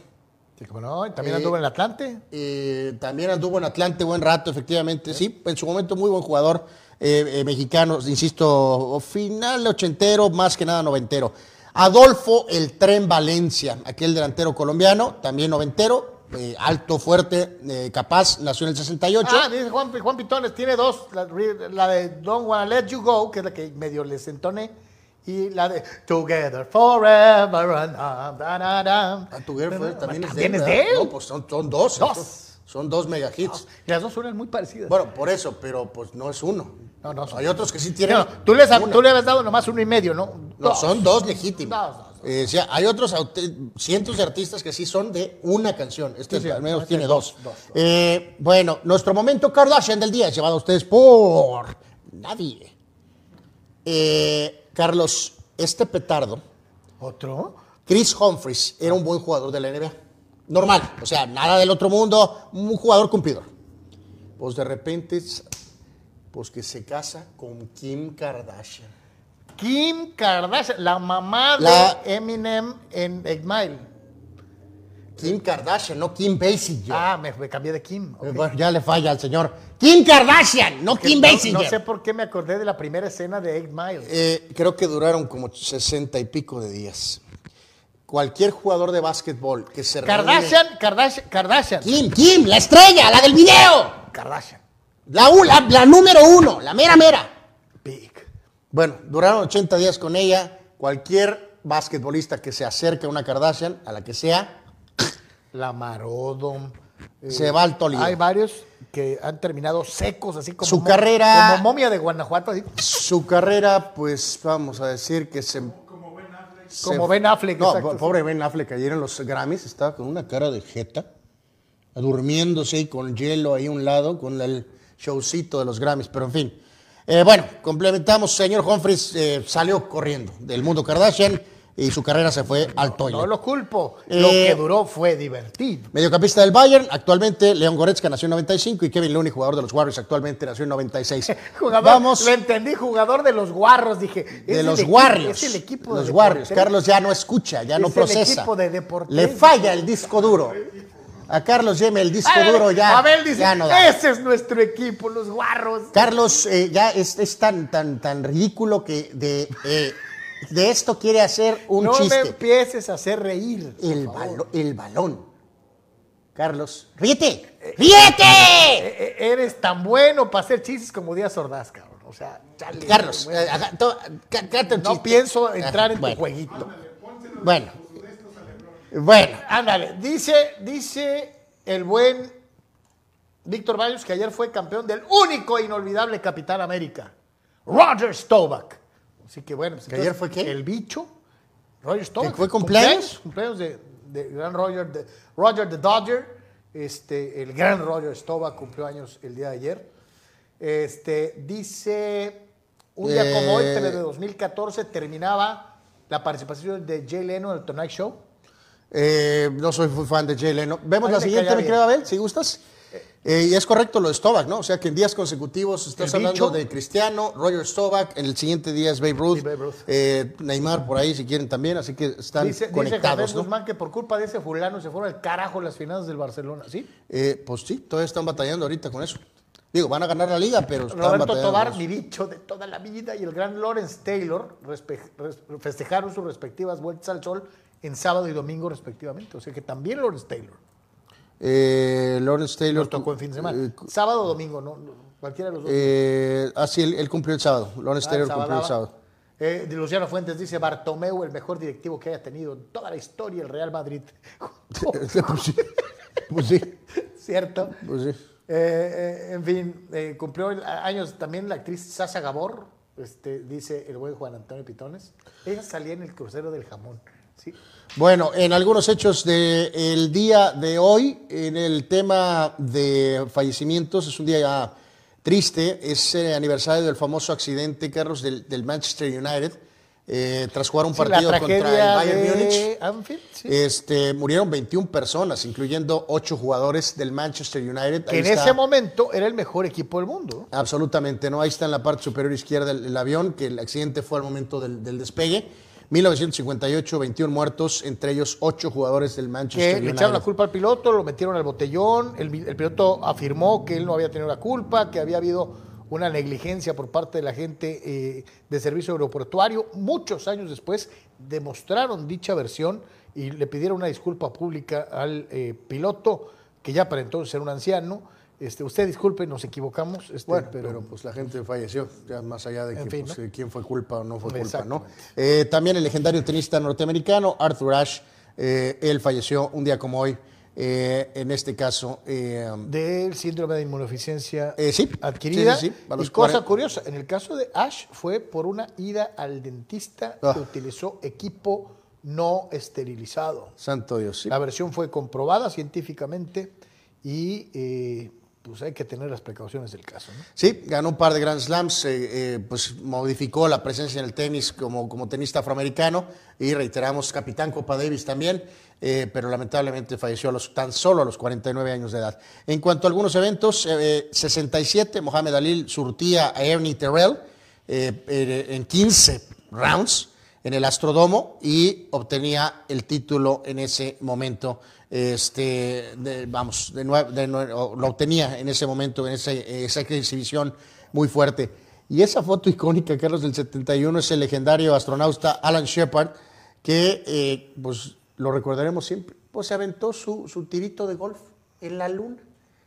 Sí, cómo no, y también Eh, anduvo en Atlante. Eh, también anduvo en Atlante buen rato, efectivamente. Sí, en su momento muy buen jugador eh, eh, mexicano, insisto, final ochentero, más que nada noventero. Adolfo El Tren Valencia, aquel delantero colombiano, también noventero, eh, alto, fuerte, eh, capaz, nació en el 68. Ah, dice Juan, Juan Pitones, tiene dos. La, la de Don't Wanna Let You Go, que es la que medio les entoné. Y la de Together Forever and da, da, da, da. Ah, Together Forever también, También es de él. No, pues son, son dos. Dos. estos. Son dos mega hits. Y las dos suenan muy parecidas. Bueno, por eso, pero pues no es uno. No, no, son- Hay otros que sí tienen. No, tú, les, una. tú le habías dado nomás uno y medio, ¿no? No, Dos. son dos legítimos. Dos. Eh, hay otros cientos de artistas que sí son de una canción. Este Sí, sí, al menos tiene dos, dos. dos, Eh, bueno, nuestro momento Kardashian del día es llevado a ustedes por nadie. Eh, Carlos, este petardo, ¿Otro? Chris Humphries, era un buen jugador de la NBA. Normal, o sea, nada del otro mundo, un jugador cumplidor. Pues de repente, pues que se casa con Kim Kardashian. Kim Kardashian, la mamá La- de Eminem en Eight Mile. Kim Kardashian, no Kim Basinger. Ah, me, me cambié de Kim. Bueno, ya le falla al señor. Kim Kardashian, no Kim Basinger. No, sé por qué me acordé de la primera escena de Eight Mile. Eh, creo que duraron como sesenta y pico de días. Cualquier jugador de básquetbol que se reúne- Kardashian, Kardashian, Kardashian. Kim, Kim, la estrella, la del video. Kardashian. La, la, la número uno, la mera mera. Big. Bueno, duraron 80 días con ella. Cualquier basquetbolista que se acerque a una Kardashian, a la que sea, La Marodom. eh, se va al tolio. Hay varios que han terminado secos, así como. Su mo- carrera- Como momia de Guanajuato, así. Su carrera, pues vamos a decir que se. se- Como Ben Affleck, No, exacto. pobre Ben Affleck, ayer en los Grammys estaba con una cara de jeta, durmiéndose y con hielo ahí a un lado, con el showcito de los Grammys, pero en fin. Eh, bueno, complementamos, señor Humphries eh, salió corriendo del mundo Kardashian y su carrera se fue al toile. No lo culpo. Lo Eh, que duró fue divertido. Mediocampista del Bayern, actualmente León Goretzka nació en 95 y Kevin Looney, jugador de los Warriors, actualmente nació en 96. Jugador, Vamos lo entendí, jugador de los guarros, dije. de el los Warriors. Es el equipo los de Warriors. Deportes. Carlos ya no escucha, ya no Es el procesa. equipo de Deportes. Le falla el disco duro. A Carlos Yeme el disco duro ya, Abel dice, ya no da. ese es nuestro equipo, los guarros. Carlos eh, ya es, es tan, tan, tan ridículo que de, eh, de esto quiere hacer un no me chiste. empieces a hacer reír. El, balo- el balón. Carlos, ríete, ríete. Eh, eh, Eres tan bueno para hacer chistes como Díaz Ordaz, cabrón. O sea, chale. Carlos, eh, cállate un no pienso entrar Ah, en bueno, tu jueguito. Bueno, bueno, Ándale, dice, dice el buen Víctor Bayos que ayer fue campeón del único e inolvidable Capitán América, Roger Staubach. Así que bueno, pues ¿Que ayer fue qué? El bicho, Roger. ¿Que fue cumpleaños? Cumpleaños de, de gran Roger, de, Roger the Dodger. Este, el gran Roger Staubach cumplió años el día de ayer. Este, dice Un día Eh, como hoy, pero de 2014, terminaba la participación de Jay Leno en el Tonight Show. Eh, no soy muy fan de Jay Leno. Vemos la siguiente, mi bien. querido Abel, si gustas. Eh, y es correcto lo de Stovak, ¿no? O sea que en días consecutivos estás hablando bicho. de Cristiano, Roger Stovak, en el siguiente día es Babe Ruth, Sí, Babe Ruth. eh, Neymar por ahí si quieren también, así que están Dice, dice conectados, Jafet ¿no? Guzmán que por culpa de ese fulano se fueron al carajo las finanzas del Barcelona, ¿sí? Eh, pues sí, todavía están batallando ahorita con eso. Digo, van a ganar la liga, pero están Roberto batallando Tobar, mi bicho de toda la vida, y el gran Lawrence Taylor festejaron sus respectivas vueltas al sol en sábado y domingo respectivamente. O sea que también Lawrence Taylor Eh, Lawrence Taylor nos tocó en fin de semana. eh, sábado o domingo, no, cualquiera de los dos. eh, ah, sí, él, él cumplió el sábado. Lawrence Ah, Taylor el cumplió el sábado. Eh, de Luciano Fuentes dice Bartomeu, el mejor directivo que haya tenido en toda la historia el Real Madrid. pues sí, pues sí, ¿Cierto? pues sí. Eh, en fin, cumplió años también la actriz Sasha Gabor, este, dice el buen Juan Antonio Pitones. Ella salía en el crucero del jamón. ¿sí? Bueno, en algunos hechos del día de hoy, en el tema de fallecimientos, es un día ya triste, es el aniversario del famoso accidente, Carlos, del, del Manchester United, eh, tras jugar un Sí, partido contra el Bayern de Múnich. Anfield, sí. Este, murieron 21 personas, incluyendo 8 jugadores del Manchester United. que en está. ese momento era el mejor equipo del mundo. Absolutamente, ¿no? Ahí está en la parte superior izquierda el, el avión, que el accidente fue al momento del, del despegue. 1958, 21 muertos, entre ellos 8 jugadores del Que Manchester le United. echaron la culpa al piloto, lo metieron al botellón, el, el piloto afirmó que él no había tenido la culpa, que había habido una negligencia por parte de la gente eh, de servicio aeroportuario. Muchos años después demostraron dicha versión y le pidieron una disculpa pública al eh, piloto, que ya para entonces era un anciano. Este, usted disculpe, nos equivocamos. Este, Bueno, pero, pero, pues la gente falleció, ya más allá de En que, fin, pues, ¿no? quién fue culpa o no fue culpa, ¿no? Eh, también el legendario tenista norteamericano Arthur Ashe, eh, él falleció un día como hoy, eh, en este caso, eh, del síndrome de inmunodeficiencia Eh, sí, adquirida. sí, sí, sí, a los y cosa 40. curiosa, en el caso de Ash fue por una ida al dentista Ah. que utilizó equipo no esterilizado. santo Dios, sí. La versión fue comprobada científicamente y pues hay que tener las precauciones del caso. Sí, ganó un par de Grand Slams, eh, eh, pues modificó la presencia en el tenis como, como tenista afroamericano y reiteramos, capitán Copa Davis también, eh, pero lamentablemente falleció a los, tan solo a los 49 años de edad. En cuanto a algunos eventos, eh, 67, Mohamed Ali surtía a Ernie Terrell eh, eh, en 15 rounds en el Astrodomo y obtenía el título en ese momento. Este, vamos, de nue- de lo obtenía en ese momento, en esa exhibición muy fuerte. Y esa foto icónica, Carlos, del 71, es el legendario astronauta Alan Shepard, que eh, pues lo recordaremos siempre. Pues se aventó su, su tirito de golf en la luna.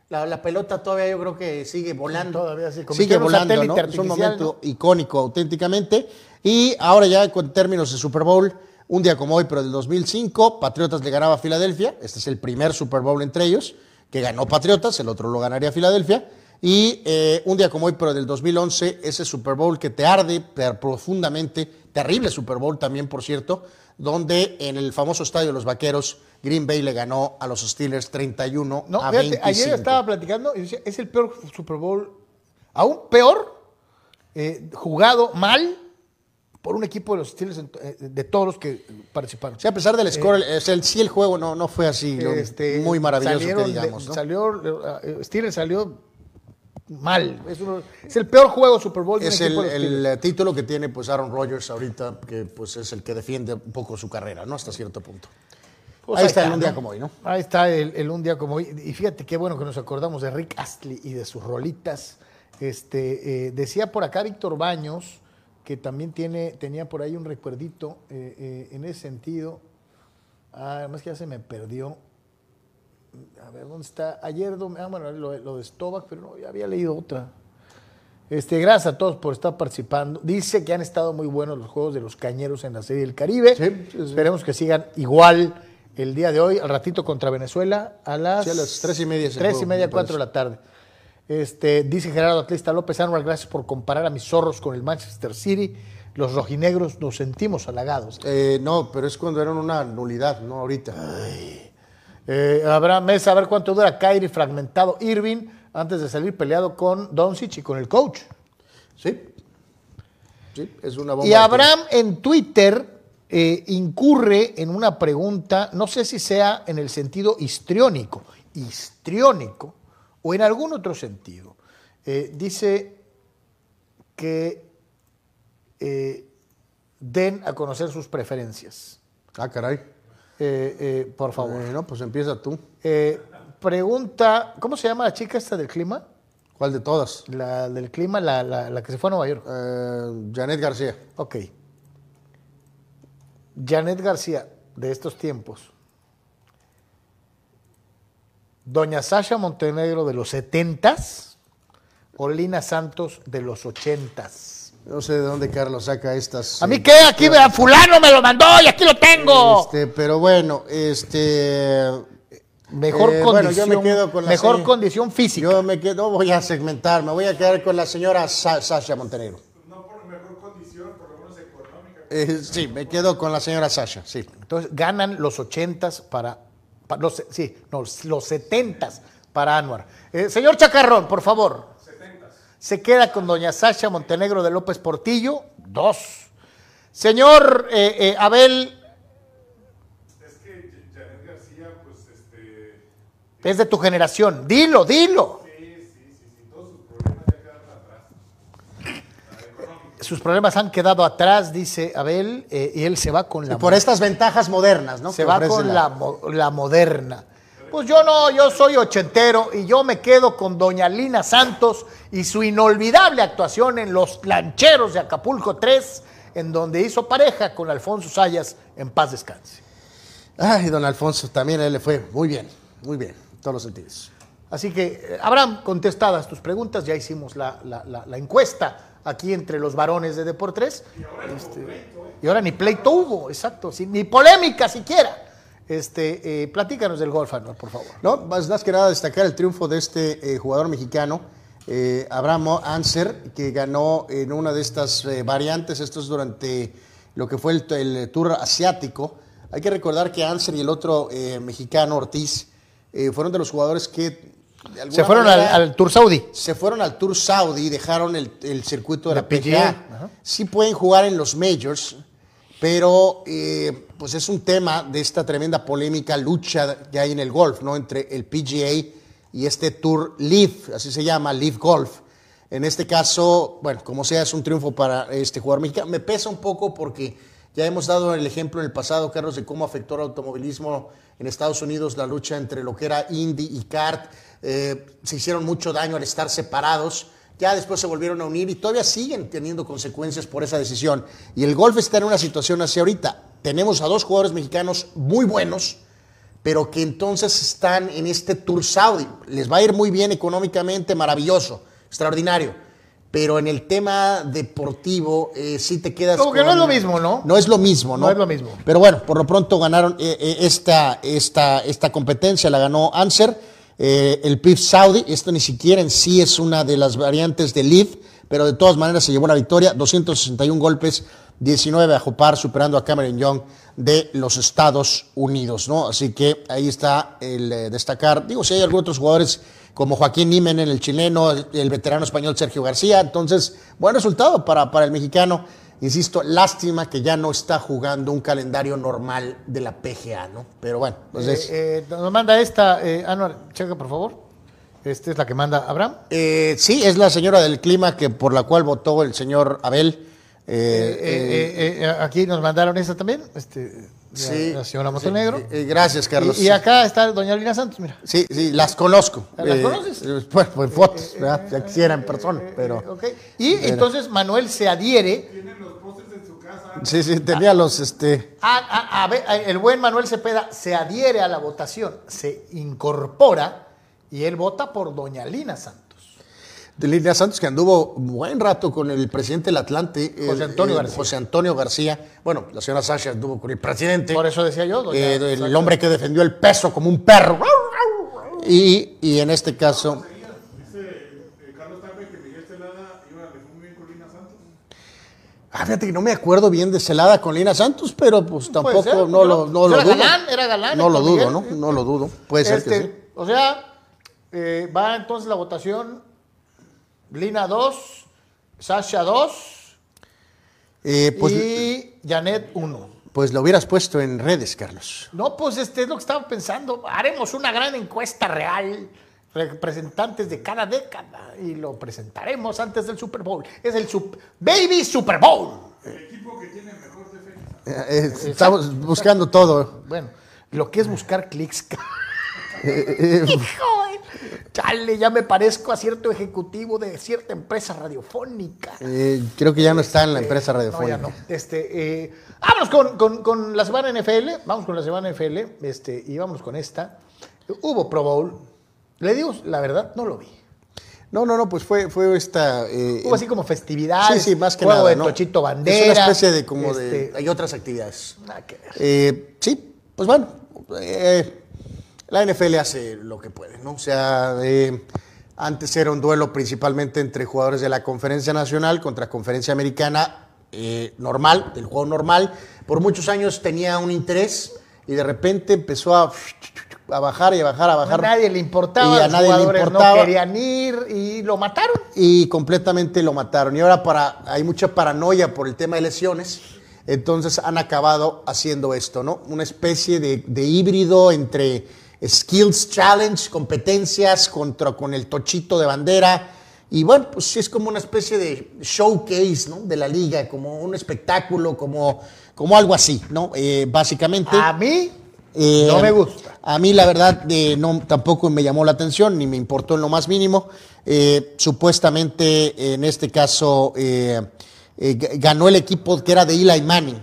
La, la pelota todavía yo creo que sigue volando. Todavía sí, sigue volando. Es un momento icónico auténticamente. Y ahora ya con términos de Super Bowl, un día como hoy, pero del 2005, Patriotas le ganaba a Filadelfia. Este es el primer Super Bowl entre ellos, que ganó Patriotas, el otro lo ganaría Filadelfia. Y eh, un día como hoy, pero del 2011, ese Super Bowl que te arde profundamente, terrible Super Bowl también, por cierto, donde en el famoso estadio de los Vaqueros, Green Bay le ganó a los Steelers 31 No, a fíjate, 25. ayer estaba platicando y decía, es el peor Super Bowl, aún peor, eh, jugado mal por un equipo de los Steelers eh, de todos los que participaron. Sea, a pesar del score, el- es el- sí el juego no, no fue así Este, muy maravilloso que de- digamos, ¿no? Salió, eh, Steelers salió mal. Es, uno- es el peor juego Super Bowl Es el, título que tiene pues Aaron Rodgers ahorita, que pues es el que defiende un poco su carrera, ¿no? Hasta cierto punto. Pues ahí está el un día como hoy, ¿no? Ahí está el, el un día como hoy. Y fíjate qué bueno que nos acordamos de Rick Astley y de sus rolitas. Este, eh, decía por acá Víctor Baños, que también tiene, tenía por ahí un recuerdito eh, eh, en ese sentido. Ah, además que ya se me perdió. A ver, ¿dónde está? Ayer, ah, bueno, lo, lo de Stovak, pero no, ya había leído otra. Este, gracias a todos por estar participando. Dice que han estado muy buenos los juegos de los cañeros en la Serie del Caribe. Sí, sí, sí. Esperemos que sigan igual el día de hoy, al ratito contra Venezuela, a las, a las tres y media tres y media, me cuatro de la tarde. Este, dice Gerardo Atlista López Anual, gracias por comparar a mis zorros con el Manchester City. Los rojinegros nos sentimos halagados. Eh, no, pero es cuando eran una nulidad, no ahorita. Eh, habrá a ver cuánto dura Kyrie fragmentado Irving antes de salir peleado con Doncic y con el coach. Sí. Sí, es una bomba. Y Abraham en Twitter eh, incurre en una pregunta, no sé si sea en el sentido histriónico, histriónico o en algún otro sentido. Eh, dice que eh, den a conocer sus preferencias. Ah, caray. Eh, eh, por favor. Bueno, pues empieza tú. Eh, pregunta, ¿cómo se llama la chica esta del clima? ¿Cuál de todas? La del clima, la, la- la que se fue a Nueva York. Eh, Janet García. Ok. Janet García, de estos tiempos. Doña Sasha Montenegro de los 70s o Lina Santos de los 80s. No sé de dónde Carlos saca estas. ¿A mí eh, qué? Aquí vea, fulano me lo mandó y aquí lo tengo. Este, pero bueno, este. mejor eh, condición, bueno, yo me quedo con la mejor condición física. Yo me quedo, voy a segmentar, me voy a quedar con la señora Sa- Sasha Montenegro. No por mejor condición, por lo menos económica. Eh, sí, me quedo con la señora Sasha, sí. Entonces ganan los 80s para, pa- los, sí, no, los 70s para Anuar. Eh, señor Chacarrón, por favor. Se queda con doña Sasha Montenegro de López Portillo, dos. Señor eh, eh, Abel, Es que Janet García, pues, este. es de tu generación. Dilo, dilo. Sí, sí, sí, sí. Todos sus problemas ya quedaron atrás. Sus problemas han quedado atrás, dice Abel, eh, y él se va con Y la por estas ventajas modernas, ¿no? se que va con la, mo- la moderna. Pues yo no, yo soy ochentero y yo me quedo con doña Lina Santos y su inolvidable actuación en Los Lancheros de Acapulco 3, en donde hizo pareja con Alfonso Sayas en paz descanse. Ay, don Alfonso, también a él le fue muy bien, muy bien, en todos los sentidos. Así que, eh, Abraham, contestadas tus preguntas, ya hicimos la, la- la- la encuesta aquí entre los varones de Deportes. Este, y ahora ni pleito hubo, exacto, sí, ni polémica siquiera. Este, eh, platícanos del golf, Anuar, por favor. No, más, que nada destacar el triunfo de este eh, jugador mexicano, eh, Abraham Anser, que ganó en una de estas eh, variantes, esto es durante lo que fue el, el Tour asiático. Hay que recordar que Anser y el otro mexicano, Ortiz, fueron de los jugadores que... Se fueron al, manera, al Tour Saudi. se fueron al Tour Saudi y dejaron el, el circuito de La la, PGA, PGA. ajá. Sí pueden jugar en los majors, pero eh, pues es un tema de esta tremenda polémica lucha que hay en el golf, ¿no? Entre el PGA y este Tour Leaf, así se llama, Leaf Golf. En este caso, bueno, como sea, es un triunfo para este jugador mexicano. Me pesa un poco porque ya hemos dado el ejemplo en el pasado, Carlos, de cómo afectó al automovilismo en Estados Unidos la lucha entre lo que era Indy y kart. Eh, se hicieron mucho daño al estar separados. Ya después se volvieron a unir y todavía siguen teniendo consecuencias por esa decisión. Y el golf está en una situación así ahorita. Tenemos a dos jugadores mexicanos muy buenos, pero que entonces están en este Tour Saudi. Les va a ir muy bien económicamente, maravilloso, extraordinario. Pero en el tema deportivo eh, sí te quedas Como que no es lo mismo, ¿no? No es lo mismo, ¿no? No es lo mismo. Pero bueno, por lo pronto ganaron eh, eh, esta, esta, esta competencia, la ganó Anser, eh, el PIF Saudi, esto ni siquiera en sí es una de las variantes del Leaf, pero de todas maneras se llevó una victoria, 261 golpes, 19 a Jopar, superando a Cameron Young de los Estados Unidos, ¿no? Así que ahí está el eh, destacar. Digo, si hay algunos otros jugadores como Joaquín Nimen en el chileno, el, veterano español Sergio García, entonces, buen resultado para, para el mexicano. Insisto, lástima que ya no está jugando un calendario normal de la PGA, ¿no? Pero bueno, pues es- Eh, eh, nos manda esta, eh, Anuar, checa por favor. Esta es la que manda Abraham. eh, sí, es la señora del clima que por la cual votó el señor Abel. Eh, Eh, eh, eh, aquí nos mandaron esta también, este, la, sí, la señora Montenegro. gracias, Carlos. Y, y acá está doña Lina Santos, mira. Sí, sí, las conozco. ¿Las Eh, conoces? Bueno, pues fotos, ¿verdad? Ya quisiera en persona, pero... Eh, ok. Y entonces Manuel se adhiere, Tienen los pósters en su casa. Sí, sí, tenía los, este... a, a- a ver, a- el buen Manuel Cepeda se adhiere a la votación, se incorpora y él vota por doña Lina Santos. De Lilia Santos, que anduvo buen rato con el presidente del Atlante, José Antonio García. José Antonio García. Bueno, la señora Sasha anduvo con el presidente. Por eso decía yo, doña Eh, el Sasha. hombre que defendió el peso como un perro. Y, y en este caso, Dice Carlos Tapia que Miguel Celada iba, le fue muy bien con Lina Santos. ah, fíjate que no me acuerdo bien de Celada con Lina Santos, pero pues tampoco, ser, no, lo, no lo Era dudo. galán, era galán, No lo dudo, Miguel. ¿no? No lo dudo. Puede ser que Este, sí. O sea, eh, va entonces la votación. Lina 2, Sasha 2. Eh, pues, y Janet 1. pues lo hubieras puesto en redes, Carlos. No, pues este es lo que estaba pensando. Haremos una gran encuesta real, representantes de cada década, y lo presentaremos antes del Super Bowl. Es el sup- Baby Super Bowl. Eh, eh, estamos buscando todo. Bueno, lo que es buscar clics. Eh, Hijo Chale, ya me parezco a cierto ejecutivo de cierta empresa radiofónica. Eh, creo que ya no está en la empresa No, ya radiofónica. no. Este, eh, vámonos con, con- con la semana NFL. Vamos con la semana NFL. Este, y vamos con esta. Hubo Pro Bowl. Le digo la verdad, no lo vi. No, no, no, pues fue, fue esta. eh, Hubo así como festividades. sí, sí, más que juego nada. de ¿no? Tochito Bandera. Es una especie de como de. este, Hay otras actividades. nada que ver. Eh, sí, pues bueno, eh, la NFL hace lo que puede, ¿no? O sea, eh, antes era un duelo principalmente entre jugadores de la Conferencia Nacional contra Conferencia Americana eh, normal, del juego normal. Por muchos años tenía un interés y de repente empezó a, a bajar y a bajar, a A bajar. nadie le importaba, Y a los nadie le jugadores importaba. no querían ir y lo mataron. y completamente lo mataron. Y ahora para, hay mucha paranoia por el tema de lesiones, entonces han acabado haciendo esto, ¿no? Una especie de, de híbrido entre Skills Challenge, competencias contra con el tochito de bandera. Y bueno, pues sí es como una especie de showcase, ¿no? De la liga, como un espectáculo, como, como algo así, ¿no? Eh, básicamente. A mí Eh, no me gusta. A mí, la verdad, eh, no, tampoco me llamó la atención, ni me importó en lo más mínimo. Eh, supuestamente, en este caso, ganó el equipo que era de Eli Manning,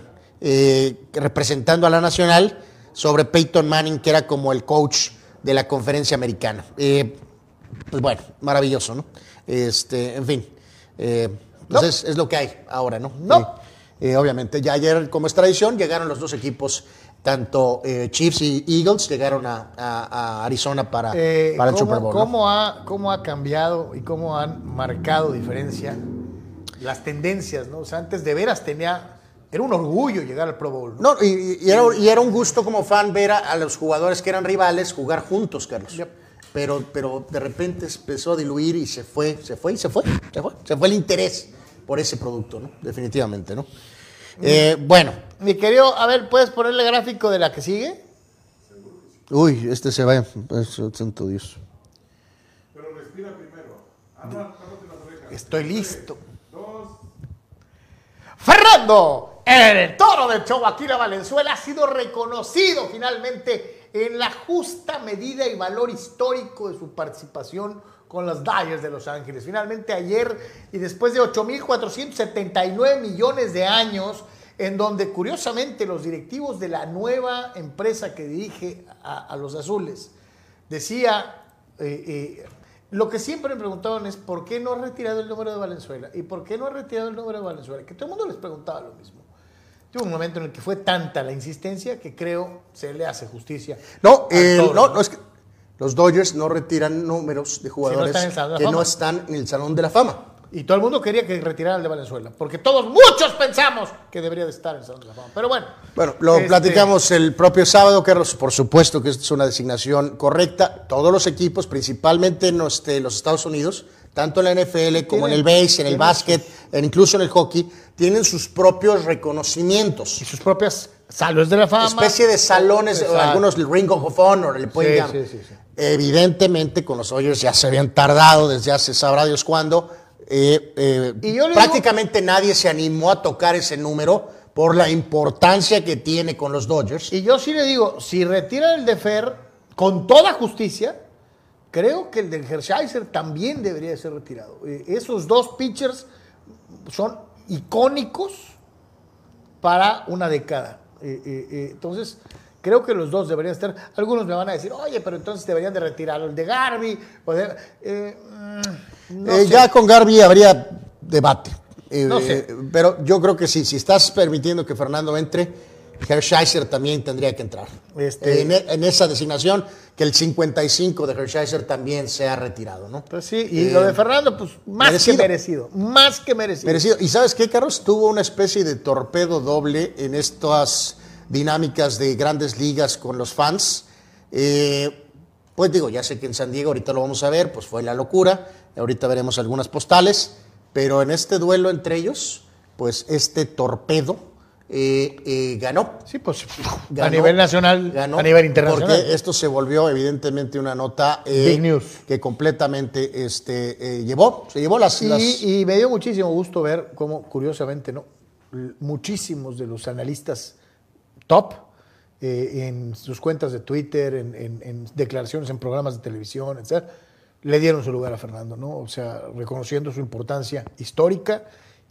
representando a la Nacional, sobre Peyton Manning, que era como el coach de la conferencia americana. Eh, pues bueno, maravilloso, ¿no? Este, en fin. Eh, pues No. es, lo que hay ahora, ¿no? No. Eh, obviamente, ya ayer, como es tradición, llegaron los dos equipos, tanto eh, Chiefs y Eagles, llegaron a, a- a Arizona para, Eh, para el ¿cómo, Super Bowl. ¿no? ¿cómo, ha, ¿Cómo ha cambiado y cómo han marcado diferencia las tendencias? ¿no? O sea, antes de veras tenía. Era un orgullo llegar al Pro Bowl. ¿no? No, y, y era, y era un gusto como fan ver a, a los jugadores que eran rivales jugar juntos, Carlos. Yep. Pero, pero de repente empezó a diluir y se fue, se fue y se fue, se fue. Se fue el interés por ese producto, ¿no? Definitivamente, ¿no? Eh, bueno, Mi querido, a ver, ¿puedes ponerle gráfico de la que sigue? uy, este se va, pues, santo Dios. Estoy listo. Fernando, el toro del show Aquila Valenzuela ha sido reconocido finalmente en la justa medida y valor histórico de su participación con los Dyers de Los Ángeles. Finalmente ayer y después de 8.479 millones de años, en donde curiosamente los directivos de la nueva empresa que dirige a, a los azules decía, eh, eh, lo que siempre me preguntaban es por qué no ha retirado el número de Valenzuela y por qué no ha retirado el número de Valenzuela, que todo el mundo les preguntaba lo mismo. Tuvo un momento en el que fue tanta la insistencia que creo se le hace justicia. No, al el- toro, no, no, es que los Dodgers no retiran números de jugadores que Fama. no están en el Salón de la Fama. Y todo el mundo quería que retirara el de Valenzuela, porque todos, muchos pensamos que debería de estar en el Salón de la Fama. Pero bueno. Bueno, lo este, platicamos el propio sábado, Carlos. Por supuesto que esta es una designación correcta. Todos los equipos, principalmente en los, de los Estados Unidos, tanto en la NFL como en el base, en el básquet, incluso en el hockey, tienen sus propios reconocimientos. Y sus propias salones de la fama. especie de salones, o Exacto. algunos el Ring of Honor, le pueden Sí, llamar. sí, sí. Evidentemente, con los Dodgers ya se habían tardado desde hace sabrá Dios cuándo. Eh, eh, Y yo prácticamente nadie se animó a tocar ese número por la importancia que tiene con los Dodgers. Y yo sí le digo, si retiran el de Fer con toda justicia, creo que el del Hershiser también debería ser retirado. Eh, esos dos pitchers son icónicos para una década. Eh, eh, entonces, creo que los dos deberían estar. Algunos me van a decir, oye, pero entonces deberían de retirar el de Garvey. eh, mm, no Eh, ya con Garvey habría debate. Eh, No sé. pero yo creo que sí, si estás permitiendo que Fernando entre, Hershiser también tendría que entrar. Este- Eh, en, e- en esa designación, que el 55 de Hershiser también sea retirado, ¿no? Pues sí, y lo de Fernando, pues más merecido. que merecido. Más que merecido. Merecido. ¿Y sabes qué, Carlos? Tuvo una especie de torpedo doble en estas dinámicas de grandes ligas con los fans. Eh, pues digo, ya sé que en San Diego, ahorita lo vamos a ver, pues fue la locura. Ahorita veremos algunas postales. Pero en este duelo entre ellos, pues este torpedo eh, eh, ganó. Sí, pues Ganó, a nivel nacional, ganó, a nivel internacional. Porque esto se volvió evidentemente una nota eh, Big news. que completamente este, eh, llevó, se llevó las, Y, las- y me dio muchísimo gusto ver cómo, curiosamente, ¿no? Muchísimos de los analistas top en sus cuentas de Twitter, en, en- en declaraciones en programas de televisión, etc., le dieron su lugar a Fernando, ¿no? O sea, reconociendo su importancia histórica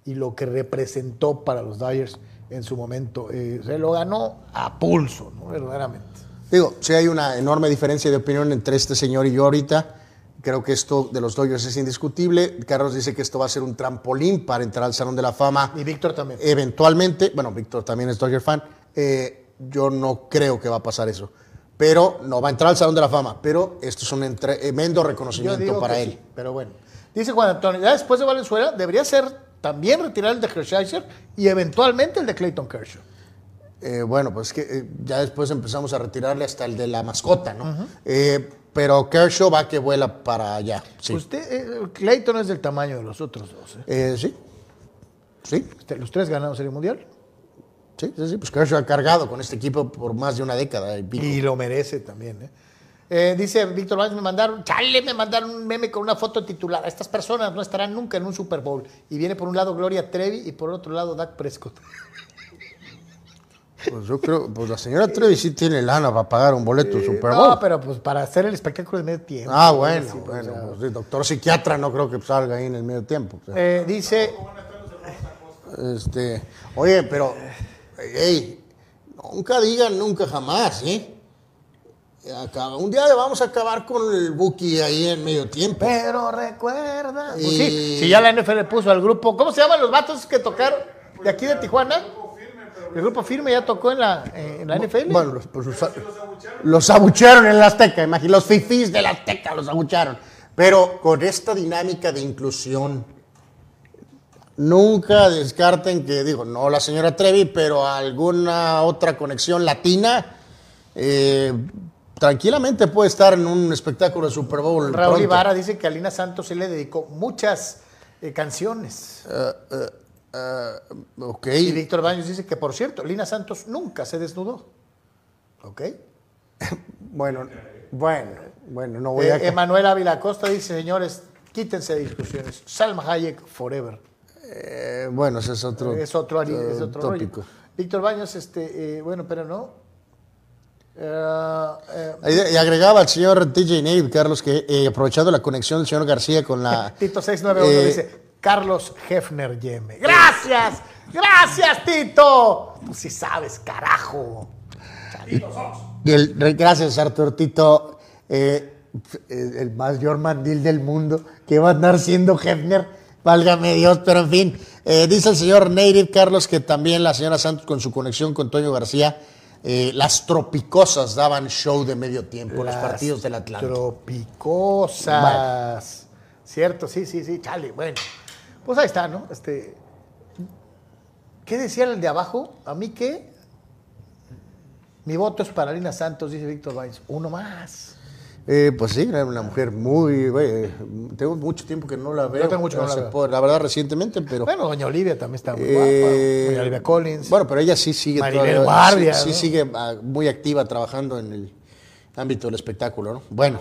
y lo que representó para los Dyers en su momento. Eh, se lo ganó a pulso, ¿no? Verdaderamente. Digo, sí hay una enorme diferencia de opinión entre este señor y yo ahorita. Creo que esto de los Dodgers es indiscutible. Carlos dice que esto va a ser un trampolín para entrar al Salón de la Fama. Y Víctor también. Eventualmente, bueno, Víctor también es Dodger fan. eh, yo no creo que va a pasar eso. Pero no va a entrar al Salón de la Fama. Pero esto es un tremendo Yo reconocimiento para él. sí, pero bueno. Dice Juan Antonio, ya después de Valenzuela debería ser también retirar el de Hershiser y eventualmente el de Clayton Kershaw. Eh, bueno, pues que eh, ya después empezamos a retirarle hasta el de la mascota, ¿no? Eh, pero Kershaw va que vuela para allá. Sí. Usted, Clayton es del tamaño de los otros dos. ¿eh? Eh, sí. Sí. Este, Los tres ganaron Serie Mundial. Sí, sí, sí, pues Kershaw ha cargado con este equipo por más de una década y pico. Y lo merece también. ¿eh? Eh, dice Víctor Vázquez, me mandaron, chale, me mandaron un meme con una foto titular. Estas personas no estarán nunca en un Super Bowl. Y viene por un lado Gloria Trevi y por otro lado Dak Prescott. Pues yo creo, pues la señora Trevi sí tiene lana para pagar un boleto de Super Bowl. No, pero pues para hacer el espectáculo de medio tiempo. ah, bueno, Sí, bueno, o sea, pues, el doctor psiquiatra no creo que salga ahí en el medio tiempo. o sea, eh, dice, este, oye, pero, hey, nunca digan nunca jamás, ¿eh? Acaba- un día vamos a acabar con el Buki ahí en medio tiempo. Pero recuerda. Pues sí, si ya la NFL puso al grupo. ¿Cómo se llaman los vatos que tocaron de aquí de Tijuana? El grupo firme ya tocó en la, eh, en la NFL. Bueno, los, pues, los, los abuchearon en la Azteca, imagínate, los fifís de la Azteca los abucharon. Pero con esta dinámica de inclusión, nunca descarten que, digo, no la señora Trevi, pero alguna otra conexión latina, eh, tranquilamente puede estar en un espectáculo de Super Bowl. Raúl pronto. Ibarra dice que a Lina Santos se le dedicó muchas eh, canciones. Eh, ok. Y Víctor Baños dice que, por cierto, Lina Santos nunca se desnudó. ¿Ok? Bueno, bueno, bueno, no voy Eh, a... Emanuel Ávila Costa dice, señores, quítense de discusiones. Salma Hayek forever. Eh, bueno, ese es otro, es otro, es eh, rollo. tópico. Víctor Baños, este, eh, bueno, pero no. Eh, eh, Y agregaba al señor TJ Native, Carlos, que eh, aprovechando la conexión del señor García con la... Tito 691 Eh, dice, Carlos Hefner Yeme. ¡Gracias! ¡Gracias, Tito! Tú sí sabes, carajo. y el- gracias, Artur Tito, eh, el mayor mandil del mundo, que va a andar siendo Hefner, válgame Dios, pero en fin. Dice el señor Native, Carlos, que también la señora Santos, con su conexión con Toño García, eh, las tropicosas daban show de medio tiempo, los Las partidos del Atlántico. Tropicosas. Cierto, sí, sí, sí, chale, bueno. Pues ahí está, ¿no? Este, ¿Qué decía el de abajo? ¿A mí qué? Mi voto es para Lina Santos, dice Víctor Baños. Uno más. Eh, pues sí, era una mujer muy. güey, tengo mucho tiempo que no la veo. tengo mucho que no la veo. la verdad, recientemente, pero. Bueno, doña Olivia también está muy eh, guapa. Doña Olivia Collins. Bueno, pero ella sí sigue Maribel todavía- Guardia, sí, sí ¿no? sigue ah, muy activa trabajando en el ámbito del espectáculo, ¿no? Bueno,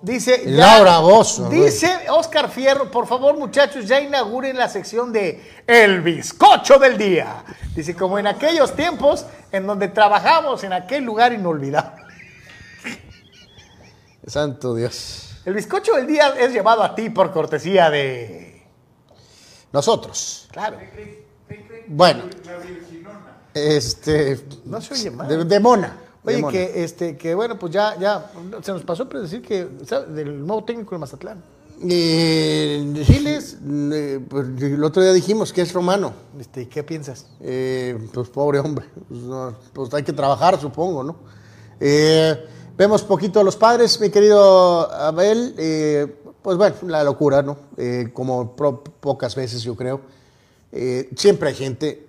Dice Laura Bozzo, Dice Oscar Fierro, por favor, muchachos, ya inauguren la sección de El bizcocho del día. Dice, como en aquellos tiempos en donde trabajamos en aquel lugar inolvidable. Santo Dios. El bizcocho del día es llevado a ti por cortesía de. Nosotros. Claro. Bueno. Este. No se oye mal. De, de Mona. de Oye, Mona. que, este, que bueno, pues ya, ya se nos pasó predecir que ¿sabe? del nuevo técnico de Mazatlán. Eh, Giles, eh, pues, el otro día dijimos que es romano. Este, ¿Qué piensas? Eh, pues pobre hombre, pues, no, pues hay que trabajar, supongo, ¿no? Eh, vemos poquito a los padres, mi querido Abel, eh, pues bueno, la locura, ¿no? Eh, como pro- pocas veces yo creo. Eh, siempre hay gente,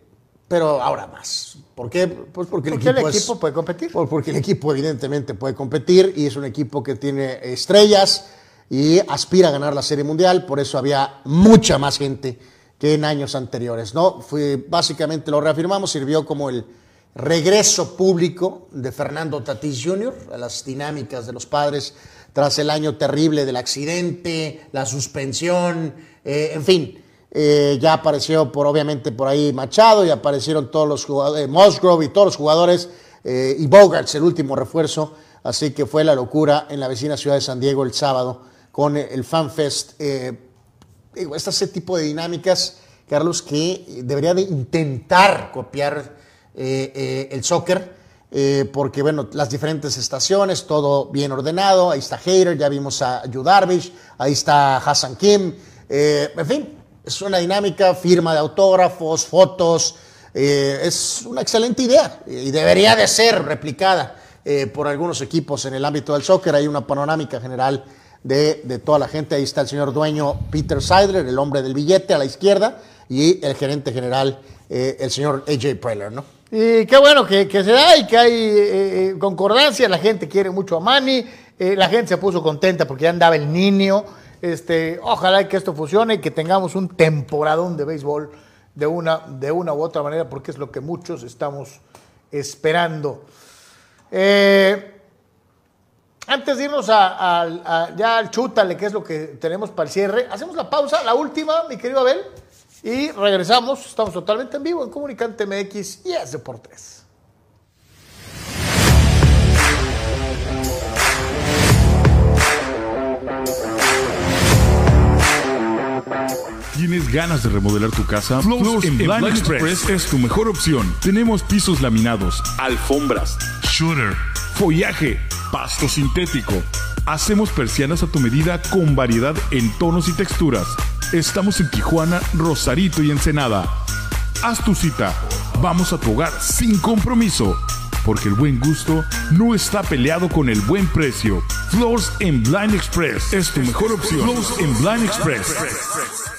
pero ahora más. ¿Por qué? Pues porque el Porque el equipo, es- equipo puede competir. por- porque el equipo evidentemente puede competir y es un equipo que tiene estrellas y aspira a ganar la Serie Mundial, por eso había mucha más gente que en años anteriores. ¿no? Fue, básicamente lo reafirmamos, sirvió como el regreso público de Fernando Tatís Jr. a las dinámicas de los padres tras el año terrible del accidente, la suspensión, eh, en fin. eh, ya apareció por obviamente por ahí Machado y aparecieron todos los jugadores, Musgrove y todos los jugadores eh, y Bogarts, el último refuerzo. Así que fue la locura en la vecina ciudad de San Diego el sábado con el FanFest. Eh, este tipo de dinámicas, Carlos, que debería de intentar copiar eh, eh, el soccer, eh, porque bueno, las diferentes estaciones, todo bien ordenado, ahí está Hater, ya vimos a Yu Darvish, ahí está Hassan Kim, eh, en fin, es una dinámica, firma de autógrafos, fotos, eh, es una excelente idea y debería de ser replicada eh, por algunos equipos en el ámbito del soccer, hay una panorámica general de, de toda la gente. Ahí está el señor dueño Peter Seidler, el hombre del billete a la izquierda, y el gerente general, eh, el señor AJ Preller, ¿no? Y qué bueno que, se da y que hay eh, eh, concordancia. La gente quiere mucho a Manny. eh, la gente se puso contenta porque ya andaba el niño. Este, ojalá que esto funcione y que tengamos un temporadón de béisbol de una, de una u otra manera, porque es lo que muchos estamos esperando. Eh, antes de irnos a, a- a- ya al chútale, que es lo que tenemos para el cierre, hacemos la pausa, la última, mi querido Abel, y regresamos. Estamos totalmente en vivo en Comunicante MX y es Deportes. ¿Tienes ganas de remodelar tu casa? Flows en Blind Express es tu mejor opción. Tenemos pisos laminados, alfombras, shooter, follaje, pasto sintético. Hacemos persianas a tu medida con variedad en tonos y texturas. Estamos en Tijuana, Rosarito y Ensenada. Haz tu cita. Vamos a tu hogar sin compromiso. Porque el buen gusto no está peleado con el buen precio. Floors en Blind Express es tu mejor opción. Floors en Blind Express.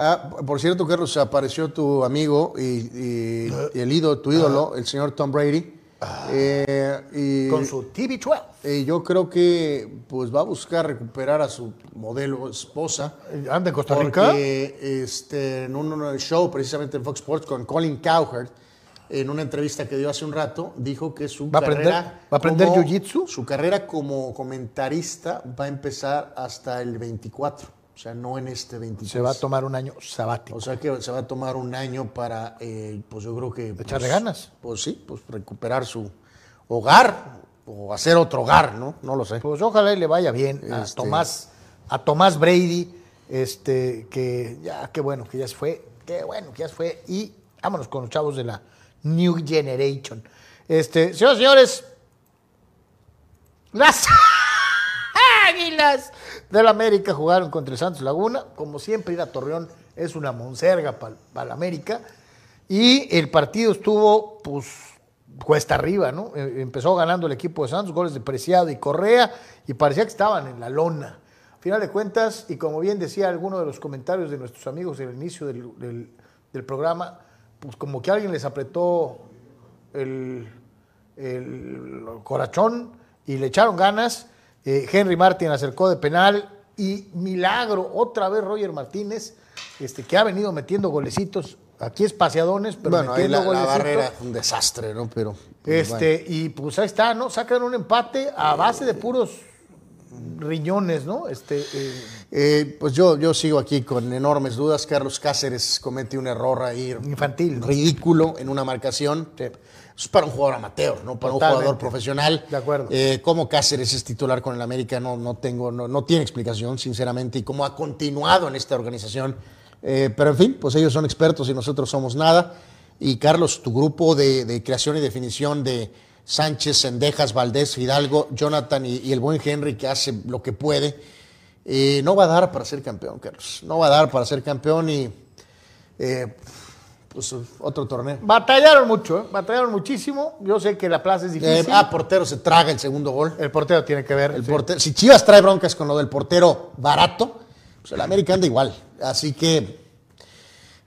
Ah, por cierto, Carlos, apareció tu amigo y, y- y el ídolo, tu ídolo, el señor Tom Brady. Eh, y, Con su TV12. y yo creo que pues va a buscar recuperar a su modelo esposa. ¿Anda en Costa Rica? Porque este, en un, un show precisamente en Fox Sports con Colin Cowherd, en una entrevista que dio hace un rato, dijo que su ¿Va a aprender- carrera. va a aprender jiu-jitsu? Su carrera como comentarista va a empezar hasta el 24, o sea, no en este 23. Se va a tomar un año sabático. O sea que se va a tomar un año para, eh, pues yo creo que... Echarle pues, ganas. Pues sí, pues recuperar su hogar o hacer otro hogar, ¿no? No lo sé. Pues ojalá y le vaya bien a Este- Tomás, a Tomás Brady, este, que ya, qué bueno que ya se fue, qué bueno que ya se fue. Y Vámonos con los chavos de la New Generation. Este, señoras y señores, las Águilas del América jugaron contra el Santos Laguna. Como siempre, ir a Torreón es una monserga para el América. Y el partido estuvo, pues, cuesta arriba, ¿no? Eh, Empezó ganando el equipo de Santos, goles de Preciado y Correa, y parecía que estaban en la lona. A final de cuentas, y como bien decía alguno de los comentarios de nuestros amigos en el inicio del, del- del programa, pues como que alguien les apretó el, el y le echaron ganas. Eh, Henry Martin acercó de penal y milagro, otra vez Roger Martínez, este, que ha venido metiendo golecitos, aquí espaciadones, pero Bueno, metiendo la, la golecitos. barrera un desastre, ¿no? Pero. pues, bueno. Este, y pues ahí está, ¿no? Sacan un empate a base de puros riñones, ¿no? Este, eh, Eh, pues yo, yo sigo aquí con enormes dudas. Carlos Cáceres comete un error ahí Infantil, ridículo en una marcación. Es para un jugador amateur, no para un jugador profesional. De acuerdo. Eh, cómo Cáceres es titular con el América no, no tengo, no, no tiene explicación, sinceramente, y cómo ha continuado en esta organización. Eh, pero en fin, pues ellos son expertos y nosotros somos nada. Y Carlos, tu grupo de, de creación y definición de Sánchez, Sendejas, Valdés, Hidalgo, Jonathan y, y el buen Henry que hace lo que puede, eh, no va a dar para ser campeón, Carlos. No va a dar para ser campeón y eh, pues otro torneo. batallaron mucho, ¿eh? Batallaron muchísimo. Yo sé que la plaza es Eh, difícil. ah, portero se traga el segundo gol. el portero tiene que ver. El sí. portero, si Chivas trae broncas con lo del portero barato, pues el América anda igual. Así que,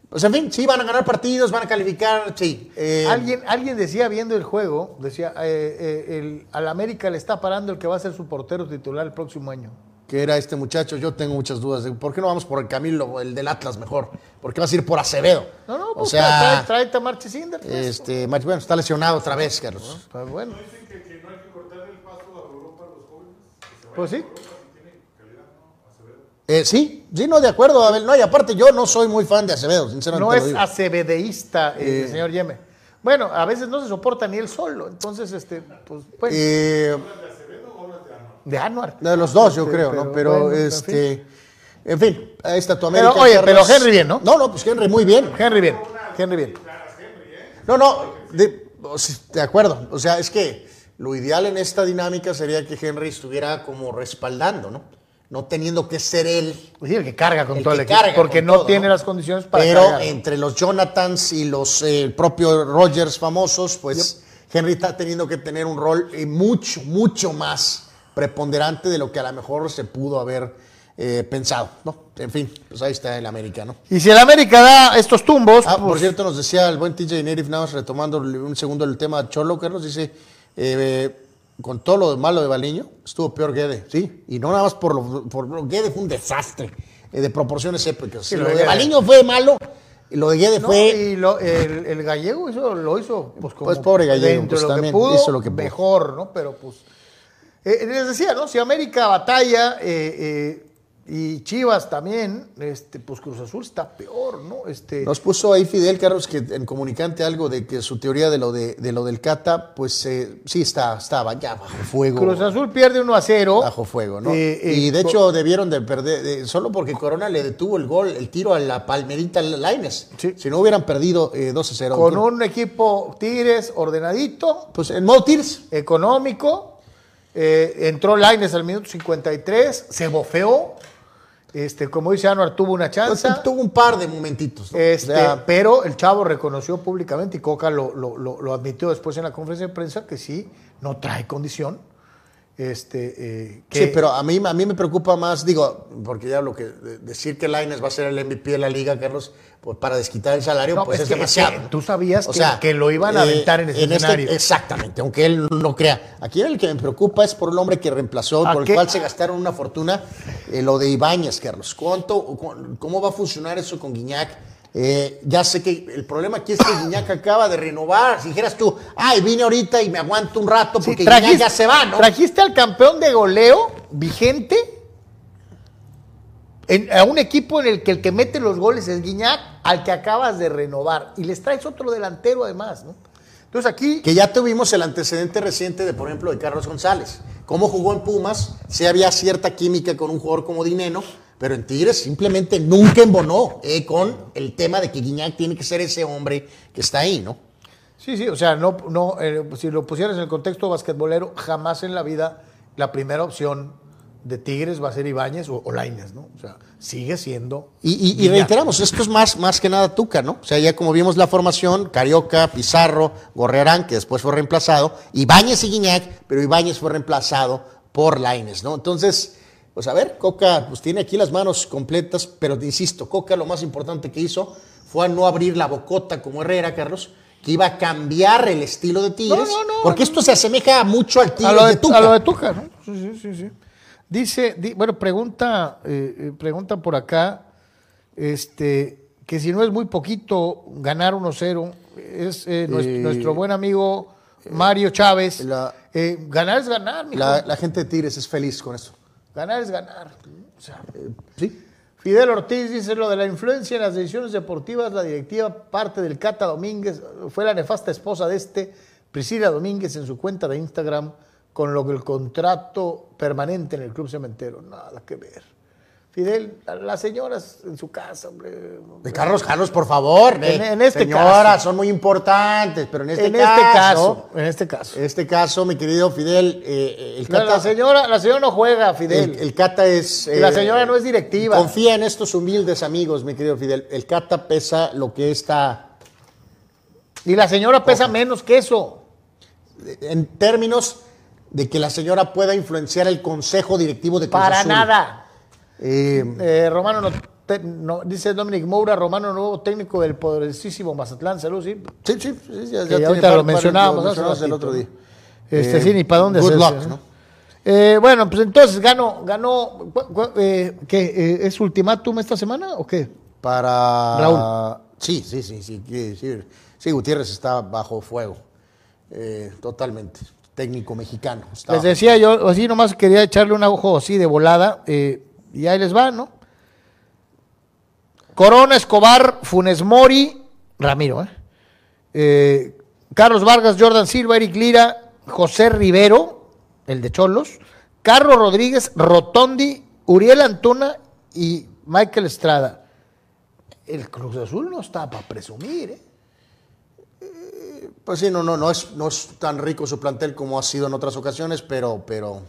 pues en fin, sí, van a ganar partidos, van a calificar, sí. Eh, Alguien, alguien decía viendo el juego, decía, eh, eh, el, al América le está parando el que va a ser su portero titular el próximo año. Que era este muchacho, yo tengo muchas dudas. De, ¿Por qué no vamos por el Camilo, el del Atlas mejor? ¿Por qué vas a ir por Acevedo? No, no, o pues sea, trae, trae a Marches Inder, pues. este, Mach- bueno, está lesionado otra vez, Carlos. Pues bueno. Dicen que, que no hay que cortarle el paso a Europa a los jóvenes. que se vayan Pues sí. a Europa si tienen calidad, ¿no? Acevedo. Eh, sí, sí, no, de acuerdo, Abel. No, y aparte yo no soy muy fan de Acevedo, sinceramente. No lo es digo. acevedeísta eh, el señor Yeme. Bueno, a veces no se soporta ni él solo, entonces, este, pues, bueno, Eh, de Anuar. de los dos, yo Sí, creo, ¿no? Pero, bueno, este. En fin, ahí está tu América. Pero, oye, Carlos. pero Henry bien, ¿no? No, no, pues Henry muy bien. Henry bien, Henry bien. No, no, de, de acuerdo. O sea, es que lo ideal en esta dinámica sería que Henry estuviera como respaldando, ¿no? No teniendo que ser él. Sí, el que carga con El todo el equipo, porque no todo, tiene ¿no? las condiciones para Pero cargar. entre los Jonathans y los eh, el propio Rogers famosos, pues Henry está teniendo que tener un rol eh, mucho, mucho más preponderante de lo que a lo mejor se pudo haber eh, pensado, ¿no? En fin, pues ahí está el América, ¿no? Y si el América da estos tumbos, Ah, pues, por cierto, nos decía el buen TJ Native, nada más retomando un segundo el tema de Cholo, Carlos, dice, eh, con todo lo malo de Baliño, estuvo peor Guede, sí, y no nada más por lo, por lo- Guede fue un desastre, eh, de proporciones épicas. Sí, lo lo de de. Baliño fue malo, y lo de Guede no, fue... y lo- el, el gallego hizo, lo hizo, pues, como Pues, pobre gallego, dentro pues, lo que también pudo, hizo lo que pudo. mejor, ¿no? Pero pues, eh, les decía, ¿no? Si América batalla eh, eh, y Chivas también, este, pues Cruz Azul está peor, ¿no? Este, Nos puso ahí Fidel Carlos que en comunicante algo de que su teoría de lo de, de lo del Cata, pues eh, sí está, estaba ya bajo fuego. Cruz Azul pierde 1 a 0. bajo fuego, ¿no? Y de hecho debieron de perder, de- solo porque Corona le detuvo el gol, el tiro a la palmerita Laines. Sí. Si no hubieran perdido eh, 2 a 0. con un equipo Tigres ordenadito, Pues en modo económico. Eh, entró Laines al minuto 53, se bofeó. Este, como dice Anuar, tuvo una chance. Pues, tuvo un par de momentitos. ¿no? Este, O sea, pero el chavo reconoció públicamente y Coca lo, lo- lo- lo admitió después en la conferencia de prensa que sí, no trae condición. Este, eh, que- Sí, pero a mí, a mí me preocupa más, digo, porque ya lo que de- decir que Laines va a ser el MVP de la liga, Carlos, pues para desquitar el salario, No, pues es es, que- demasiado. es que ¿no? tú sabías que- que lo iban a aventar en ese este- escenario. exactamente, aunque él no crea. Aquí el que me preocupa es por el hombre que reemplazó, ¿A por el cual se gastaron una fortuna, eh, lo de Ibáñez, Carlos. ¿Cuánto, cu- ¿Cómo va a funcionar eso con Guiñac? Eh, ya sé que el problema aquí es que Guiñac acaba de renovar. Si dijeras tú, ay, vine ahorita y me aguanto un rato Sí, porque Guiñac ya se va, ¿no? Trajiste al campeón de goleo vigente en- a un equipo en el que el que mete los goles es Guiñac, al que acabas de renovar. Y les traes otro delantero además, ¿no? Entonces aquí, Que ya tuvimos el antecedente reciente de, por ejemplo, de Carlos González. Cómo jugó en Pumas, si había cierta química con un jugador como Dineno, Pero en Tigres simplemente nunca embonó eh, con el tema de que Guiñac tiene que ser ese hombre que está ahí, ¿no? Sí, sí, o sea, no, no, eh, si lo pusieras en el contexto basquetbolero, jamás en la vida la primera opción de Tigres va a ser Ibáñez o, o Lainez, ¿no? O sea, sigue siendo. Y, y- y Guiñac. reiteramos, esto es más, más que nada Tuca, ¿no? O sea, ya como vimos la formación, Carioca, Pizarro, Gorrearán, que después fue reemplazado, Ibáñez y Guiñac, pero Ibáñez fue reemplazado por Laines, ¿no? Entonces, pues a ver, Coca pues tiene aquí las manos completas, pero te insisto, Coca lo más importante que hizo fue a no abrir la bocota como Herrera, Carlos, que iba a cambiar el estilo de Tigres, No, no, no, porque esto se asemeja mucho al a Tigres lo de, de, Tuca. a lo de Tuca, ¿no? Sí, sí, sí, sí. Dice, di- bueno, pregunta, eh, eh, pregunta por acá, este, que si no es muy poquito ganar 1-0, es eh, nues- Eh, nuestro buen amigo Mario Chávez. la- ganar es ganar, mijo. La, la gente de Tigres es feliz con eso. Ganar es ganar. O sea, Sí. Fidel Ortiz dice lo de la influencia en las decisiones deportivas, la directiva parte del Cata Domínguez, fue la nefasta esposa de este, Priscila Domínguez, en su cuenta de Instagram, con lo que el contrato permanente en el Club Cementero. Nada que ver. Fidel, las señoras en su casa, hombre. De Carlos, Carlos, por favor. En- ve. en este Señoras, caso. son muy importantes, pero en este en caso. este caso, en este caso. Este caso, mi querido Fidel, eh, el La, Cata. la señora, la señora no juega, Fidel. el, el Cata es. Y la señora no es directiva. Confía en estos humildes amigos, mi querido Fidel. El Cata pesa lo que está. y la señora pesa menos que eso. En términos de que la señora pueda influenciar el consejo directivo de Cruz Para Azul. nada. Eh, Eh, Romano, no, te- no- dice Dominic Moura, Romano, nuevo técnico del poderosísimo Mazatlán. Salud, sí. sí, sí, sí, ya, tiene ahorita par- lo par- mencionábamos lo el otro día. Este, Eh, sí, ni para dónde good hacerse, luck, ¿no? ¿no? Eh, bueno, pues entonces ganó, ganó, eh, ¿qué? eh, ¿Es ultimátum esta semana o qué? Para. Raúl. Sí, sí, sí, sí. Sí, Gutiérrez está bajo fuego. Eh, totalmente. Técnico mexicano. Les decía yo, así nomás quería echarle un ojo así de volada, eh, y ahí les va, ¿no? Corona, Escobar, Funes Mori, Ramiro, ¿eh? Eh, Carlos Vargas, Jordan Silva, Eric Lira, José Rivero, el de Cholos, Carlos Rodríguez, Rotondi, Uriel Antuna y Michael Estrada. El Cruz Azul no está para presumir, ¿eh? Pues sí, no, no, no es, no es tan rico su plantel como ha sido en otras ocasiones, pero, pero,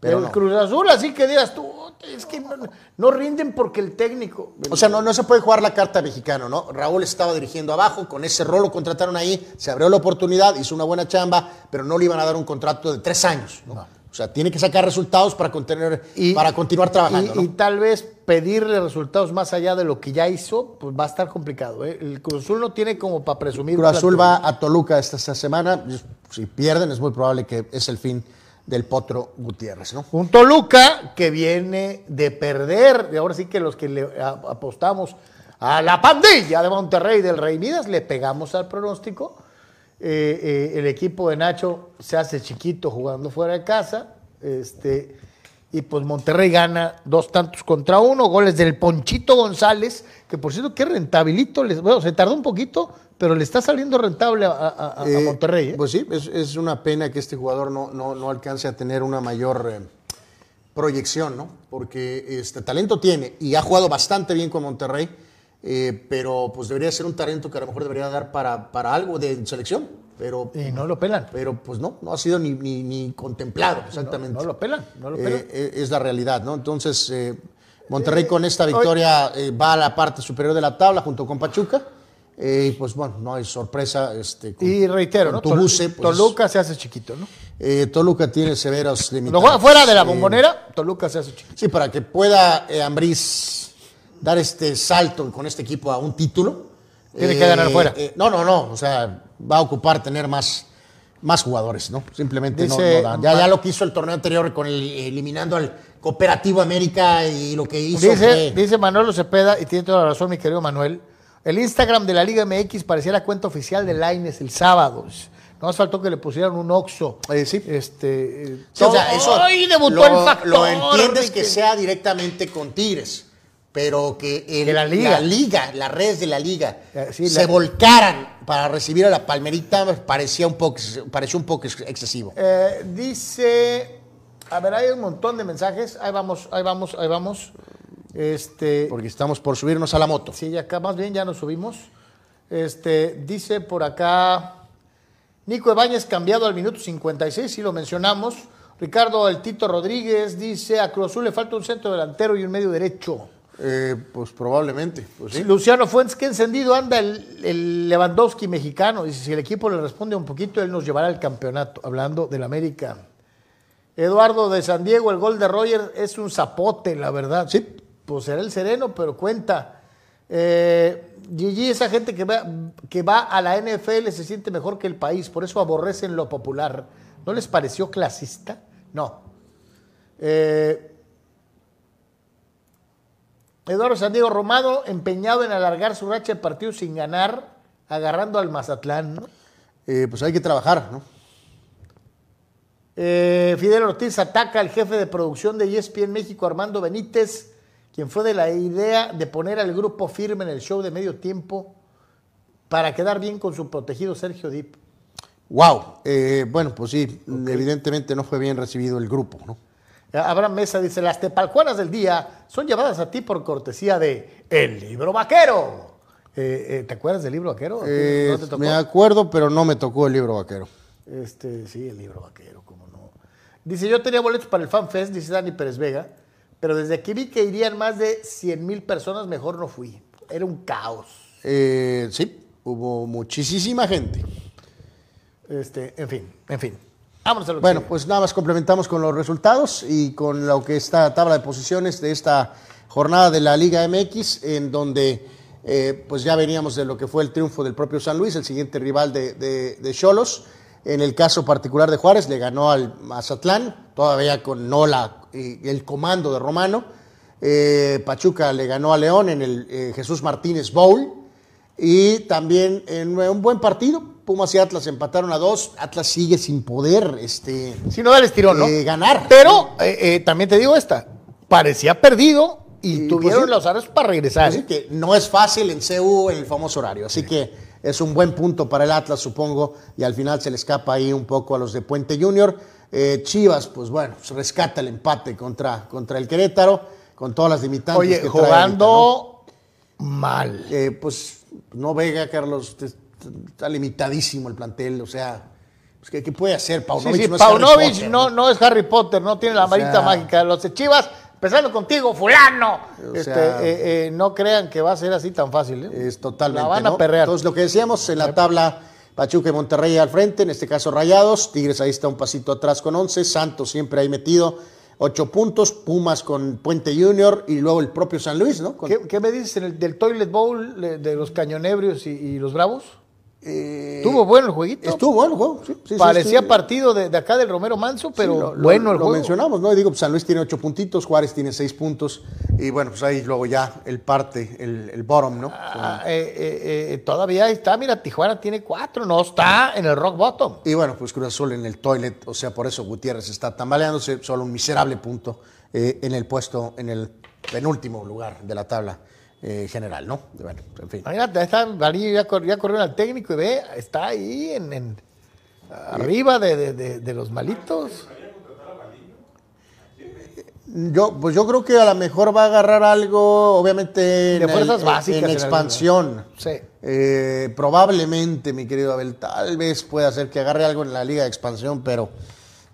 pero el no. Cruz Azul, así que digas tú, es que no, no rinden porque el técnico. O sea, no, no se puede jugar la carta mexicano, ¿no? Raúl estaba dirigiendo abajo, con ese rol lo contrataron ahí, se abrió la oportunidad, hizo una buena chamba, pero no le iban a dar un contrato de tres años, ¿no? O sea, tiene que sacar resultados para, contener, para continuar trabajando, y, ¿no? y tal vez pedirle resultados más allá de lo que ya hizo, pues va a estar complicado. ¿eh? El Cruz Azul no tiene como para presumir. Cruz Azul va a Toluca esta, esta semana. Si pierden, es muy probable que es el fin del Potro Gutiérrez, ¿no? Un Toluca que viene de perder, y ahora sí que los que le apostamos a la pandilla de Monterrey del Rey Midas, le pegamos al pronóstico. Eh, eh, el equipo de Nacho se hace chiquito jugando fuera de casa. Este, y pues Monterrey gana dos tantos contra uno, goles del Ponchito González, que por cierto, qué rentabilito. les- bueno, se tardó un poquito, pero le está saliendo rentable a, a- a- a Eh, Monterrey. ¿eh? Pues sí, es, es una pena que este jugador no, no, no alcance a tener una mayor eh, proyección, ¿no? Porque este talento tiene y ha jugado bastante bien con Monterrey, pero pues debería ser un talento que a lo mejor debería dar para, para algo de selección, pero, y no lo pelan. pero pues no, no ha sido ni, ni, ni contemplado exactamente. No lo pelan, no lo Eh, pelan. eh, es la realidad, ¿no? Entonces, eh, Monterrey con esta victoria eh, va a la parte superior de la tabla junto con Pachuca. eh, y pues bueno, no hay sorpresa. Este, con- Y reitero, ¿no? tu Tol- buce, pues, Toluca se hace chiquito, ¿no? eh, Toluca tiene severos limitaciones. fuera de la bombonera, Toluca se hace chiquito. Sí, para que pueda eh, Ambriz dar este salto con este equipo a un título. Tiene que ganar fuera. eh, no, no, no. O sea, va a ocupar tener más, más jugadores, ¿no? Simplemente no- Dice- no, dan. Ya, ya lo que hizo el torneo anterior con el, eliminando al Cooperativo América y lo que hizo. Dice, fue- dice Manolo Cepeda, y tiene toda la razón, mi querido Manuel. El Instagram de la Liga MX parecía la cuenta oficial de Laines el sábado. No más faltó que le pusieran un Oxxo. Eh, sí. Este, eh, Sí, o sea, eso ¡Ay, debutó lo, el factor! lo entiendes que sea directamente con Tigres, pero que el- la liga. la liga, las redes de la liga Eh, sí, se la- volcaran para recibir a la Palmerita parecía un poco, pareció un poco ex- excesivo. Eh, dice, a ver, hay un montón de mensajes. Ahí vamos, ahí vamos, ahí vamos. Este, Porque estamos por subirnos a la moto. Sí, ya acá más bien ya nos subimos. Este, dice por acá Nico Ebáñez cambiado al minuto 56, sí lo mencionamos. Ricardo El Tito Rodríguez dice a Cruz Azul le falta un centro delantero y un medio derecho. Eh, pues probablemente. Pues sí. Luciano Fuentes, qué encendido anda el, el Lewandowski mexicano. Dice, si el equipo le responde un poquito, él nos llevará al campeonato, hablando del América. Eduardo de San Diego, el gol de Roger es un zapote, la verdad. Sí, pues será el sereno, pero cuenta. Eh, Gigi, esa gente que va, que va a la NFL se siente mejor que el país, por eso aborrecen lo popular. ¿No les pareció clasista? No. Eh, Eduardo San Diego Romado, empeñado en alargar su racha de partidos sin ganar, agarrando al Mazatlán. ¿no? Eh, pues hay que trabajar, ¿no? Eh, Fidel Ortiz ataca al jefe de producción de ESPN México, Armando Benítez, quien fue de la idea de poner al grupo firme en el show de medio tiempo para quedar bien con su protegido Sergio Dip. Wow. Eh, bueno, pues sí, evidentemente no fue bien recibido el grupo, ¿no? Abraham Mesa dice, las tepalcuanas del día son llevadas a ti por cortesía de El Libro Vaquero. Eh, eh, ¿Te acuerdas del Libro Vaquero? Eh, ¿No te tocó? me acuerdo, pero no me tocó el libro vaquero. Este, sí, el libro vaquero, cómo no. Dice, yo tenía boletos para el Fan Fest, dice Dani Pérez Vega, pero desde que vi que irían más de 100 mil personas, mejor no fui. Era un caos. Eh, sí, hubo muchísima gente. Este, en fin, en fin. Vámonos a lo que Bueno, pues nada más complementamos con los resultados y con lo que está tabla de posiciones de esta jornada de la Liga MX, en donde eh, pues ya veníamos de lo que fue el triunfo del propio San Luis, el siguiente rival de Cholos. En el caso particular de Juárez, le ganó al Mazatlán, todavía con Nola y el comando de Romano. Eh, Pachuca le ganó a León en el eh, Jesús Martínez Bowl. Y también en un buen partido, Pumas y Atlas empataron a dos. Atlas sigue sin poder este, Si no, estirón, ¿no? eh, ganar. Pero eh, eh, también te digo esta, parecía perdido y, Y, tuvieron pues, los aros para regresar. Así ¿eh? que no es fácil en CU el famoso horario. Así que es un buen punto para el Atlas, supongo. Y al final se le escapa ahí un poco a los de Puente Junior. Chivas, pues bueno, pues rescata el empate contra, contra el Querétaro, con todas las limitantes. Oye, que jugando mal. ahorita, ¿no? Pues no Vega, Carlos, te- está limitadísimo el plantel. O sea, pues, ¿qué, qué puede hacer Sí, Paunovic? sí, No es Harry Paunovic Potter, no, no es Harry Potter, no tiene la varita sea- mágica. Los de Chivas, empezando contigo, fulano. O Este, sea- eh, eh, no crean que va a ser así tan fácil. ¿eh? Es totalmente. La van a ¿no? perrear. Entonces, lo que decíamos en la tabla, Pachuca y Monterrey al frente, en este caso Rayados, Tigres ahí está un pasito atrás con 11, Santos siempre ahí metido, 8 puntos, Pumas con Puente Junior y luego el propio San Luis, ¿no? Con- ¿Qué, qué me dices del Toilet Bowl de, de los cañonebrios y, y los bravos? Eh, Estuvo bueno el jueguito. Estuvo bueno el juego, sí, sí, sí, Parecía partido de, de acá del Romero Manso, pero Sí, lo- lo- bueno el lo juego. mencionamos, ¿no? Y digo, pues, San Luis tiene 8 puntitos, Juárez tiene 6 puntos y bueno, pues ahí luego ya el parte, el, el bottom, ¿no? Ah, eh, eh, eh, todavía está, mira, Tijuana tiene cuatro, no está en el rock bottom. Y bueno, pues Cruz Azul en el toilet, o sea, por eso Gutiérrez está tambaleándose, solo un miserable punto eh, en el puesto, en el penúltimo lugar de la tabla eh, general, ¿no? Bueno, en fin. Imagínate, está, ya, cor- ya corrieron al técnico y ve, está ahí en, en- arriba de, de- de- de los malitos. Yo, pues yo creo que a lo mejor va a agarrar algo, obviamente, en, De fuerzas el- básicas, en expansión. Sí. Eh, probablemente, mi querido Abel, tal vez pueda ser que agarre algo en la liga de expansión, pero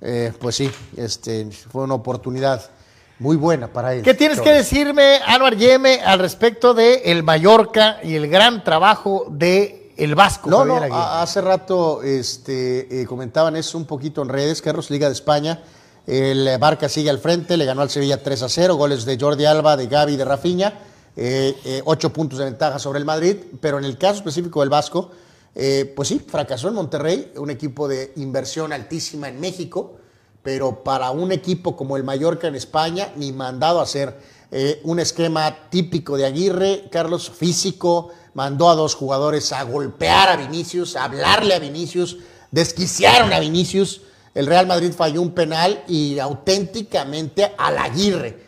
eh, pues sí, este, fue una oportunidad muy buena para él. ¿Qué tienes que decirme, Anuar Yeme, al respecto de el Mallorca y el gran trabajo de el Vasco? No, no, hace rato este, eh, comentaban eso un poquito en redes, Carlos, Liga de España. El Barca sigue al frente, le ganó al Sevilla 3 a 0, goles de Jordi Alba, de Gaby, de Rafinha, eh, eh, ocho puntos de ventaja sobre el Madrid, pero en el caso específico del Vasco, eh, pues sí, fracasó en Monterrey, un equipo de inversión altísima en México, pero para un equipo como el Mallorca en España, ni mandado a hacer eh, un esquema típico de Aguirre, Carlos, físico, mandó a dos jugadores a golpear a Vinicius, a hablarle a Vinicius, desquiciaron a Vinicius. El Real Madrid falló un penal y auténticamente al Aguirre.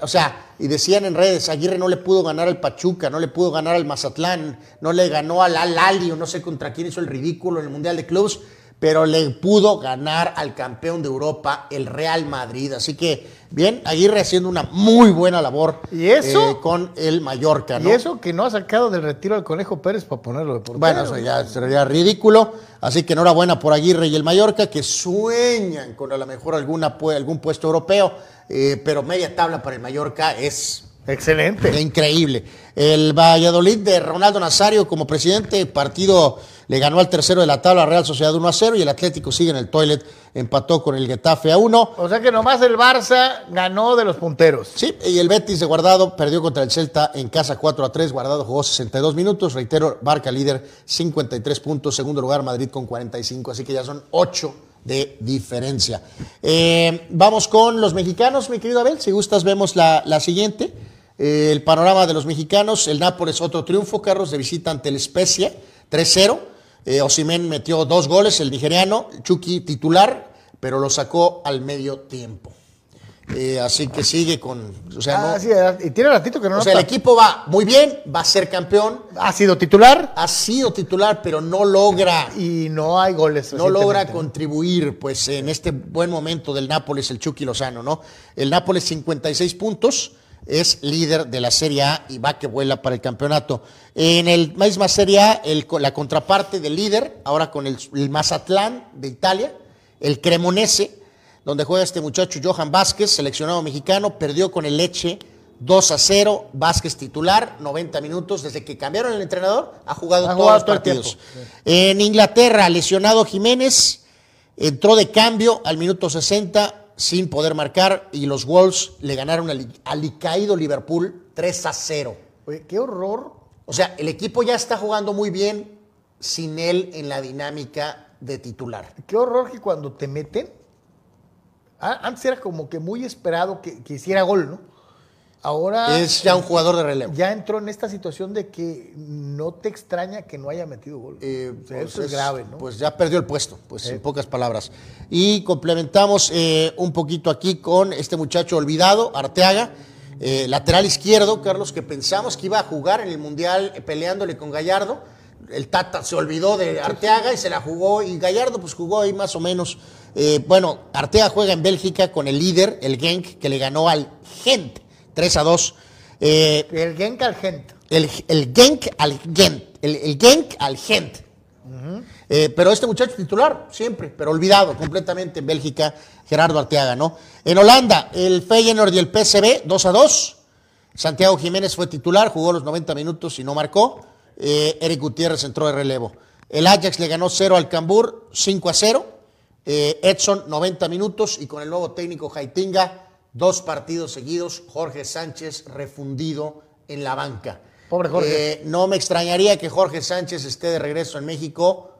O sea, y decían en redes, Aguirre no le pudo ganar al Pachuca, no le pudo ganar al Mazatlán, no le ganó al Al o no sé contra quién hizo el ridículo en el Mundial de Clubs, pero le pudo ganar al campeón de Europa, el Real Madrid. Así que, bien, Aguirre haciendo una muy buena labor ¿Y eso? eh, con el Mallorca, ¿no? Y eso que no ha sacado del retiro al Conejo Pérez para ponerlo de portero. Bueno, eso ya sería ridículo. Así que enhorabuena por Aguirre y el Mallorca, que sueñan con a lo mejor alguna, algún puesto europeo, eh, pero media tabla para el Mallorca es Excelente. increíble. El Valladolid de Ronaldo Nazario como presidente, el partido le ganó al tercero de la tabla Real Sociedad 1 a 0 y el Atlético sigue en el toilet, empató con el Getafe a 1. O sea que nomás el Barça ganó de los punteros. Sí, y el Betis de Guardado perdió contra el Celta en casa 4 a 3. Guardado jugó 62 minutos. Reitero, Barca líder 53 puntos. Segundo lugar, Madrid con 45. Así que ya son 8 de diferencia. Eh, vamos con los mexicanos, mi querido Abel. Si gustas, vemos la, la siguiente. Eh, el panorama de los mexicanos. El Nápoles, otro triunfo, Carlos, de visita ante el Spezia 3-0. Eh, Osimhen metió dos goles, el nigeriano. Chucky titular, pero lo sacó al medio tiempo. Eh, así que sigue con. O sea, Ah, no- sí, y tiene ratito que no o sea, el equipo va muy bien, va a ser campeón, Ha sido titular ha sido titular, pero no logra, y no hay goles. no logra contribuir, pues, en este buen momento del Nápoles, el Chucky Lozano, ¿no? El Nápoles 56 puntos, es líder de la Serie A y va que vuela para el campeonato. En el misma Serie A, el- la contraparte del líder, ahora con el, el Mazatlán de Italia, el Cremonese, donde juega este muchacho Johan Vázquez, seleccionado mexicano, perdió con el Leche 2 a 0, Vázquez titular, 90 minutos, desde que cambiaron el entrenador, ha jugado Ha todos jugado los partidos. En Inglaterra, lesionado Jiménez, entró de cambio al minuto 60 sin poder marcar y los Wolves le ganaron al alicaído Liverpool 3 a 0. Oye, qué horror. O sea, el equipo ya está jugando muy bien sin él en la dinámica de titular. Qué horror que cuando te meten. Antes era como que muy esperado que, que hiciera gol, ¿no? Ahora Es ya un jugador de relevo. ya entró en esta situación de que no te extraña que no haya metido gol. Eh, O sea, pues eso es, grave, ¿no? Pues ya perdió el puesto, pues en pocas palabras. Y complementamos eh, un poquito aquí con este muchacho olvidado, Arteaga, eh, lateral izquierdo, Carlos, que pensamos que iba a jugar en el Mundial eh, peleándole con Gallardo. El Tata se olvidó de Arteaga y se la jugó, y Gallardo pues jugó ahí más o menos. Eh, bueno, Arteaga juega en Bélgica con el líder, el Genk, que le ganó al Gent 3 a 2. Eh, el Genk al Gent. el, el Genk al Gent. El, el Genk al Gent. Eh, pero este muchacho titular, siempre, pero olvidado completamente en Bélgica, Gerardo Arteaga, ¿no? En Holanda, el Feyenoord y el PSV, 2 a 2. Santiago Jiménez fue titular, jugó los 90 minutos y no marcó. Eh, Eric Gutiérrez entró de relevo. El Ajax le ganó 0 al Cambur, 5 a 0. Eh, Edson, 90 minutos y con el nuevo técnico Jaitinga, dos partidos seguidos. Jorge Sánchez refundido en la banca. Pobre Jorge. Eh, no me extrañaría que Jorge Sánchez esté de regreso en México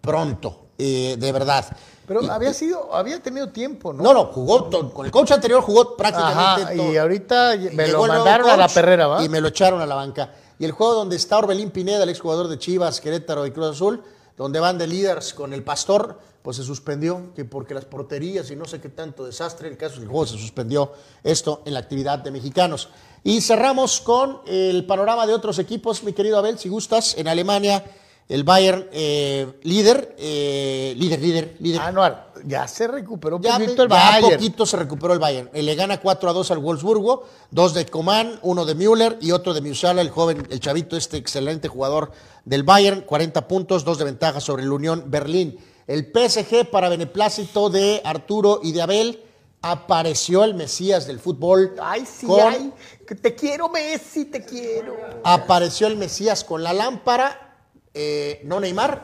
pronto, eh, de verdad. Pero Y- había sido, había tenido tiempo, ¿no? no, no, jugó con el coach anterior jugó prácticamente Ajá, todo. y ahorita me Llegó lo mandaron a la perrera, ¿va? Y me lo echaron a la banca. Y el juego donde está Orbelín Pineda, el exjugador de Chivas, Querétaro y Cruz Azul, donde van de líderes con el Pastor, pues se suspendió, que porque las porterías y no sé qué tanto desastre, el caso del juego se suspendió esto en la actividad de mexicanos. Y cerramos con el panorama de otros equipos, mi querido Abel, si gustas, en Alemania, el Bayern eh, líder, eh, líder, líder, líder. Anual, ya se recuperó Ya, poquito el ya Bayern. poquito se recuperó el Bayern. Eh, Le gana 4 a 2 al Wolfsburgo, dos de Coman, uno de Müller y otro de Musiala, el joven, el chavito, este excelente jugador del Bayern, 40 puntos, dos de ventaja sobre el Unión Berlín. El PSG para beneplácito de Arturo y de Abel, apareció el Mesías del fútbol. Ay, sí, con- ay, que te quiero, Messi, te quiero. Apareció el Mesías con la lámpara, eh, no Neymar,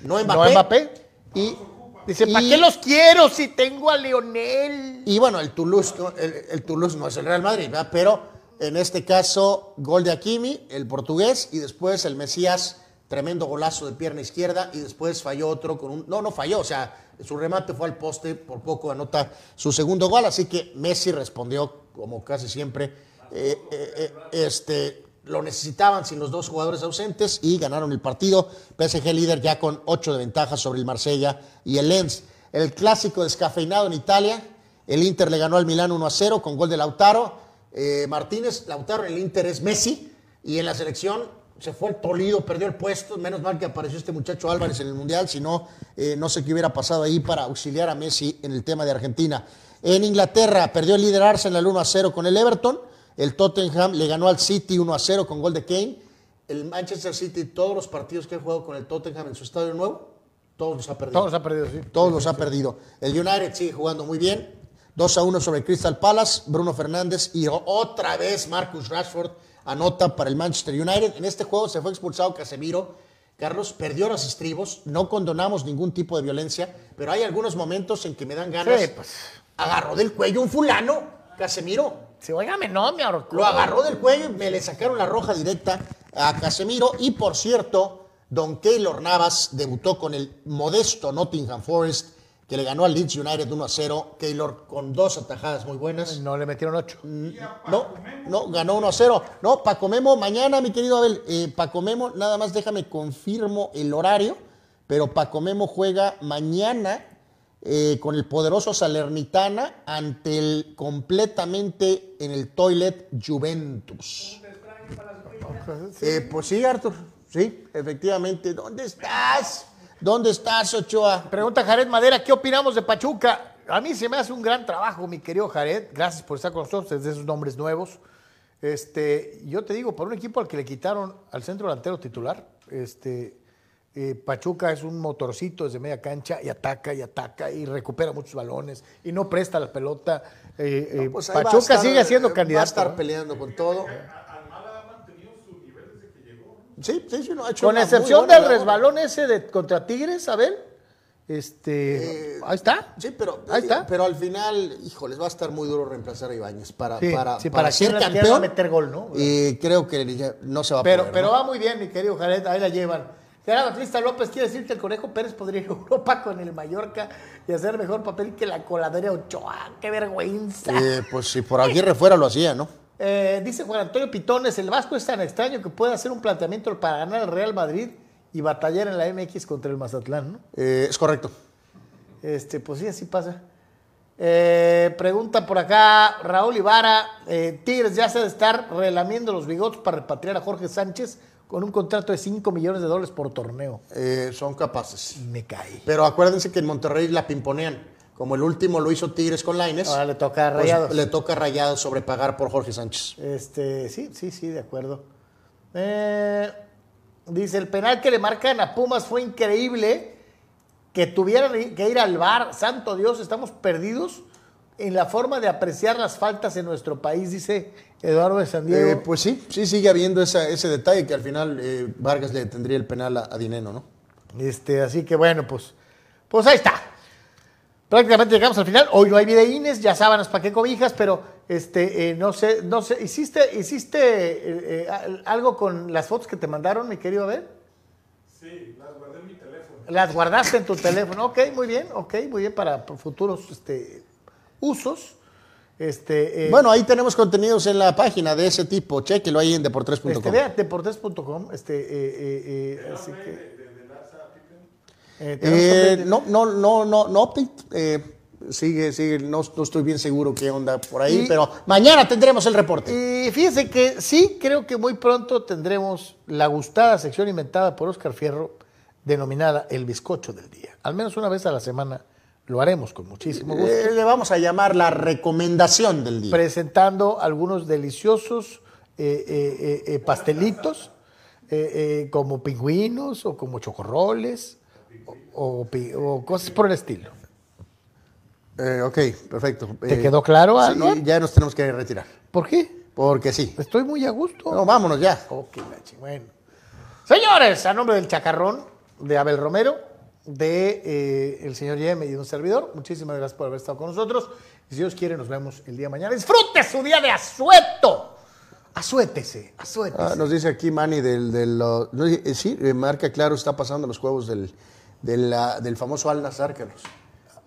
no Mbappé. ¿No Mbappé? Y, Dice, ¿para qué los quiero si tengo a Leonel? Y bueno, el Toulouse, el, el Toulouse no es el Real Madrid, ¿verdad? pero en este caso, gol de Hakimi, el portugués, y después el Mesías, tremendo golazo de pierna izquierda, y después falló otro con un. No, no falló, o sea, su remate fue al poste, por poco anota su segundo gol, así que Messi respondió, como casi siempre, eh, eh, eh, este. Lo necesitaban sin los dos jugadores ausentes y ganaron el partido. PSG líder ya con 8 de ventaja sobre el Marsella y el Lens. El clásico descafeinado en Italia. El Inter le ganó al Milán 1 a 0 con gol de Lautaro. Martínez, Lautaro el Inter es Messi y en la selección se fue el Toledo, perdió el puesto. Menos mal que apareció este muchacho Álvarez en el Mundial, si no, eh, no sé qué hubiera pasado ahí para auxiliar a Messi en el tema de Argentina. En Inglaterra, perdió el líder Arsenal 1 a 0 con el Everton. El Tottenham le ganó al City 1 a 0 con gol de Kane. El Manchester City, todos los partidos que ha jugado con el Tottenham en su estadio nuevo, todos los ha perdido. Todos ha perdido, sí. Todos los ha perdido. El United sigue jugando muy bien. 2 a 1 sobre Crystal Palace, Bruno Fernández y otra vez Marcus Rashford anota para el Manchester United. En este juego se fue expulsado Casemiro. Carlos perdió los estribos. No condonamos ningún tipo de violencia, pero hay algunos momentos en que me dan ganas. Sí, pues. Agarró del cuello un fulano, Casemiro. Sí, óigame, no, me ahorcó. Lo agarró del cuello y me le sacaron la roja directa a Casemiro. Y por cierto, Don Keylor Navas debutó con el modesto Nottingham Forest, que le ganó al Leeds United 1 a 0. Keylor con dos atajadas muy buenas. No le metieron ocho. No, no, ganó 1 a 0. No, Paco Memo, mañana, mi querido Abel, eh, Paco Memo, nada más déjame confirmo el horario, pero Paco Memo juega mañana eh, con el poderoso Salernitana ante el completamente en el toilet Juventus. Eh, pues sí, Arthur, sí, efectivamente. ¿Dónde estás? ¿Dónde estás, Ochoa? Pregunta Jared Madera, ¿qué opinamos de Pachuca? A mí se me hace un gran trabajo, mi querido Jared. Gracias por estar con nosotros desde esos nombres nuevos. Este, yo te digo, por un equipo al que le quitaron al centro delantero titular, este, eh, Pachuca es un motorcito desde media cancha y ataca y ataca y recupera muchos balones y no presta la pelota. Eh, eh, Pues Pachuca estar, sigue siendo candidato. Va a estar peleando con todo. Sí, sí, sí, no, ha hecho Con excepción del labor. resbalón ese de contra Tigres, Abel. Este, ahí está. Sí, pero, Ahí está. pero al final, híjoles, va a estar muy duro reemplazar a Ibáñez para, Sí, para, sí, para para ser campeón. meter gol, ¿no? Y creo que no se va a Pero, poder. pero ¿no? va muy bien, mi querido Jared, ahí la llevan. Gerardo Batista López quiere decir que el Conejo Pérez podría ir a Europa con el Mallorca y hacer mejor papel que la coladera Ochoa. ¡Qué vergüenza! Eh, pues si por Aguirre fuera lo hacía, ¿no? Eh, dice Juan Antonio Pitones, el Vasco es tan extraño que puede hacer un planteamiento para ganar el Real Madrid y batallar en la MX contra el Mazatlán, ¿no? Eh, es correcto. Este, pues sí, así pasa. Eh, pregunta por acá Raúl Ibarra, Tigres ya se ha de estar relamiendo los bigotes para repatriar a Jorge Sánchez con un contrato de 5 millones de dólares por torneo. Eh, son capaces. Me cae. Pero acuérdense que en Monterrey la pimponean. Como el último lo hizo Tigres con Laines. Ahora le toca a pues, Rayados. le toca a Rayados sobrepagar por Jorge Sánchez. Este, sí, sí, sí, de acuerdo. Eh, dice, el penal que le marcan a Pumas fue increíble. Que tuvieran que ir al bar. Santo Dios, estamos perdidos en la forma de apreciar las faltas en nuestro país, dice Eduardo de San Diego. Eh, pues sí, sí sigue habiendo esa- ese detalle que al final eh, Vargas le tendría el penal a, a Dineno, ¿no? Este, así que bueno, pues, pues ahí está. Prácticamente llegamos al final. Hoy no hay videínes, ya sábanas para qué cobijas, pero este, eh, no sé, no sé, ¿hiciste, hiciste eh, eh, al- algo con las fotos que te mandaron, mi querido Abel? Sí, las guardé en mi teléfono. Las guardaste en tu teléfono. Ok, muy bien, ok, muy bien para futuros este, usos. Este, eh, Bueno, ahí tenemos contenidos en la página de ese tipo. Chéquelo ahí en deportres.com. Este, vea, deportes.com. Este, eh, eh, eh, así que. Eh, Eh, no, no, no, no, no. Eh, sigue, sigue, no, no estoy bien seguro qué onda por ahí, Y- pero mañana tendremos el reporte. Y fíjense que sí, creo que muy pronto tendremos la gustada sección inventada por Oscar Fierro, denominada El Bizcocho del Día. Al menos una vez a la semana lo haremos con muchísimo gusto. Eh, le vamos a llamar la recomendación del día. presentando algunos deliciosos eh, eh, eh, eh, pastelitos, eh, eh, como pingüinos o como chocorroles o, o pi- o cosas por el estilo. Eh, ok, perfecto. ¿Te Eh, quedó claro, sí, Anuar? ya nos tenemos que retirar. ¿Por qué? Porque sí. Estoy muy a gusto. No, vámonos ya. Ok, bueno. Señores, a nombre del Chacarrón, de Abel Romero, de eh, el señor Yeme y de un servidor, muchísimas gracias por haber estado con nosotros. Y si Dios quiere, nos vemos el día de mañana. Disfrute su día de asueto. Asuétese, asuétese. Ah, nos dice aquí Manny del... del no, eh, sí, marca claro, está pasando los juegos del, del, ah, del famoso Al Nazar, Carlos.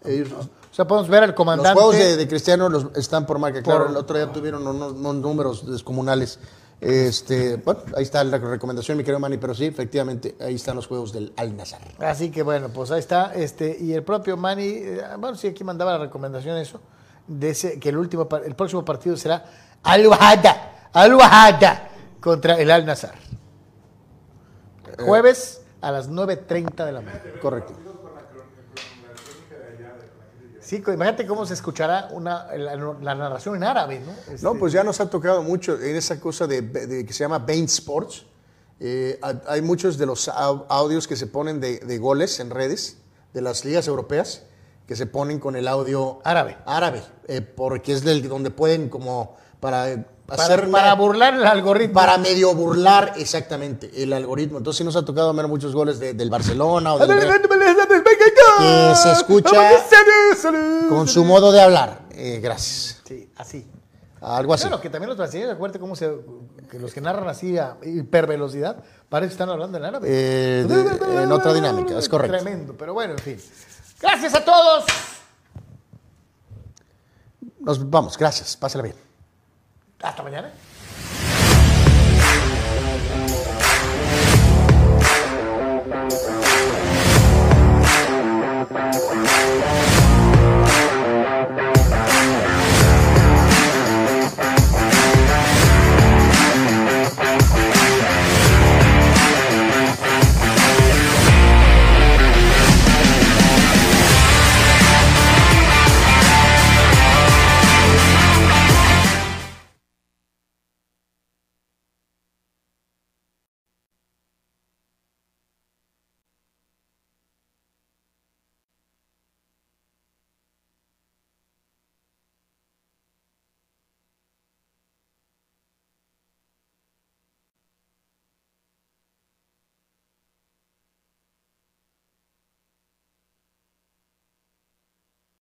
Ellos- o sea, podemos ver al los comandante. juegos de, de Cristiano los, están por marca claro. Por- El otro día tuvieron unos, unos números descomunales. Este, bueno, ahí está la recomendación, mi querido Manny, pero sí, efectivamente, ahí están los juegos del Al Nazar. Así que bueno, pues ahí está. Este, y el propio Manny, eh, bueno, sí, aquí mandaba la recomendación eso, de ese, que el último el próximo partido será Al-Wahada, Al-Wahada contra el Al-Nazar. Jueves a las 9.30 de la mañana. Correcto. Sí, imagínate cómo se escuchará una, la, la narración en árabe, ¿no? Este, No, pues ya nos ha tocado mucho en esa cosa de, de- que se llama Bain Sports. Eh, ha- hay muchos de los au- audios que se ponen de, de goles en redes de las ligas europeas que se ponen con el audio Árabe. árabe, eh, porque es del, donde pueden como para para, burlar el algoritmo. para medio burlar exactamente el algoritmo. Entonces sí nos ha tocado ver muchos goles de- del Barcelona o del que se escucha con su modo de hablar. Eh, gracias. Sí, así. Algo así. Claro, que también los brasileños, acuérdate cómo se. que los que narran así a hipervelocidad, parece que están hablando en árabe. Eh, de- en otra dinámica, es correcto. Tremendo, pero bueno, en fin. Gracias a todos. Nos vamos, gracias. Pásala bien. Hasta mañana.